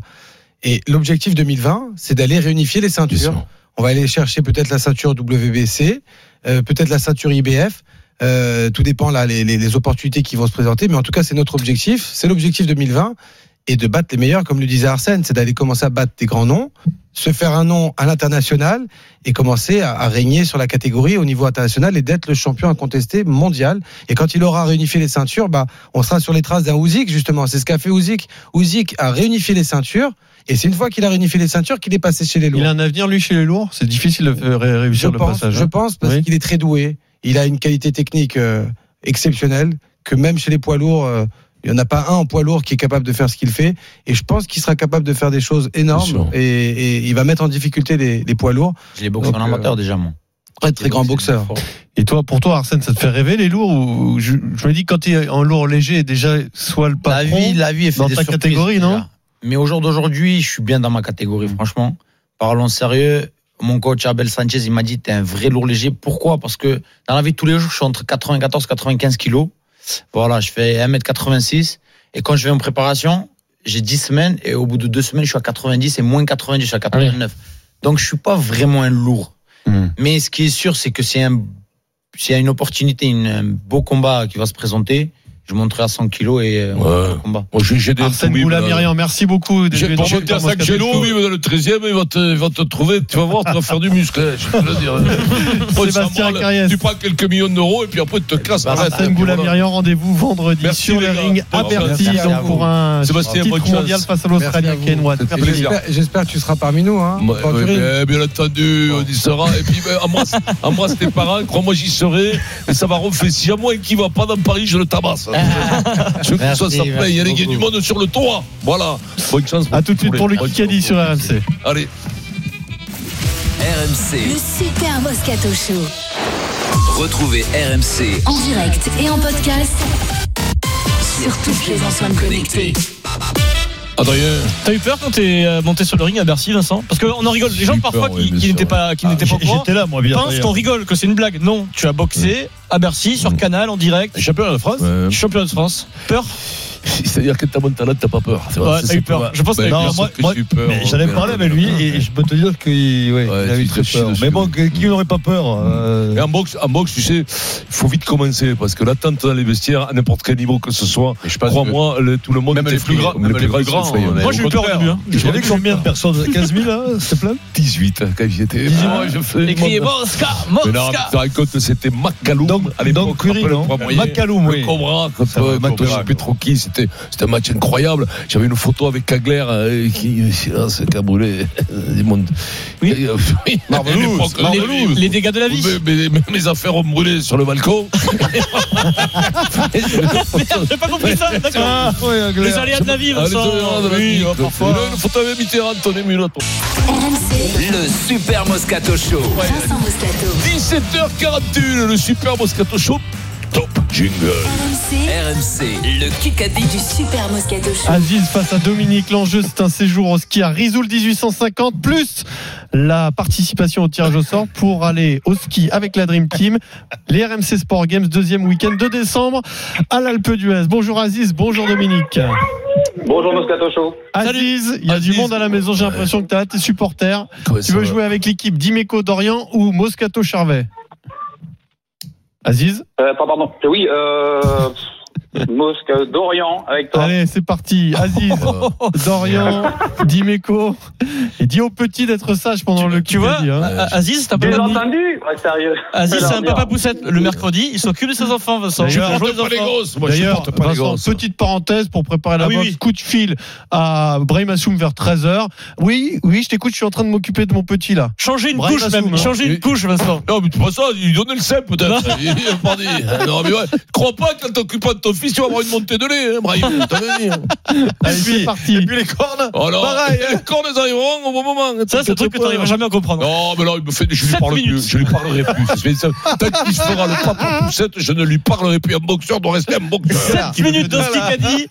Et l'objectif 2020, c'est d'aller réunifier les ceintures. On va aller chercher peut-être la ceinture WBC, euh, peut-être la ceinture IBF. Euh, tout dépend là les, les, les opportunités qui vont se présenter. Mais en tout cas, c'est notre objectif. C'est l'objectif 2020 et de battre les meilleurs, comme le disait Arsène, c'est d'aller commencer à battre des grands noms, se faire un nom à l'international et commencer à, à régner sur la catégorie au niveau international et d'être le champion incontesté mondial. Et quand il aura réunifié les ceintures, bah, on sera sur les traces d'un Ouzik, justement. C'est ce qu'a fait Ouzik. Ouzik a réunifié les ceintures. Et c'est une fois qu'il a réunifié les ceintures qu'il est passé chez les lourds. Il a un avenir, lui, chez les lourds C'est difficile de faire réussir Je le pense, passage. je hein pense parce Oui. qu'il est très doué. Il a une qualité technique euh, exceptionnelle que même chez les poids lourds, euh, il n'y en a pas un en poids lourd qui est capable de faire ce qu'il fait. Et je pense qu'il sera capable de faire des choses énormes et, et il va mettre en difficulté les, les poids lourds. Je l'ai boxé en amateur déjà, moi. Très très grand boxeur. Et toi, pour toi, Arsène, ça te fait rêver les lourds ou je, je me dis quand tu es en lourd léger, déjà soit le La patron vie, la vie est dans ta surprises, catégorie, non. Mais au jour d'aujourd'hui, je suis bien dans ma catégorie, franchement. Parlons sérieux. Mon coach Abel Sanchez, il m'a dit, t'es un vrai lourd léger. Pourquoi? Parce que dans la vie de tous les jours, je suis entre 94 et 95 kilos. Voilà, je fais 1m86. Et quand je vais en préparation, j'ai 10 semaines. Et au bout de deux semaines, je suis à 90 et moins 90, je suis à 89. Donc, je suis pas vraiment un lourd. Mais ce qui est sûr, c'est que c'est un, s'il y a une opportunité, une- un beau combat qui va se présenter, je monterai à 100 kilos et euh, on le combat. Moi, j'ai des Arsène Boula. Myriam, merci beaucoup. pour monter à Super 5 Moscato kilos, oui, mais dans le 13e, il va te, il va te trouver, tu vas voir, tu vas faire du muscle. hein, Je peux te le dire. Sébastien. Carriès. Tu prends quelques millions d'euros et puis après, tu te casses. arrête. Arsène Boula Myriam, rendez-vous vendredi Merci, sur les le gars. ring à Bercy pour un Sébastien, titre mondial face à l'Australien Ken. Watt. J'espère que tu seras parmi nous. Hein, Ouais, ouais, bien, entendu, on y sera. Et puis, ben, embrasse, tes parents, crois-moi, j'y serai. Et ça va refaire. Si jamais un qui va pas dans Paris, je le tabasse. Je veux que ça, ça plaît. Il y a les merci gars du monde sur le toit. Voilà. Bonne chance. À tout de suite pour le Kikadi sur RMC. Allez. Le RMC. Super Moscato Show. Retrouvez RMC En direct et en podcast sur toutes les enceintes connectées. Adrien. T'as eu peur quand t'es euh, monté sur le ring à Bercy, Vincent? Parce qu'on en rigole. Les gens parfois peur, qui, n'étaient pas, qui n'étaient pas J'étais là, moi, bien. pensent qu'on rigole, que c'est une blague. Non, tu as boxé à Bercy sur Canal en direct. Champion de France Championnat de France. Peur? C'est-à-dire que t'as mon talent, t'as pas peur. C'est Ouais, c'est t'as eu pas- peur. Je pense que J'en ai parlé avec lui et je peux te dire qu'il ouais, Ouais, il a eu très peur. Mais bon, qui n'aurait pas peur euh, Et en boxe, en boxe, tu sais, il faut vite commencer parce que l'attente dans les vestiaires, à n'importe quel niveau que ce soit, je crois-moi, tout le monde Même les plus grands- même plus les plus. Moi j'ai eu peur au début. y avait combien de personnes 15 000 là, s'il te plaît? 18 hein, quand j'y étais. Moi, je fais. Les criés Mosca, Mosca. tu compte, c'était Macaloum Donc- Curry, non. Macaloum, oui. Cobra, contre Ça va, euh, Cobra, Matoshi Petroki, c'était c'était un match incroyable. J'avais une photo avec Kagler euh, qui, là, c'est qui a brûlé du monde. Oui. Euh, oui. Marvelous, les- Les dégâts de la vie. mes, mes- mes- mes affaires ont brûlé sur le balcon. Merde, j'ai pas compris ça. D'accord. Ah, ouais, Les aléas de la vie, Ah, Vincent. aléas de la Oui, vie, euh, quoi. parfois. Une photo avec Mitterrand, ton ému là. ton- RMC, Le Super Moscato Show. Vincent Moscato. 17h41, le super Moscato Show. Top jingle. RMC, RMC. Le Kikadi. du Super Moscato Show. Aziz face à Dominique. L'enjeu, c'est un séjour au ski à Risoul 1850, plus la participation au tirage au sort pour aller au ski avec la Dream Team. Les RMC Sport Games, deuxième week-end de décembre à l'Alpe d'Huez. Bonjour Aziz, bonjour Dominique. Bonjour Moscato Show. Aziz, il y a du monde à la maison, j'ai l'impression que tu as tes supporters. Ouais, Tu veux va. jouer avec l'équipe d'Imeco Dorian ou Moscato Charvet? Aziz Euh, pardon. Oui, euh, Moscou, Dorian, avec toi. Allez, c'est parti. Aziz, Dorian, Dimeco. Et dis au petit d'être sage pendant le Tu vois, Kikadi, hein. A- Aziz, c'est un Bien papa entendu Ouais, sérieux. Aziz, c'est un papa poussette. Le mercredi, il s'occupe de ses enfants, Vincent. D'ailleurs, Bonjour, les pas les grosses. Moi, je D'ailleurs, supporte pas les Vincent, grosses. petite parenthèse pour préparer la Ah oui, boxe. oui. Coup de fil à Brahim Assoum vers 13h. Oui, oui, je t'écoute, je suis en train de m'occuper de mon petit là. Changer une Brahim couche, Assoum, même. hein. Changer une couche, Vincent. Non, mais tu pas ça, il donnait le seum peut-être. Il a pas dit. Non, mais ouais. Crois pas que quand t'occupes pas de ton fils, tu vas avoir une montée de lait, hein, Brahim. Allez, c'est parti. Et puis les cornes Oh non, Pareil, les cornes elles arriveront au bon moment. Ça, c'est un truc que tu n'arriveras jamais à comprendre. Non, mais là, il me fait, je lui parle plus. Je lui parlerai plus. Tant qu'il se fera le poussette, je ne lui parlerai plus. Un boxeur doit rester un boxeur. 7 minutes dans ce Kikadi.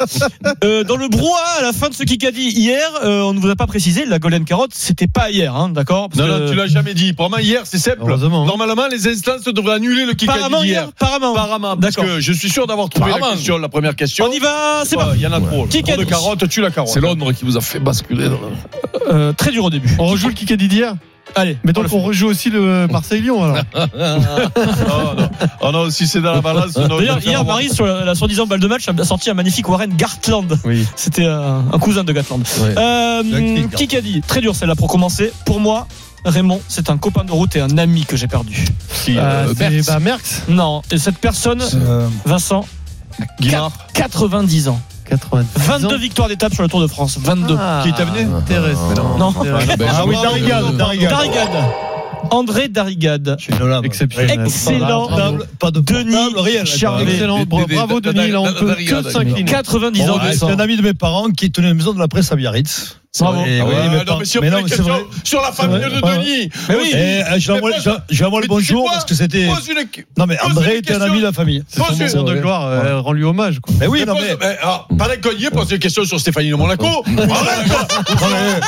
Euh, dans le brouhaha, à la fin de ce Kikadi hier, euh, on ne vous a pas précisé, la Golden Carotte, c'était pas hier, hein, d'accord Non, non, tu l'as jamais dit. Pour moi, hier, c'est simple. Normalement, les instances devraient annuler le kick Paramount hier. Paramount. Parce D'accord. que je suis sûr d'avoir trouvé la La première question. On y va, c'est parti. Il y en a trop. Qui Trop de dit carottes, tu la carotte. C'est Londres qui vous a fait basculer. dans le- Euh, très dur au début. On rejoue le Kikadi d'hier Allez, Mais on donc le on rejoue aussi le Marseille-Lyon alors. Oh non. Oh non, si c'est dans la balance, D'ailleurs, hier, Marie, sur la, la soi-disant balle de match, a sorti un magnifique Warren Gartland. Oui. C'était un, un cousin de Gatland. Euh, Jacques qui a dit Très dur celle-là pour commencer. Pour moi, Raymond, c'est un copain de route et un ami que j'ai perdu. Qui, Euh, euh, c'est Merckx. bah, Merckx, Non, et cette personne, Euh, Vincent, Guimard. 90 ans. 90 22 ans. victoires d'étape sur le Tour de France. 22. Ah, Qui t'a venu Intéressant. Non. Ben, Ah je oui, Darigade, Darigade. Darigade. André Darigade. Exceptionnel. Excellent. Pas de Denis rien. Charvet. Excellent. Bravo Denis, là on peut que s'incliner. 90 ans, C'est un ami de mes parents qui tenait une maison de la presse à Biarritz. Bravo. Et Ah oui, ouais, mes non, parents- mais si on mais fait non, une c'est question vrai. sur la famille de. Denis. Mais oui. Et euh, je lui envoie le mais tu sais bonjour parce que c'était. Une- Non, mais André une était un ami de la famille. C'est son une- de gloire, euh, rends-lui hommage. Quoi. Mais oui, Mais non, pose- mais. ah, y est, pose une question sur Stéphanie de Monaco.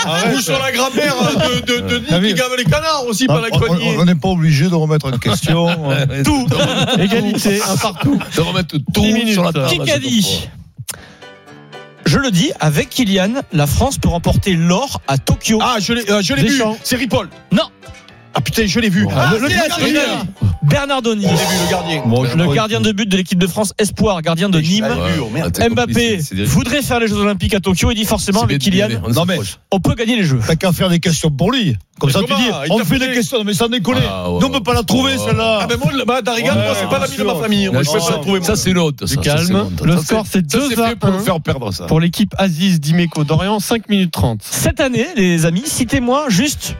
Arrête Ou sur la grand-mère de, de, de Ah Denis qui gave les canards aussi y est. on- n'est pas obligé de remettre en question. euh, Tout. Égalité, un partout. De remettre tout sur la table. Qui a dit? Je le dis, avec Kylian, la France peut remporter l'or à Tokyo. Ah, je l'ai euh, vu. C'est Ripoll. Non. Ah putain, je l'ai vu. Ah, le, le. Bernardoni. Vu, le gardien. le gardien de but de l'équipe de France Espoir, gardien de Nîmes. Mbappé voudrait faire les Jeux Olympiques à Tokyo. Il dit forcément avec Kylian, Non, mais on peut gagner les Jeux. t'as qu'à faire des questions pour lui. Comme Mais ça, tu dis, Il on fait des questions. Non, mais sans déconner. Ah, ouais, on peut pas la trouver, ouais. celle-là. Ah ben moi, bah, Darrigan, Ouais, moi, c'est pas l'ami de ma famille. Moi, je peux pas le trouver. ça, c'est l'autre. Du calme. Le score, c'est ça, 2 fait à pour le 1 faire perdre, ça. pour l'équipe Aziz Dimeco Dorian, 5 minutes 30. Cette année, les amis, citez-moi juste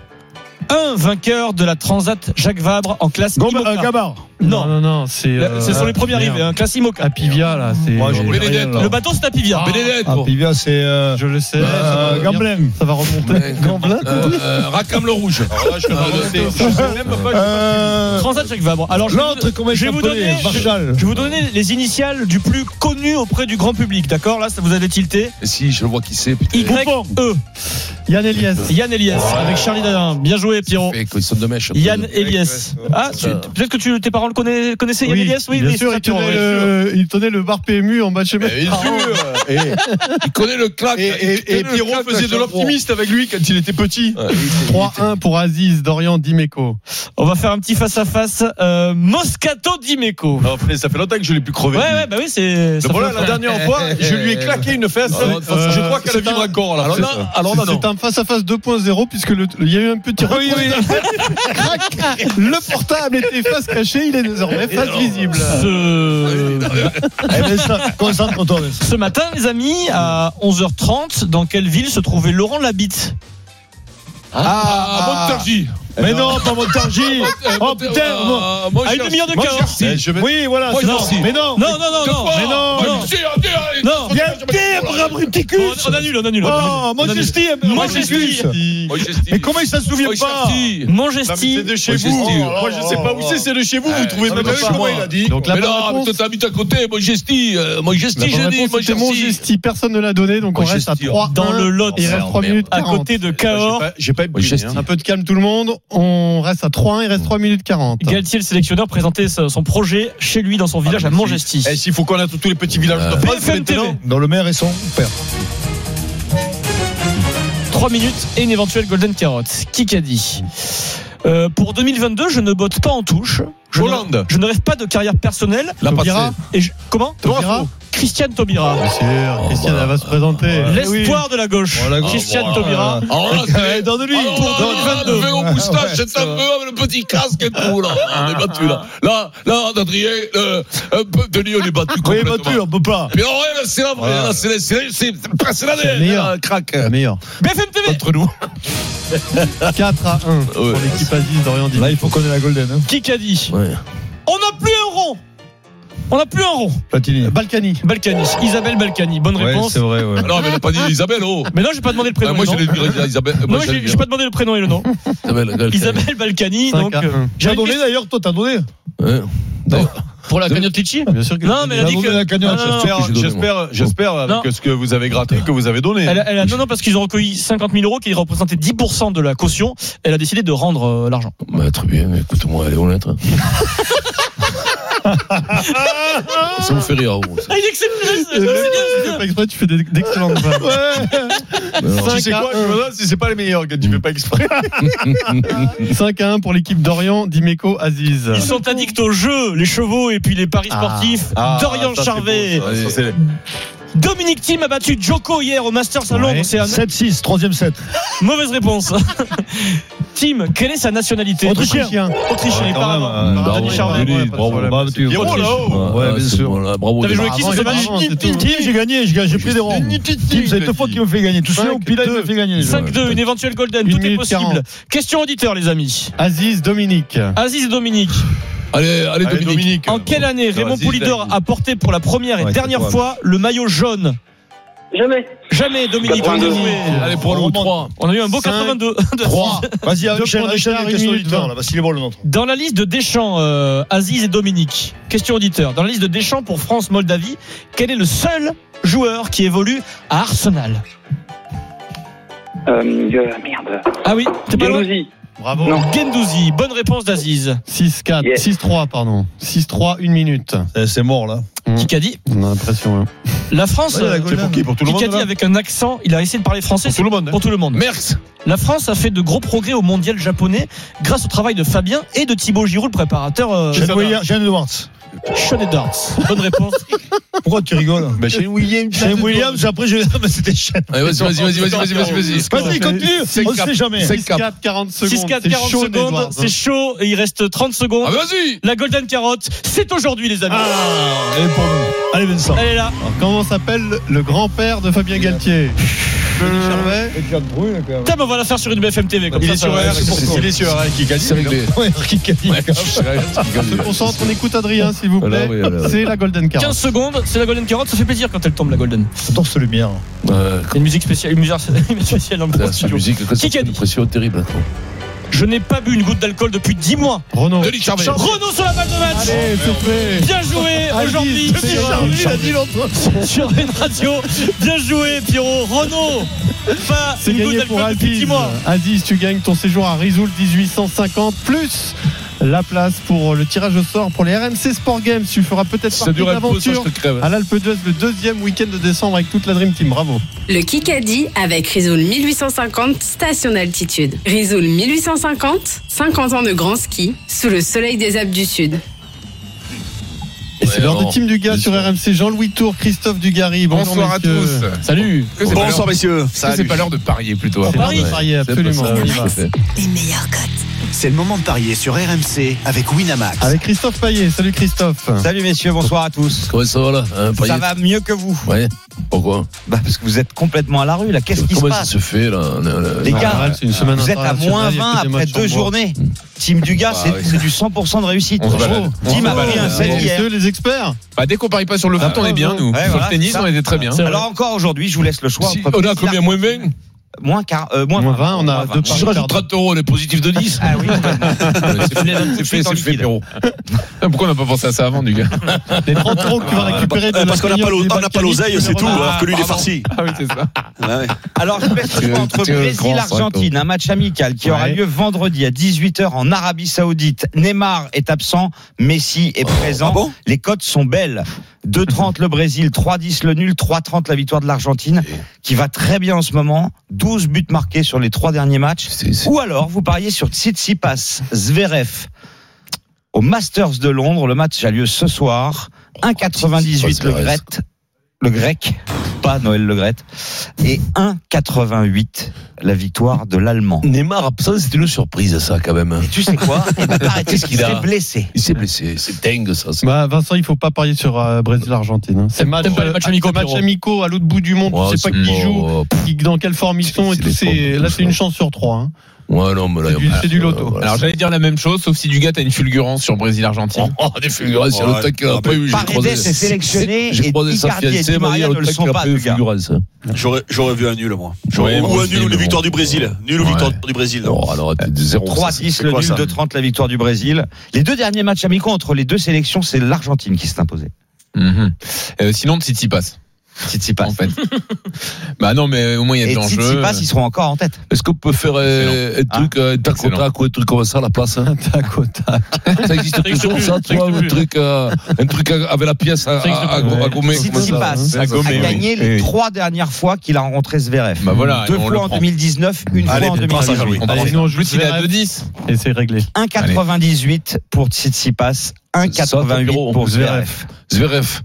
un vainqueur de la Transat Jacques Vabre en classe Gomba- IMOCA. euh, Gabar. Non, non, non, c'est. euh, ce sont les premiers arrivés, un classe IMOCA. Apivia, là, c'est. Moi, je connais Bénédette, rien, là. Le bateau, c'est Apivia. Bénédette, Ah, bon. Pivia, c'est. euh, Je le sais. euh. Gamblin. Ça va remonter. Gamblin Euh, euh, Racam le rouge. Alors là, je même pas. Euh, Transat Jacques Vabre. Alors, je L'autre, comment je vais vous donner, Marshall. je vais vous donner les initiales du plus connu auprès du grand public, d'accord? Là, ça vous avait tilté. Si, je vois qui c'est. Y-E. Yann Elias. Yann Elias avec Charlie Dadin. Bien joué, Mèche. Yann Elias. Ah, peut-être que tu, tes parents le connais- connaissaient, Yann Elias? Oui, bien oui, sûr, il tenait, le, il tenait le bar PMU en match bien sûr. Et, Il connaît le claque. et, et, et Pierrot faisait de l'optimiste avec lui quand il était petit. 3-1 pour Aziz, Dorian, Dimeco. On va faire un petit face-à-face. euh, Moscato Dimeco. Ça fait longtemps que je l'ai plus crevé. Ouais, ouais, bah oui, c'est. voilà, la dernière fois, je lui ai claqué une fesse. Je crois qu'elle vibre encore. Là. Alors. C'est un face-à-face 2.0 puisque il y a eu un petit Oui, oui. Crac. Le portable était face cachée, il est désormais face visible. Ce... Eh ben, ça, concentre-toi. Ce matin, les amis, à 11h30, dans quelle ville se trouvait Laurent Labitte? Ah, Montargis. Mais non, pas Montargis. Oh putain. moi- moi, À une demi-heure de. Eh, je vais- Oui, voilà. Moi, je. Mais non. Non, non, non, Mais non, Moi, non. je. On, on annule, on annule. Oh. Majesty. Majesty. Mais comment il s'en souvient pas mais C'est de chez Moi, vous. j'ai- Moi, je sais pas où c'est, c'est de chez vous. Vous trouvez même mais pas. comment il a dit Donc Mais non, toi, t'habites à côté, euh, bonne dit, réponse, c'était Mongesty. Mongesty. Personne ne l'a donné, donc on reste à 3 Dans le Lot. Il reste 3 Merde. minutes À 40. côté de J'ai Cahors. pas- J'ai pas eu hein. Un peu de calme tout le monde. On reste à 3-1, il reste 3 minutes 40. Galtier, le sélectionneur, présentait son projet chez lui, dans son village à Mongesty. Eh, s'il faut connaître tous les petits villages de France. Dans le maire et son père. 3 minutes et une éventuelle Golden Carotte. Qui qu'a dit Euh, Pour 2022, je ne botte pas en touche. Je ne- Hollande. Je ne rêve pas de carrière personnelle. La Taubira. passée. Et je- comment Taubira. Christiane Taubira. Bien sûr, Christiane, elle va se présenter. L'espoir de la gauche. Oh, la gauche. Christiane Oh, Taubira. Alors là, Pour là, 2022. Le vélo moustache, c'est un peu avec le petit casque et tout, là. On est battu, là. Là, là, Adrien, euh, un peu, Denis, on est battu Oui, complètement. battu, on peut pas. Mais ouais, là, c'est la vraie, là, c'est la- c'est la- c'est c'est- c'est la meilleure. BFM TV. Entre nous. 4 à 1 pour l'équipe Aziz d'Orient Là, il faut qu'on ait la golden. Hein. Qui qu'a dit Ouais. On n'a plus un rond. On n'a plus un rond. Platini. Balkany. Balkany. Isabelle Balkany. Bonne Ouais, réponse. c'est vrai, ouais. Non, mais elle n'a pas dit Isabelle, oh. Mais non, j'ai pas demandé le prénom. Ah, moi, je dit, Isabelle. Non, Moi, je j'ai j'ai pas demandé le prénom et le nom. Isabelle, Isabelle. Balkany. 5 Donc, à 1. euh, J'ai j'ai donné d'ailleurs, toi, t'as donné. Ouais. pour la cagnotte Litchi Bien sûr que Non, mais elle a dit que. la cagnotte. J'espère, j'ai j'espère, avec ce que vous avez gratté que vous avez donné. Elle a- elle a- non, non, parce qu'ils ont recueilli 50 000 euros qui représentaient 10% de la caution. Elle a décidé de rendre euh, l'argent. Bah, très bien, écoute-moi, elle est honnête. hein. Ça me fait rire. Ah, il est exceptionnel, Tu fais pas exprès, tu fais d'excellentes vannes. Alors, Tu sais quoi, je me demande si c'est pas les meilleurs que tu fais pas exprès. 5 à 1 pour l'équipe d'Orient, Dimeco, Aziz. Ils sont addicts aux jeux, les chevaux et puis les paris sportifs. Ah, Dorian ça, c'est Charvet. Dominique Thiem a battu Joko hier au Masters à Londres. Ouais. C'est un 7-6, troisième set. mauvaise réponse. Tim, quelle est sa nationalité? Autrichien. Autrichien, euh, Denis bravo, bravo, bravo, tu- Pierrot, là-haut. Ouais, bien sûr. Bravo. T'avais joué qui ce match Tim, j'ai gagné, j'ai pris des ronds. Tim, c'est deux fois qu'il me fait gagner. Tout seul, là, il me fait gagner. 5-2, une éventuelle golden, tout est possible. Question auditeur, les amis. Aziz, Dominique. Aziz et Dominique. Allez, allez, Dominique. En quelle année Raymond Poulidor a porté pour la première et dernière fois le maillot jaune? Jamais. Jamais, Dominique. on a 82. joué. Allez, pour le On 3. On a eu un beau Cinq, 82. de 3. Vas-y, d'écart, les une minute le nôtre. Dans la liste de Deschamps, euh, Aziz et Dominique, question auditeur. Dans la liste de Deschamps pour France-Moldavie, quel est le seul joueur qui évolue à Arsenal Euh, euh, merde. Ah oui, t'es pas loin Gendouzi. Bravo. Non. Gendouzi, bonne réponse d'Aziz. 6-4, Yes. 6-3, pardon. 6-3, une minute. C'est- C'est mort, là. Qui a dit On a l'impression. hein. La France, Ouais, la euh, golden. Pour qui Pour tout le qui a monde dit là avec un accent, il a essayé de parler français Pour tout le monde. hein. pour tout le monde. Merckx. La France a fait de gros progrès au mondial japonais grâce au travail de Fabien et de Thibaut Giroud, le préparateur euh, Shane Edwards. Sean Edwards. Bonne réponse. Pourquoi tu rigoles Bah, Shane Williams. Shane Williams, après, je. Mais c'était Shane. Vas-y, vas-y, vas-y, vas-y, vas-y, vas-y, continue. On ne sait jamais. 6-4, 40 secondes. 6-4, C'est 40 chaud, secondes. Edwards, hein. C'est chaud et il reste 30 secondes. Ah, vas-y. La Golden Carotte, c'est aujourd'hui, les amis. Ah, pour nous. Allez, Vincent. Elle est là. Alors, comment s'appelle le grand-père de Fabien Galtier Charvet Putain, mais on va la faire sur une BFM TV comme Il ça. est ça sur. R, il est sur R, qui gagne. On se concentre, on écoute Adrien, s'il vous plaît. C'est la Golden 15 Carotte. secondes, c'est la Golden Carotte, ça fait plaisir quand elle tombe la Golden. J'adore ce lumière. Une musique spéciale, une musique spéciale dans le studio. musique, Qui a une dit pression terrible. Je n'ai pas bu une goutte d'alcool depuis 10 mois. Renaud. Denis Charvet. Renault sur la balle de match. Allez. Bien joué aujourd'hui sur, une radio. Bien joué Pierrot. Renault. Pas une goutte gagné d'alcool depuis 10 Aziz. mois. Aziz, tu gagnes ton séjour à Rizoul 1850 plus la place pour le tirage au sort pour les RMC Sport Games. Tu feras peut-être Ça partie de l'aventure te crève. à l'Alpe d'Huez le deuxième week-end de décembre avec toute la Dream Team. Bravo. Le Kikadi avec Rizoul 1850 station d'altitude. Rizoul 1850, 50 ans de grand ski sous le soleil des Alpes du Sud. Et c'est l'heure de Team Dugas sur. RMC. Jean-Louis Tour, Christophe Dugarry. Bonjour, Bonsoir à messieurs. tous. Salut. Bonsoir, messieurs. c'est pas l'heure de parier plutôt. C'est l'heure de parier, absolument. ça, On y va. c'est- Les meilleurs cotes. C'est le moment de parier sur RMC avec Winamax. Avec Christophe Payet. Salut Christophe. Salut messieurs, bonsoir à tous. Comment ça va là? Hein, Ça va mieux que vous. Ouais. Pourquoi Bah parce que vous êtes complètement à la rue là. Qu'est-ce qui se Comment ça passe se fait là Les gars, Normal, c'est une semaine vous êtes à moins il y a 20 que des après deux journées. Team Dugas, Ah c'est oui. du 100% de réussite. On. Team a pris un balade. 7 hier. Les experts. Bah, dès qu'on parie pas sur le foot, Ah, on est bien, nous. ouais, sur voilà, le tennis, ça. on était très bien. C'est vrai. Alors encore aujourd'hui, je vous laisse le choix. Si, on a combien Moins 20 Moins, quar- euh, moins Moins 20, 20, on a moins deux 20. Si je rajoute 30 euros, on est positif de 10. Ah oui. C'est fait, c'est fait, Pierrot. Pourquoi on n'a pas pensé à ça avant, du gars Les 30 euros que tu vas récupérer de Euh, parce qu'on n'a pas l'oseille, c'est tout, alors que lui, il est Pardon. farci. Ah oui, c'est ça. Ouais. Alors, je choix entre Tu es Brésil grand, ça, Argentine, un match amical qui aura lieu vendredi à 18h en Arabie Saoudite. Neymar est absent, Messi est présent. Ah bon Les cotes sont belles. 2,30 le Brésil, 3,10 le nul, 3,30 la victoire de l'Argentine, qui va très bien en ce moment. 12 buts marqués sur les trois derniers matchs. Ou alors, vous pariez sur Tsitsipas, Zverev au Masters de Londres. Le match a lieu ce soir. 1,98 le. Gret. Le grec, pas Noël Le Gret, et 1,88 la victoire de l'Allemand. Neymar absent, c'était une surprise, ça, quand même. Et tu sais quoi? Eh ben, Qu'est-ce qu'il a? s'est blessé. Il s'est blessé. C'est dingue, ça. Bah, Vincent, il faut pas parier sur euh, Brésil-Argentine. hein. C'est match, pas les matchs amicaux, c'est match Pierrot amicaux à l'autre bout du monde. Ouais, tu sais pas c'est qui joue, qui- dans quelle forme ils sont et c'est tout. des C'est là, tout c'est une chance sur trois. hein. Ouais, non, mais là, C'est du- c'est du loto. voilà, Alors c'est- j'allais dire la même chose, sauf si Dugas a une fulgurance sur Brésil-Argentine. Oh, des fulgurances, il y a le temps qu'il a pas eu. j'ai croisé- est sélectionné J'ai et croisé sa fiancée, m'a dit, Maria a le de Dugas. fulgurance. J'aurais, j'aurais vu un nul, moi. Ouais, J'aurais- ou un nul ou une victoire du Brésil. Nul ou Ouais. victoire du Brésil. Non, alors, t'es de zéro. 3-10 c'est le nul, ça 2-30 la victoire du Brésil. Les deux derniers matchs amicaux entre les deux sélections, c'est l'Argentine qui s'est imposée. Mhm. Euh, sinon, Titi passe. Titi passe. En fait. bah non, mais au moins il y a de l'enjeu. Titi passe, ils seront encore en tête. Est-ce qu'on peut faire euh, un truc, euh, un tac au tac ou un truc comme ça à la place hein? Tac au tac. Ça existe toujours, ça, tu vois, un truc, euh, un truc avec la pièce à, à, à, à gommer. À a oui. gagné les Oui. trois dernières fois qu'il a rencontré Zverev. Bah voilà, Deux fois en prend. 2019, une Allez, fois en passe à 2018. Jean-Louis. On Allez, prend. sinon, on joue plus il est à Zverev. 2-10. Et c'est réglé. 1,98 pour Tsitsipas, 1,88 Pierrot. pour Zverev. Zverev.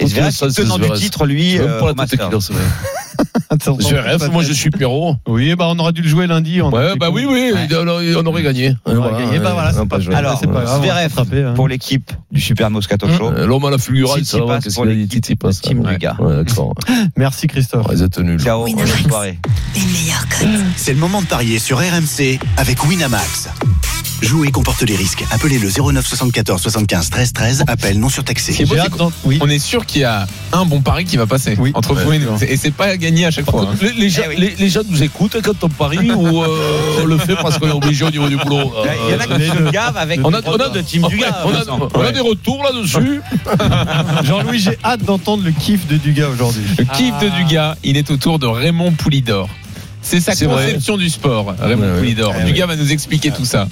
Et Zverev, tenant du titre, lui, pas au la tête Zverev, moi je suis Pierrot. Oui, bah on aurait dû le jouer lundi. on Ouais, bah oui, oui, Ouais. on aurait gagné. On aurait gagné. Bah voilà, on c'est pas joué. Alors, c'est pas grave, Zverev hein. pour l'équipe du Super Moscato Show. Euh, L'homme à la fulgurance, ça va, qu'est-ce pour qu'il a dit l'équipe Tsitsipas, de Team. Ouais, d'accord. Merci Christophe. Ils étaient nuls. Ciao, bonne soirée. C'est le moment de parier sur RMC avec Winamax. Jouer comporte les risques. Appelez le 09 74 75 13 13. Appel non surtaxé. C'est oui. On est sûr qu'il y a un bon pari qui va passer Oui. entre vous et nous. Et c'est pas gagné à chaque fois. hein. Les, les gens, Eh oui. les, les gens nous écoutent quand on parie ou euh, on le fait parce qu'on est obligé au niveau du boulot. Il y en a qui se gavent avec on le a, on a, prono de Team on a- Dugas. on a- Vincent. on a des retours là-dessus. Jean-Louis, j'ai hâte d'entendre le kiff de Dugas aujourd'hui. Le kiff de Dugas, il est autour de Raymond Poulidor. C'est sa vrai. conception du sport, Raymond Ouais, ouais. Poulidor. Ouais, Dugas va nous expliquer tout ça.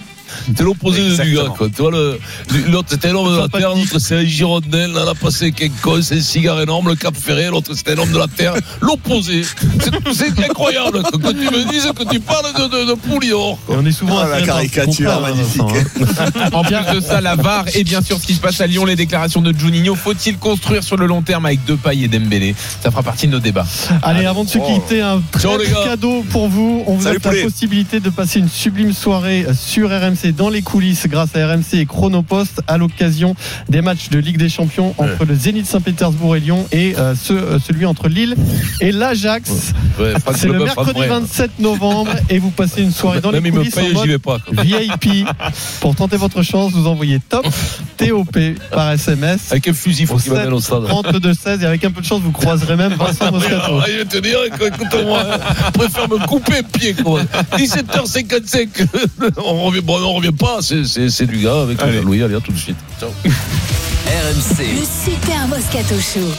C'est l'opposé de. Dugas, quoi. Tu vois, l'autre c'était l'homme de la terre, l'autre c'est un girondel, là, la passé quelqu'un, c'est un cigare énorme, le Cap Ferré, l'autre c'était un homme de la terre. L'opposé. C'est- incroyable que, que tu me dises que tu parles de, de, de Poulidor. Et on est souvent Ah, la assez caricature, magnifique. Hein. En plus de ça, la VAR et bien sûr ce qui se passe à Lyon, les déclarations de Juninho. Faut-il construire sur le long terme avec Depay et Dembélé? Ça fera partie de nos débats. Allez, avant de se quitter, un Ciao, très gars. cadeau pour vous. On vous Salut, offre la possibilité de passer une sublime soirée sur RMC dans les coulisses grâce à RMC et Chronopost à l'occasion des matchs de Ligue des Champions entre le Zénith Saint-Pétersbourg et Lyon et euh, ce- euh, celui entre Lille et l'Ajax. Ouais, C'est le mercredi après. 27 novembre et vous passez une soirée dans Même les il coulisses paye, en vais pas. VIP. Pour tenter votre chance, vous envoyez top TOP par SMS Avec un fusil, faut au qu'il m'amène au 7 stade. 32 16 et avec un peu de chance, vous croiserez même Vincent Moscato. Ah, je vais te dire, écoute-moi, je préfère me couper pied. quoi. 17h55, on revient, bon, on revient pas, c'est- c'est c'est du gars avec Allez. Louis, allez, à tout de suite. Ciao. RMC. Le Super Moscato Show.